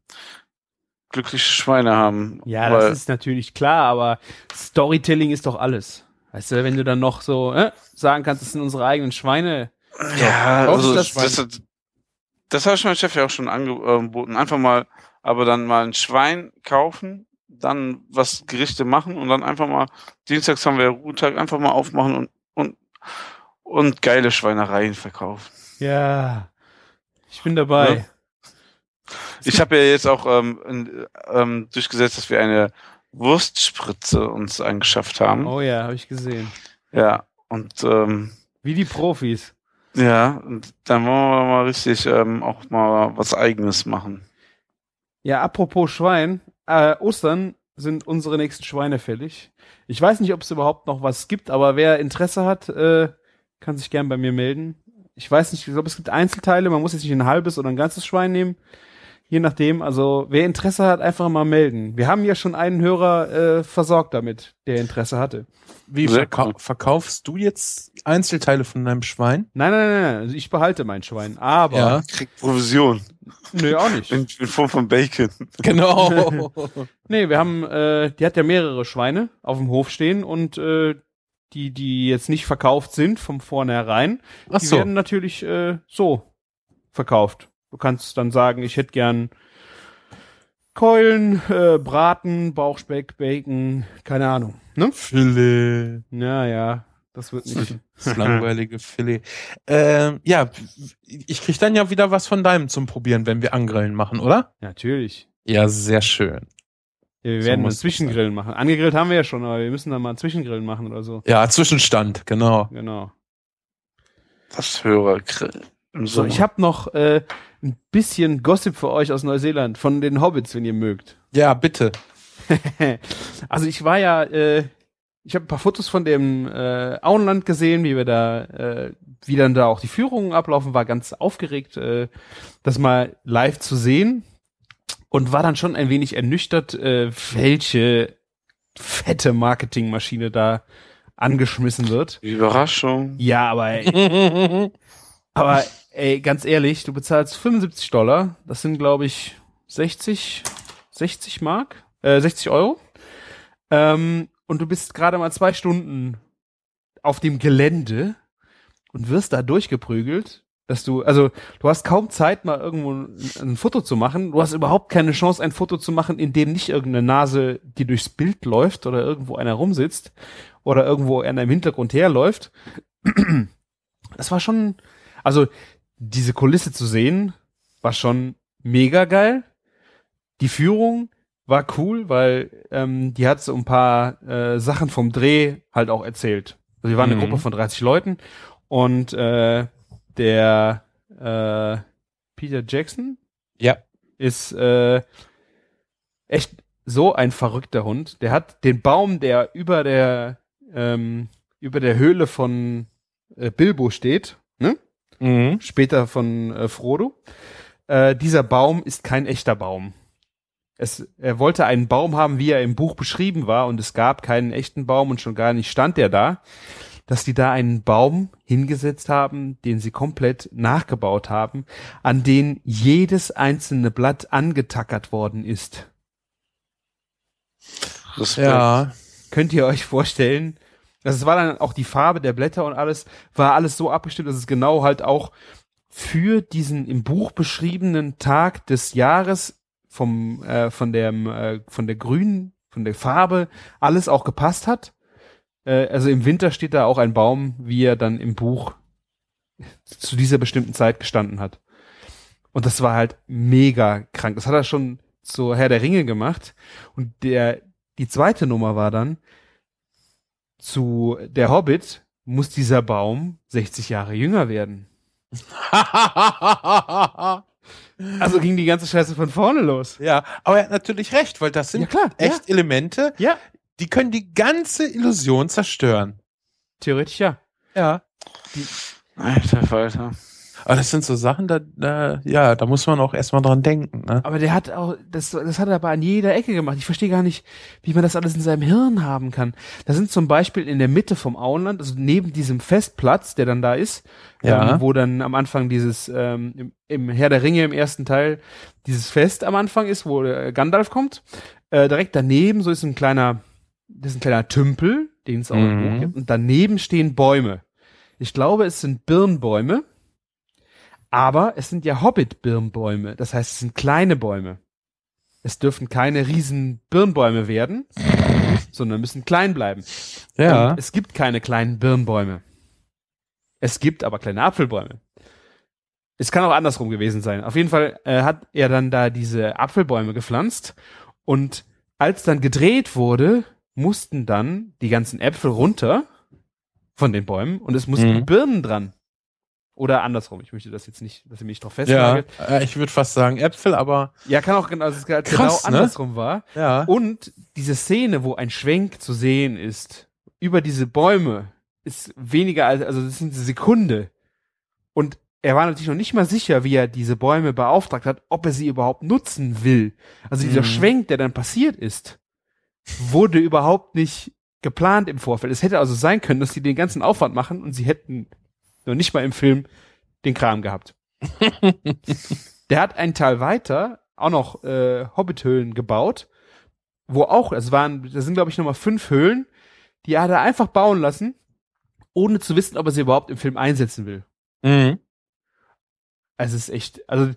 glückliche Schweine haben. Ja, das ist natürlich klar, aber Storytelling ist doch alles. Weißt du, wenn du dann noch so äh, sagen kannst, das sind unsere eigenen Schweine. Ja, so, also das, das, das, habe ich meinem Chef ja auch schon angeboten. Einfach mal, aber dann mal ein Schwein kaufen, dann was Gerichte machen und dann einfach mal, Dienstags haben wir ja Ruhetag, einfach mal aufmachen und, und, und geile Schweinereien verkaufen. Ja, ich bin dabei. Ja. Ich habe ja jetzt auch ähm, ähm, durchgesetzt, dass wir eine Wurstspritze uns angeschafft haben. Oh ja, habe ich gesehen. Ja, und ähm, wie die Profis. Ja, und dann wollen wir mal richtig ähm, auch mal was Eigenes machen. Ja, apropos Schwein, äh, Ostern sind unsere nächsten Schweine fällig. Ich weiß nicht, ob es überhaupt noch was gibt, aber wer Interesse hat, äh, kann sich gern bei mir melden. Ich weiß nicht, ich glaube, es gibt Einzelteile, man muss jetzt nicht ein halbes oder ein ganzes Schwein nehmen. Je nachdem, also wer Interesse hat, einfach mal melden. Wir haben ja schon einen Hörer äh, versorgt damit, der Interesse hatte. Wie verkau verkaufst du jetzt Einzelteile von deinem Schwein? Nein, nein, nein, nein. Also ich behalte mein Schwein, aber ja. kriegt Provision. Nö, auch nicht. In, in Form von Bacon. Genau. nee, wir haben, äh, die hat ja mehrere Schweine auf dem Hof stehen und äh, die, die jetzt nicht verkauft sind vom vornherein, Ach die so. werden natürlich äh, so verkauft. Du kannst dann sagen, ich hätte gern Keulen, äh, Braten, Bauchspeck, Bacon, keine Ahnung. Ne? Filet. Ja, ja, das wird nicht. Das langweilige Filet. Ähm, ja, ich krieg dann ja wieder was von deinem zum Probieren, wenn wir Angrillen machen, oder? Natürlich. Ja, sehr schön. Ja, wir werden so einen Zwischengrillen machen. Angegrillt haben wir ja schon, aber wir müssen dann mal einen Zwischengrillen machen oder so. Ja, Zwischenstand, genau. Genau. Das Hörergrill. So, ich habe noch äh, ein bisschen Gossip für euch aus Neuseeland von den Hobbits, wenn ihr mögt. Ja, bitte. also ich war ja, äh, ich habe ein paar Fotos von dem äh, Auenland gesehen, wie wir da, äh, wie dann da auch die Führungen ablaufen, war ganz aufgeregt, äh, das mal live zu sehen und war dann schon ein wenig ernüchtert, äh, welche fette Marketingmaschine da angeschmissen wird. Überraschung. Ja, aber aber ey, ganz ehrlich, du bezahlst 75 Dollar, das sind glaube ich 60 60 Mark, äh, 60 Euro. Ähm, und du bist gerade mal zwei Stunden auf dem Gelände und wirst da durchgeprügelt dass du, also du hast kaum Zeit, mal irgendwo ein, ein, Foto zu machen. Du hast überhaupt keine Chance, ein Foto zu machen, in dem nicht irgendeine Nase, die durchs Bild läuft oder irgendwo einer rumsitzt oder irgendwo einer im Hintergrund herläuft. Das war schon, also diese Kulisse zu sehen, war schon mega geil. Die Führung war cool, weil ähm, die hat so ein paar äh, Sachen vom Dreh halt auch erzählt. Also wir waren eine Mhm. Gruppe von 30 Leuten und äh, der äh, Peter Jackson Ja. ist äh, echt so ein verrückter Hund. Der hat den Baum, der über der ähm, über der Höhle von äh, Bilbo steht, ne? Mhm. später von äh, Frodo. Äh, dieser Baum ist kein echter Baum. Es, er wollte einen Baum haben, wie er im Buch beschrieben war, und es gab keinen echten Baum und schon gar nicht stand der da, dass die da einen Baum hingesetzt haben, den sie komplett nachgebaut haben, an den jedes einzelne Blatt angetackert worden ist. Respekt. Ja. Könnt ihr euch vorstellen? Also es war dann auch die Farbe der Blätter und alles, war alles so abgestimmt, dass es genau halt auch für diesen im Buch beschriebenen Tag des Jahres vom äh, von der äh, von der grünen von der Farbe alles auch gepasst hat. Äh, also im Winter steht da auch ein Baum, wie er dann im Buch zu dieser bestimmten Zeit gestanden hat. Und das war halt mega krank. Das hat er schon zur Herr der Ringe gemacht. Und der die zweite Nummer war dann zu der Hobbit muss dieser Baum 60 Jahre jünger werden. Also ging die ganze Scheiße von vorne los. ja, aber er hat natürlich recht, weil das sind Ja, klar, echt Elemente, Ja, die können die ganze Illusion zerstören. theoretisch ja. Ja. Alter Falter. Aber das sind so Sachen, da, da ja, da muss man auch erstmal dran denken. Ne? Aber der hat auch, das, das hat er aber an jeder Ecke gemacht. Ich verstehe gar nicht, wie man das alles in seinem Hirn haben kann. Da sind zum Beispiel in der Mitte vom Auenland, also neben diesem Festplatz, der dann da ist, Ja. ähm, wo dann am Anfang dieses, ähm, im, im Herr der Ringe im ersten Teil, dieses Fest am Anfang ist, wo äh, Gandalf kommt. Äh, direkt daneben, so ist ein kleiner, das ist ein kleiner Tümpel, den es auch Mhm. Gibt. Und daneben stehen Bäume. Ich glaube, es sind Birnbäume. Aber es sind ja Hobbit-Birnbäume. Das heißt, es sind kleine Bäume. Es dürfen keine riesen Birnbäume werden, sondern müssen klein bleiben. Ja. Und es gibt keine kleinen Birnbäume. Es gibt aber kleine Apfelbäume. Es kann auch andersrum gewesen sein. Auf jeden Fall äh, hat er dann da diese Apfelbäume gepflanzt und als dann gedreht wurde, mussten dann die ganzen Äpfel runter von den Bäumen und es mussten Mhm. Birnen dran. Oder andersrum. Ich möchte das jetzt nicht, dass ihr mich drauf Ja, festlagert. äh, ich würde fast sagen Äpfel, aber Ja, kann auch genau, dass es halt Krass, genau ne? andersrum war. ja. Und diese Szene, wo ein Schwenk zu sehen ist, über diese Bäume, ist weniger als, also das sind eine Sekunde. Und er war natürlich noch nicht mal sicher, wie er diese Bäume beauftragt hat, ob er sie überhaupt nutzen will. Also dieser Mhm. Schwenk, der dann passiert ist, wurde überhaupt nicht geplant im Vorfeld. Es hätte also sein können, dass sie den ganzen Aufwand machen und sie hätten noch nicht mal im Film den Kram gehabt. Der hat einen Teil weiter auch noch äh, Hobbithöhlen gebaut, wo auch, es waren, da sind glaube ich nochmal fünf Höhlen, die hat er einfach bauen lassen, ohne zu wissen, ob er sie überhaupt im Film einsetzen will. Mhm. Also es ist echt, also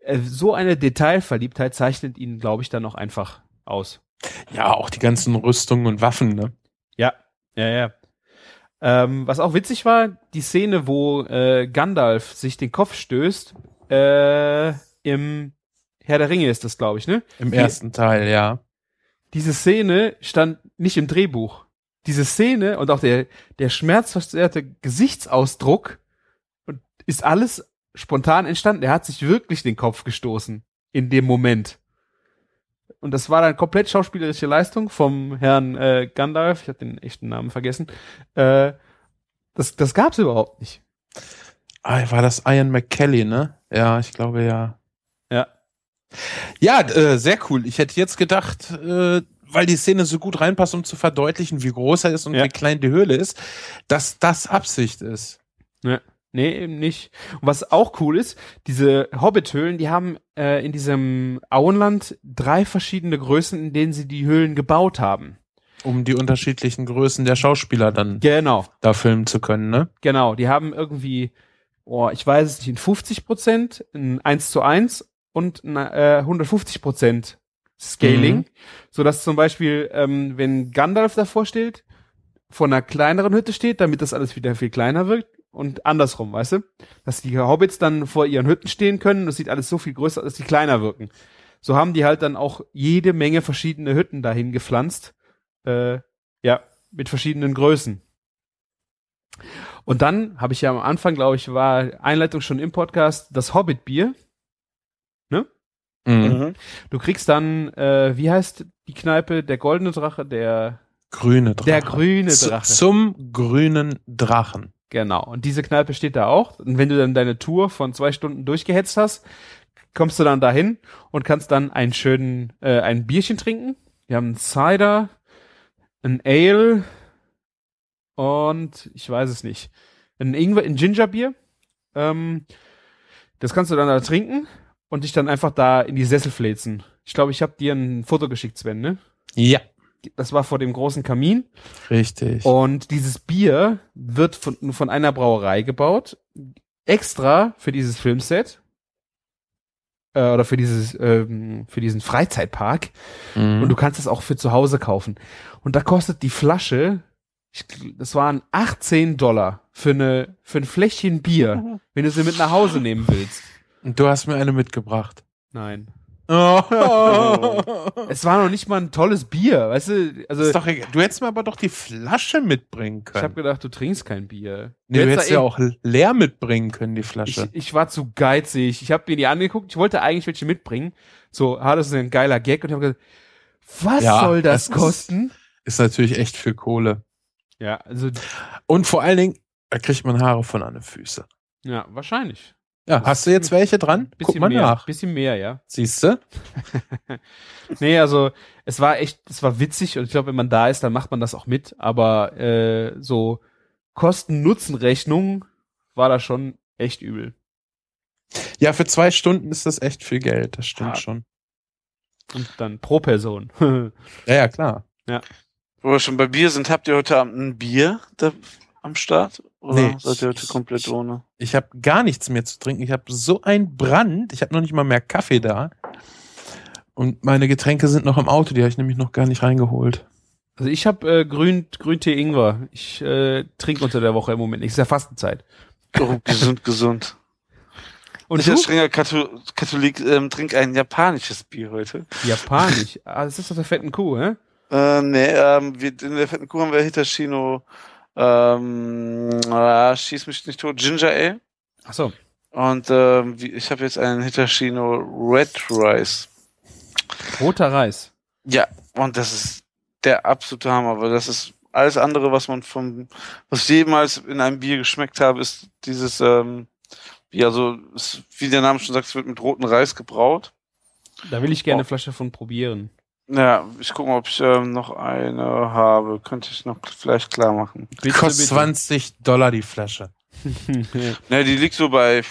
äh, so eine Detailverliebtheit zeichnet ihn, glaube ich, dann noch einfach aus. Ja, auch die ganzen Rüstungen und Waffen, ne? Ja, ja, ja. Ähm, was auch witzig war, die Szene, wo äh, Gandalf sich den Kopf stößt, äh, im Herr der Ringe ist das, glaube ich, ne? Im Die- ersten Teil, ja. Diese Szene stand nicht im Drehbuch. Diese Szene und auch der, der schmerzverzerrte Gesichtsausdruck ist alles spontan entstanden. Er hat sich wirklich den Kopf gestoßen in dem Moment. Und das war dann komplett schauspielerische Leistung vom Herrn äh, Gandalf. Ich habe den echten Namen vergessen. Äh, das, das gab's überhaupt nicht. Ah, war das Ian McKelly, ne? Ja, ich glaube ja. Ja. Ja, äh, sehr cool. Ich hätte jetzt gedacht, äh, weil die Szene so gut reinpasst, um zu verdeutlichen, wie groß er ist und Ja. wie klein die Höhle ist, dass das Absicht ist. Nee, eben nicht. Und was auch cool ist, diese Hobbit-Höhlen, die haben äh, in diesem Auenland drei verschiedene Größen, in denen sie die Höhlen gebaut haben. Um die unterschiedlichen Größen der Schauspieler dann Genau, da filmen zu können, ne? genau. Die haben irgendwie, oh, ich weiß es nicht, in 50 Prozent, ein 1 zu 1 und ein, äh, 150 Prozent Scaling, Mhm. so dass zum Beispiel, ähm, wenn Gandalf davor steht, vor einer kleineren Hütte steht, damit das alles wieder viel kleiner wirkt, und andersrum, weißt du? Dass die Hobbits dann vor ihren Hütten stehen können, das sieht alles so viel größer, dass die kleiner wirken. So haben die halt dann auch jede Menge verschiedene Hütten dahin gepflanzt. Äh, ja, mit verschiedenen Größen. Und dann habe ich ja am Anfang, glaube ich, war Einleitung schon im Podcast, das Hobbit-Bier. Ne? Mhm. Du kriegst dann, äh, wie heißt die Kneipe? Der goldene Drache, der Grüne Drache. Der grüne Z- Drache. Zum grünen Drachen. Genau. Und diese Kneipe steht da auch. Und wenn du dann deine Tour von zwei Stunden durchgehetzt hast, kommst du dann dahin und kannst dann einen schönen, äh, ein Bierchen trinken. Wir haben einen Cider, ein Ale und ich weiß es nicht. Ein Ingwer, ein Gingerbier. Ähm, das kannst du dann da trinken und dich dann einfach da in die Sessel fläzen. Ich glaube, ich habe dir ein Foto geschickt, Sven, ne? Ja. Das war vor dem großen Kamin. Richtig. Und dieses Bier wird von, von einer Brauerei gebaut, extra für dieses Filmset äh, oder für dieses ähm, für diesen Freizeitpark. Mhm. Und du kannst es auch für zu Hause kaufen. Und da kostet die Flasche, ich, das waren 18 Dollar für eine für ein Fläschchen Bier, wenn du sie mit nach Hause nehmen willst. Und du hast mir eine mitgebracht. Nein. Oh. Es war noch nicht mal ein tolles Bier, weißt du? Also ist doch egal. Du hättest mir aber doch die Flasche mitbringen ich können. habe gedacht, du trinkst kein Bier. nee, du hättest hättest ja auch leer mitbringen können, die Ich, Flasche. ich war zu geizig. Ich habe mir die angeguckt. Ich wollte eigentlich welche mitbringen. So, ah, das ist ein geiler Gag. Und ich habe gesagt, was Ja, soll das das ist- kosten? ist natürlich echt viel Kohle. Ja, also, Und vor allen Dingen, da kriegt man Haare von an den Füßen. ja, wahrscheinlich. Ja, hast du jetzt welche dran? Guck Bisschen mal mehr, nach. bisschen mehr, ja. Siehst du? Nee, also, es war echt, es war witzig und ich glaube, wenn man da ist, dann macht man das auch mit. Aber äh, so Kosten-Nutzen-Rechnung war da schon echt übel. Ja, für zwei Stunden ist das echt viel Geld. Das stimmt Ah. schon. Und dann pro Person. Ja, ja, klar. Wo wir schon bei Bier sind, habt ihr heute Abend ein Bier da am Start? Oder Nee. seid ihr heute komplett ohne? Ich habe gar nichts mehr zu trinken. Ich habe so einen Brand. Ich habe noch nicht mal mehr Kaffee da. Und meine Getränke sind noch im Auto. Die habe ich nämlich noch gar nicht reingeholt. Also ich habe äh, Grün, Grüntee Ingwer. Ich äh, trinke unter der Woche im Moment nicht. Ist ja Fastenzeit. Oh, gesund, gesund. Und ich als strenger Katho Katholik ähm, trinke ein japanisches Bier heute. Japanisch. Ah, das ist doch der fetten Kuh, hä? Äh, nee, ähm, wir, in der fetten Kuh haben wir Hitachino, ähm, ah, schieß mich nicht tot, Ginger Ale. Ach so. Und ähm, ich habe jetzt einen Hitachino Red Rice. Roter Reis. Ja, und das ist der absolute Hammer, weil das ist alles andere, was man vom, was ich jemals in einem Bier geschmeckt habe, ist dieses, ähm, Bier, also es, wie der Name schon sagt, es wird mit rotem Reis gebraut. Da will ich gerne Oh. eine Flasche von probieren. Ja, ich gucke mal, ob ich ähm, noch eine habe. Könnte ich noch vielleicht klar machen. Bitte, Kostet 20 Dollar die Flasche. bitte. Ne, die liegt so bei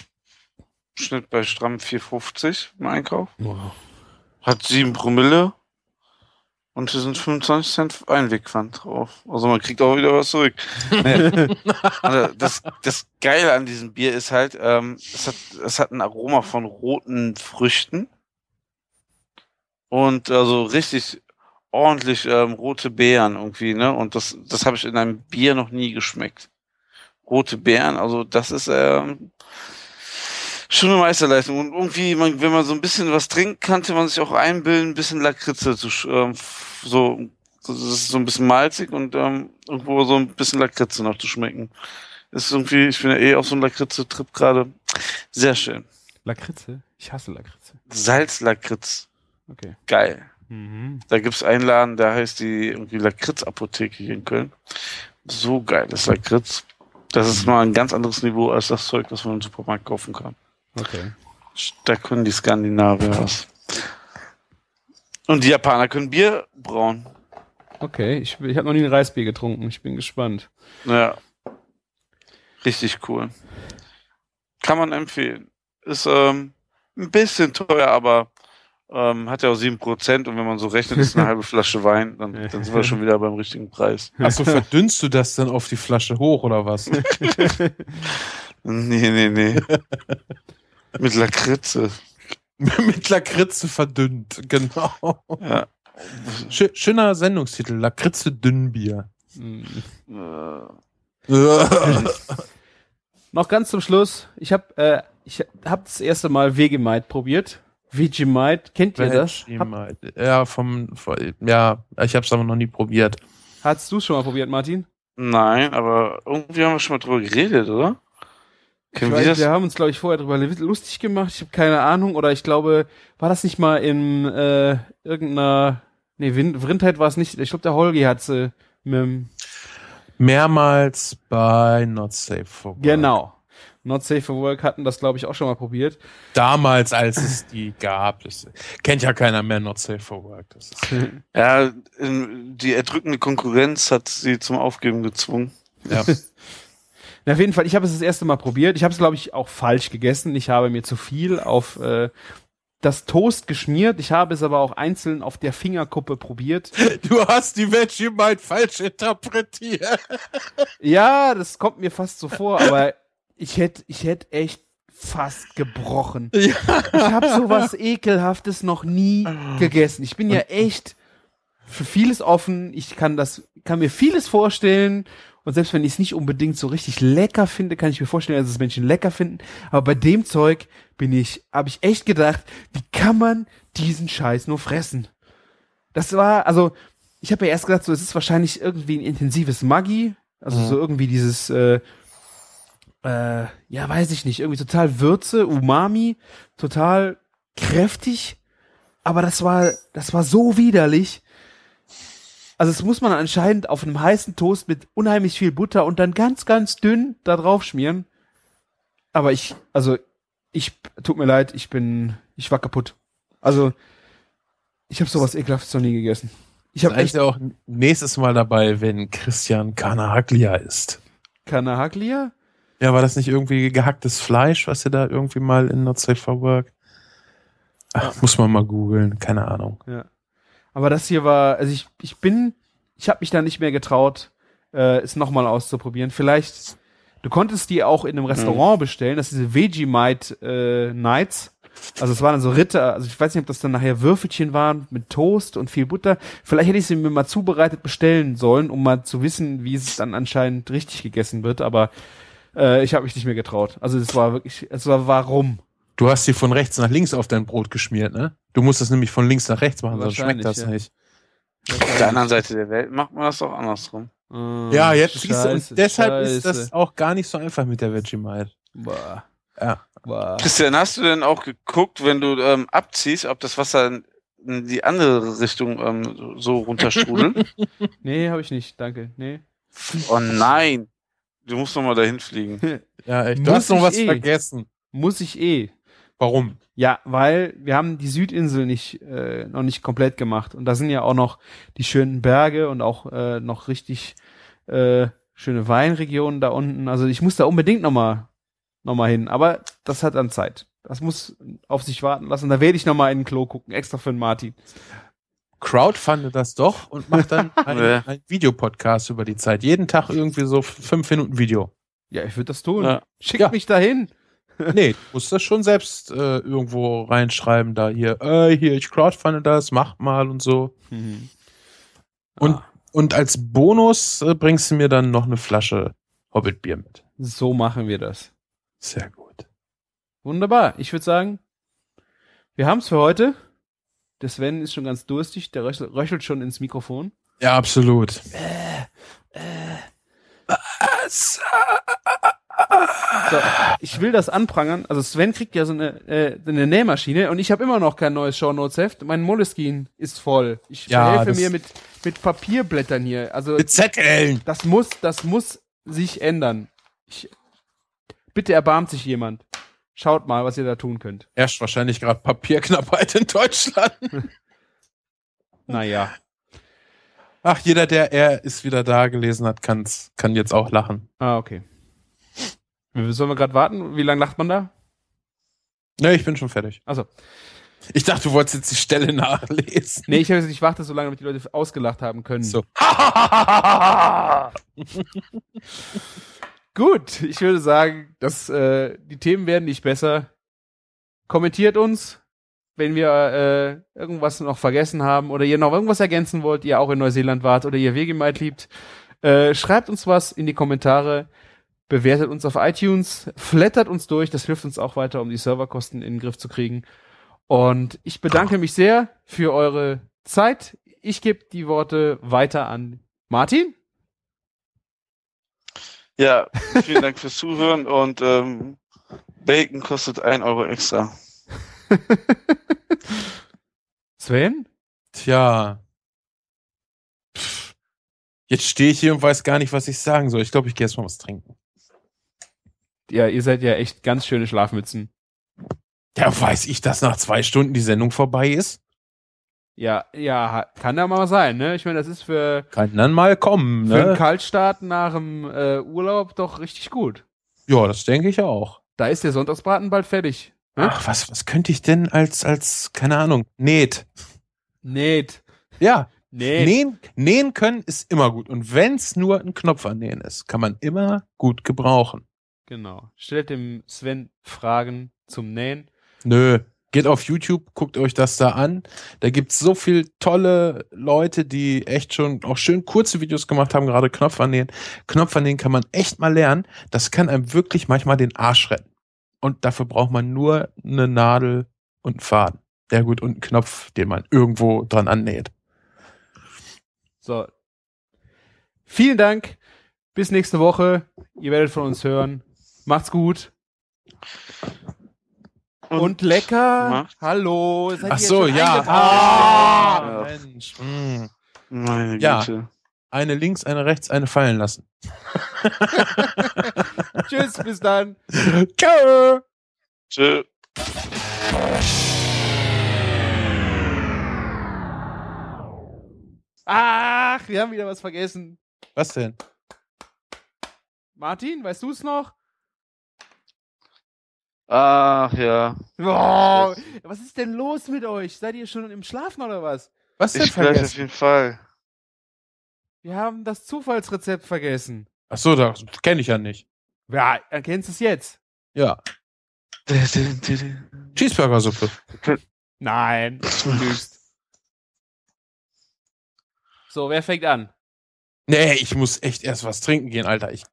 Schnitt bei stramm 4,50 im Einkauf. Wow. Hat 7 Promille. Und hier sind 25 Cent Einwegpfand drauf. Also man kriegt auch wieder was zurück. Also das, das Geile an diesem Bier ist halt, ähm, es, hat, es hat ein Aroma von roten Früchten. Und also richtig ordentlich ähm, rote Beeren irgendwie, ne? Und das, das habe ich in einem Bier noch nie geschmeckt. Rote Beeren, also das ist ähm, schon eine Meisterleistung. Und irgendwie, man, wenn man so ein bisschen was trinkt, kannte man sich auch einbilden, ein bisschen Lakritze zu ähm, so, das ist so ein bisschen malzig und ähm, irgendwo so ein bisschen Lakritze noch zu schmecken. Das ist irgendwie, ich bin ja eh auf so einem Lakritze-Trip gerade. Sehr schön. Lakritze? Ich hasse Lakritze. Salzlakritz. Okay. Geil. Mhm. Da gibt's einen Laden, der heißt die irgendwie Lakritz-Apotheke hier in Köln. So geiles Lakritz. Das ist mal ein ganz anderes Niveau als das Zeug, was man im Supermarkt kaufen kann. Okay. Da können die Skandinavier was. Und die Japaner können Bier brauen. Okay, ich, ich habe noch nie ein Reisbier getrunken. Ich bin gespannt. Ja. Richtig cool. Kann man empfehlen. Ist ähm, ein bisschen teuer, aber ähm, hat ja auch 7% und wenn man so rechnet, ist eine halbe Flasche Wein, dann, dann sind wir schon wieder beim richtigen Preis. Achso, verdünnst du das dann auf die Flasche hoch oder was? Nee, nee, nee. Mit Lakritze. Mit Lakritze verdünnt, genau. Ja. Schö- Schöner Sendungstitel, Lakritze Dünnbier. Mhm. Äh, noch ganz zum Schluss. Ich habe äh, ich hab das erste Mal Vegemite probiert. Vegemite, kennt ihr das? Vegemite. Ja, vom, vom ja, ich habe es aber noch nie probiert. hast du schon mal probiert, Martin? Nein, aber irgendwie haben wir schon mal drüber geredet, oder? Wir weiß, das? wir haben uns, glaube ich, vorher drüber lustig gemacht. Ich habe keine Ahnung. Oder ich glaube, war das nicht mal in äh, irgendeiner. Nee, Wind, Vrindheit war es nicht. Ich glaube, der Holgi hat sie mit dem Mehrmals bei Not Safe for Work. Genau. Not Safe for Work hatten das, glaube ich, auch schon mal probiert. Damals, als es die gab. Das kennt ja keiner mehr Not Safe for Work. Das ist, Ja, in- die erdrückende Konkurrenz hat sie zum Aufgeben gezwungen. ja. Na, auf jeden Fall, ich habe es das erste Mal probiert. Ich habe es, glaube ich, auch falsch gegessen. Ich habe mir zu viel auf äh, das Toast geschmiert. Ich habe es aber auch einzeln auf der Fingerkuppe probiert. Du hast die Vegemite falsch interpretiert. Ja, das kommt mir fast so vor, aber ich hätte ich hätte echt fast gebrochen. Ja. Ich habe sowas ekelhaftes noch nie gegessen. Ich bin ja echt für vieles offen. Ich kann das kann mir vieles vorstellen und selbst wenn ich es nicht unbedingt so richtig lecker finde, kann ich mir vorstellen, dass es Menschen lecker finden, aber bei dem Zeug bin ich habe ich echt gedacht, wie kann man diesen Scheiß nur fressen? Das war also ich habe ja erst gedacht, so es ist wahrscheinlich irgendwie ein intensives Maggi, also so irgendwie dieses äh, äh, ja, weiß ich nicht, irgendwie total Würze, Umami, total kräftig, aber das war, das war so widerlich. Also das muss man anscheinend auf einem heißen Toast mit unheimlich viel Butter und dann ganz, ganz dünn da drauf schmieren. Aber ich, also ich, tut mir leid, ich bin, ich war kaputt. Also ich habe sowas ekelhaftes noch nie gegessen. Ich habe Vielleicht echt auch nächstes Mal dabei, wenn Christian Kanahaglia isst. Kanahaglia. Ja, war das nicht irgendwie gehacktes Fleisch, was ihr da irgendwie mal in Not Safe for Work? Ach, muss man mal googeln, keine Ahnung. Ja. Aber das hier war, also ich, ich bin, ich habe mich da nicht mehr getraut, äh, es nochmal auszuprobieren. Vielleicht, du konntest die auch in einem Restaurant bestellen, das ist diese Vegemite äh, Nights. Also es waren dann so Ritter, also ich weiß nicht, ob das dann nachher Würfelchen waren mit Toast und viel Butter. Vielleicht hätte ich sie mir mal zubereitet bestellen sollen, um mal zu wissen, wie es dann anscheinend richtig gegessen wird, aber äh, ich habe mich nicht mehr getraut. Also es war wirklich, es war warum? Du hast sie von rechts nach links auf dein Brot geschmiert, ne? Du musst es nämlich von links nach rechts machen, sonst schmeckt das Wahrscheinlich, nicht. Auf der anderen Seite der Welt macht man das doch andersrum. Mm, Ja, jetzt siehst du, Scheiße, und deshalb ist Scheiße. das auch gar nicht so einfach mit der Vegemite. Boah. Ja. Boah. Christian, hast du denn auch geguckt, wenn du ähm, abziehst, ob das Wasser in, in die andere Richtung ähm, so runterstrudelt? Nee, habe ich nicht, danke. Nee. oh nein. Du musst noch mal dahin fliegen. Ja, echt. Muss Du hast noch was eh. vergessen. Muss ich eh. Warum? Ja, weil wir haben die Südinsel nicht äh, noch nicht komplett gemacht und da sind ja auch noch die schönen Berge und auch äh, noch richtig äh, schöne Weinregionen da unten. Also ich muss da unbedingt noch mal noch mal hin, aber das hat dann Zeit. Das muss auf sich warten lassen. Da werde ich noch mal in den Klo gucken, extra für den Martin. Crowdfundet das doch und macht dann einen, einen Videopodcast über die Zeit. Jeden Tag irgendwie so fünf Minuten Video. Ja, ich würde das tun. Ja. Schickt Ja. mich dahin. Nee, du musst das schon selbst äh, irgendwo reinschreiben, da hier, äh, hier, ich crowdfunde das, mach mal und so. Und, Ah, und als Bonus äh, bringst du mir dann noch eine Flasche Hobbitbier mit. so machen wir das. Sehr gut. Wunderbar. Ich würde sagen, wir haben's für heute. Der Sven ist schon ganz durstig, der röchelt, röchelt schon ins Mikrofon. Ja, absolut. So, ich will das anprangern. Also Sven kriegt ja so eine, äh, eine Nähmaschine und ich habe immer noch kein neues Shownotes-Heft. Mein Moleskine ist voll. Ich Ja, helfe mir mit, mit Papierblättern hier. Also Mit Zetteln. das muss, das muss sich ändern. Ich, bitte erbarmt sich jemand. Schaut mal, was ihr da tun könnt. Herrscht wahrscheinlich gerade Papierknappheit in Deutschland. Naja. Ach, jeder, der er ist wieder da gelesen hat, kann's, kann jetzt auch lachen. Ah, okay. Sollen wir gerade warten? Wie lange lacht man da? Ne, ich bin schon fertig. Also, Ich dachte, du wolltest jetzt die Stelle nachlesen. nee, ich habe warte so lange, damit die Leute ausgelacht haben können. So. Gut, ich würde sagen, dass äh, die Themen werden nicht besser. Kommentiert uns, wenn wir äh, irgendwas noch vergessen haben oder ihr noch irgendwas ergänzen wollt, ihr auch in Neuseeland wart oder ihr Wegemite liebt. Äh, schreibt uns was in die Kommentare. bewertet uns auf iTunes, flattert uns durch, das hilft uns auch weiter, um die Serverkosten in den Griff zu kriegen. Und ich bedanke mich sehr für eure Zeit. Ich gebe die Worte weiter an Martin. Ja, vielen Dank fürs Zuhören und ähm, Bacon kostet ein Euro extra. Sven? Tja. Pff. Jetzt stehe ich hier und weiß gar nicht, was ich sagen soll. Ich glaube, ich gehe erstmal was trinken. Ja, ihr seid ja echt ganz schöne Schlafmützen. Ja, weiß ich, dass nach zwei Stunden die Sendung vorbei ist? Ja, ja, kann ja mal sein, ne? Ich meine, das ist für, Kann dann mal kommen, für einen ne? Kaltstart nach dem äh, Urlaub doch richtig gut. Ja, das denke ich auch. Da ist der Sonntagsbraten bald fertig. Ne? Ach, was, was könnte ich denn als, als, keine Ahnung, näht? Näht. Ja, Näht. nähen, nähen können ist immer gut. Und wenn's nur ein Knopf annähen ist, kann man immer gut gebrauchen. Genau. Stellt dem Sven Fragen zum Nähen. Nö. Geht auf YouTube, guckt euch das da an. Da gibt's so viel tolle Leute, die echt schon auch schön kurze Videos gemacht haben, gerade Knopf annähen. Knopf annähen kann man echt mal lernen. Das kann einem wirklich manchmal den Arsch retten. Und dafür braucht man nur eine Nadel und einen Faden. Ja gut, und einen Knopf, den man irgendwo dran annäht. So. Vielen Dank. Bis nächste Woche. Ihr werdet von uns hören. Macht's gut. Und, lecker. macht- Hallo. Seid Ach so, ja. Ah, Ja. Mensch. Mm. Meine Ja. Güte. Eine links, eine rechts, eine fallen lassen. Tschüss, bis dann. Ciao. Tschö. Ach, wir haben wieder was vergessen. Was denn? Martin, weißt du es noch? Ach ja. Boah, was ist denn los mit euch? Seid ihr schon im Schlafen oder was? Was denn Ich auf vergessen? jeden Fall. Wir haben das Zufallsrezept vergessen. Ach so, das kenne ich ja nicht. Ja, erkennst du es jetzt? Ja. Cheeseburger-Suppe. Nein, du lügst. So, wer fängt an? Nee, ich muss echt erst was trinken gehen, Alter. Ich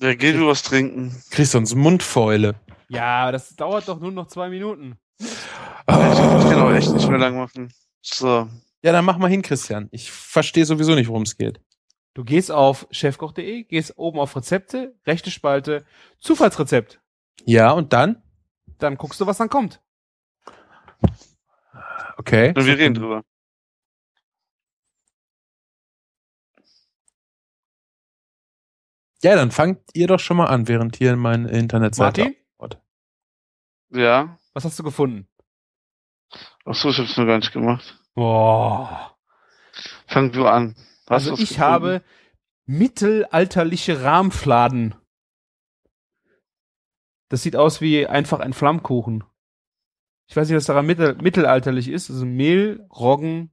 Ja, geh du was trinken. krieg sonst Mundfäule. Ja, das dauert doch nur noch zwei Minuten. Ja, Ich kann auch echt nicht mehr lang machen. So. Ja, dann mach mal hin, Christian. Ich verstehe sowieso nicht, worum es geht. Du gehst auf chefkoch.de, gehst oben auf Rezepte, rechte Spalte, Zufallsrezept. Ja, und dann? Dann guckst du, was dann kommt. Okay. Und wir reden drüber. Ja, dann fangt ihr doch schon mal an, während hier mein Internetseite. Martin, Ja. was hast du gefunden? Ach so, ich hab's noch gar nicht gemacht. Boah. Fang du an. Hast Also ich gefunden? habe mittelalterliche Rahmfladen. Das sieht aus wie einfach ein Flammkuchen. Ich weiß nicht, was daran mittel mittelalterlich ist. Also Mehl, Roggen,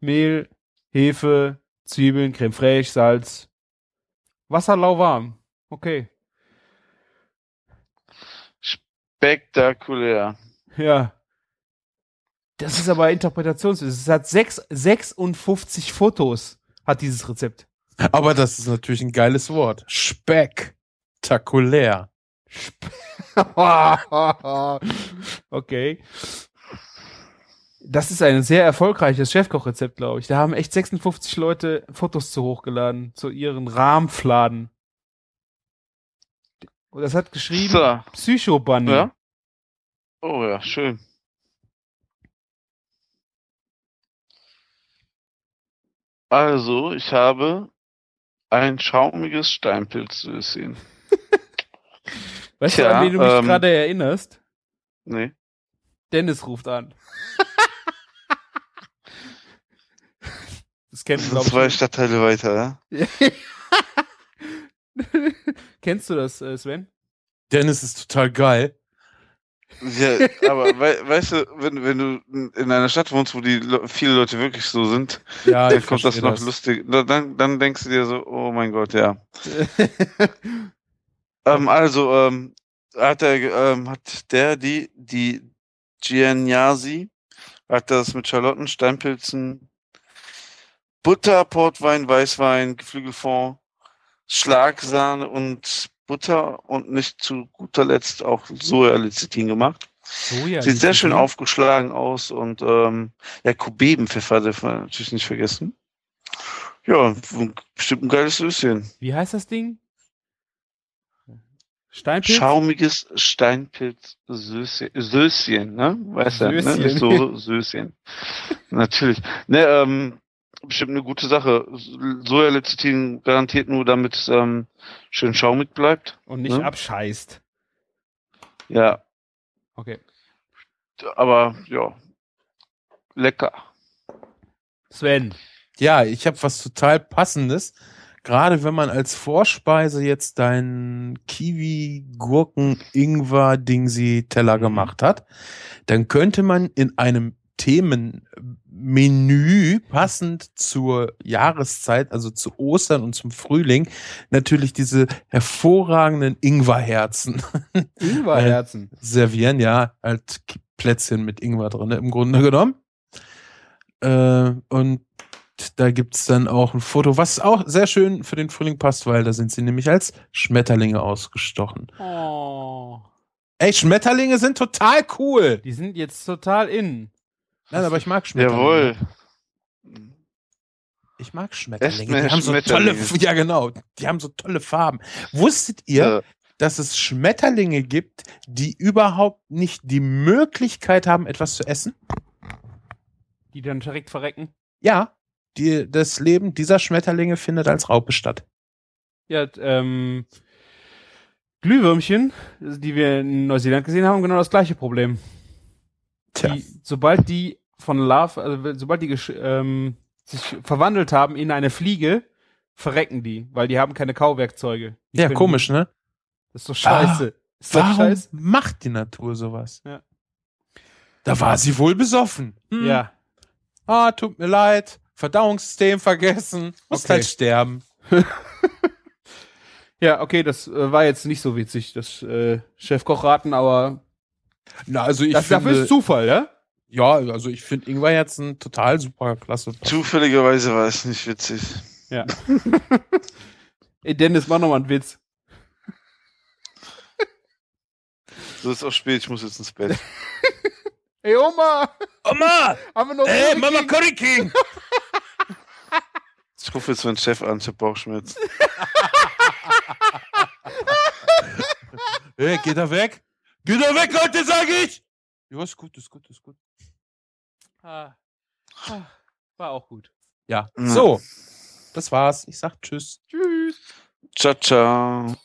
Mehl, Hefe, Zwiebeln, Creme fraiche, Salz. Wasser lauwarm. Okay. Spektakulär. Ja. Das ist aber Interpretations. Es hat sechs, 56 Fotos, hat dieses Rezept. Aber das ist natürlich ein geiles Wort. Spektakulär. okay. Das ist ein sehr erfolgreiches Chefkochrezept, glaube ich. Da haben echt 56 Leute Fotos zu hochgeladen, zu ihren Rahmfladen. Und das hat geschrieben So. Psycho Bunny. Ja? Oh ja, schön. Also, ich habe ein schaumiges Steinpilzdöschen. Weißt du, Tja, an wen du mich ähm, gerade erinnerst? Nee. Dennis ruft an. das kennt Das man, sind glaube zwei ich. Stadtteile weiter, ja? Kennst du das, äh, Sven? Dennis ist total geil. Ja, aber wei weißt du, wenn, wenn du in einer Stadt wohnst, wo die Le viele Leute wirklich so sind, Ja, dann ich kommt das noch lustig. Da- Dann, dann denkst du dir so, oh mein Gott, ja. Ähm, also, ähm, hat der, ähm, hat der, die, die Giannasi, hat das mit Schalotten, Steinpilzen, Butter, Portwein, Weißwein, Geflügelfond, Schlagsahne und Butter und nicht zu guter Letzt auch Sojalecithin gemacht. Soja. Sieht sehr schön aufgeschlagen aus und ähm, ja, Kubebenpfeffer darf man natürlich nicht vergessen. Ja, bestimmt ein geiles Süßchen. Wie heißt das Ding? Steinpilz? Schaumiges Steinpilz-Söschen, ne? Weißt du, ne? Nicht so Söschen. Natürlich. Ne, ähm, bestimmt eine gute Sache. Sojalecithin garantiert nur, damit ähm, schön schaumig bleibt. Und nicht ne? abscheißt. Ja. Okay. Aber ja, lecker. Sven. Ja, ich habe was total passendes. Gerade wenn man als Vorspeise jetzt deinen Kiwi, Gurken, Ingwer, Dingsi Teller Mhm. gemacht hat, dann könnte man in einem Themenmenü passend zur Jahreszeit, also zu Ostern und zum Frühling, natürlich diese hervorragenden Ingwerherzen Ingwerherzen. servieren, ja, halt Plätzchen mit Ingwer drin, im Grunde genommen. Äh, und da gibt's dann auch ein Foto, was auch sehr schön für den Frühling passt, weil da sind sie nämlich als Schmetterlinge ausgestochen. Oh. Ey, Schmetterlinge sind total cool. Die sind jetzt total in. Nein, aber ich mag Schmetterlinge. Jawohl. Ich mag Schmetterlinge. Die haben so tolle, ja genau, die haben so tolle Farben. Wusstet ihr, Ja. dass es Schmetterlinge gibt, die überhaupt nicht die Möglichkeit haben, etwas zu essen? Die dann direkt verrecken. Ja, die, das Leben dieser Schmetterlinge findet als Raupe statt. Ja, ähm, Glühwürmchen, die wir in Neuseeland gesehen haben, genau das gleiche Problem. Tja. Die, sobald die von Larve, also sobald die ähm, sich verwandelt haben in eine Fliege, verrecken die, weil die haben keine Kauwerkzeuge. Die Ja, komisch, ne? Das ist doch scheiße. ist das Warum scheiße? macht die Natur sowas? Ja. Da war sie wohl besoffen. Hm. Ja. Ah, tut mir leid. Verdauungssystem vergessen. Muss Okay. halt sterben. Ja, okay, das äh, war jetzt nicht so witzig, das äh, Chefkochraten, aber Na, also ich das, dafür finde, ist Zufall, ja? Ja, also ich finde Ingwer jetzt ein total super klasse. Zufälligerweise war es nicht witzig. Ja. Ey, Dennis, mach noch mal einen Witz. So ist auch spät, ich muss jetzt ins Bett. Ey, Oma! Oma! Haben wir noch Ey, Curry Mama King? Curry King! Ich rufe jetzt meinen Chef an, ich hab Bauchschmerzen. Hey, geht er weg? Geht er weg, Leute, sag ich! Ja, ist gut, ist gut, ist gut. Ah. Ah, War auch gut. Ja, Ja. so. Das war's. Ich sag Tschüss. Tschüss. Ciao, ciao.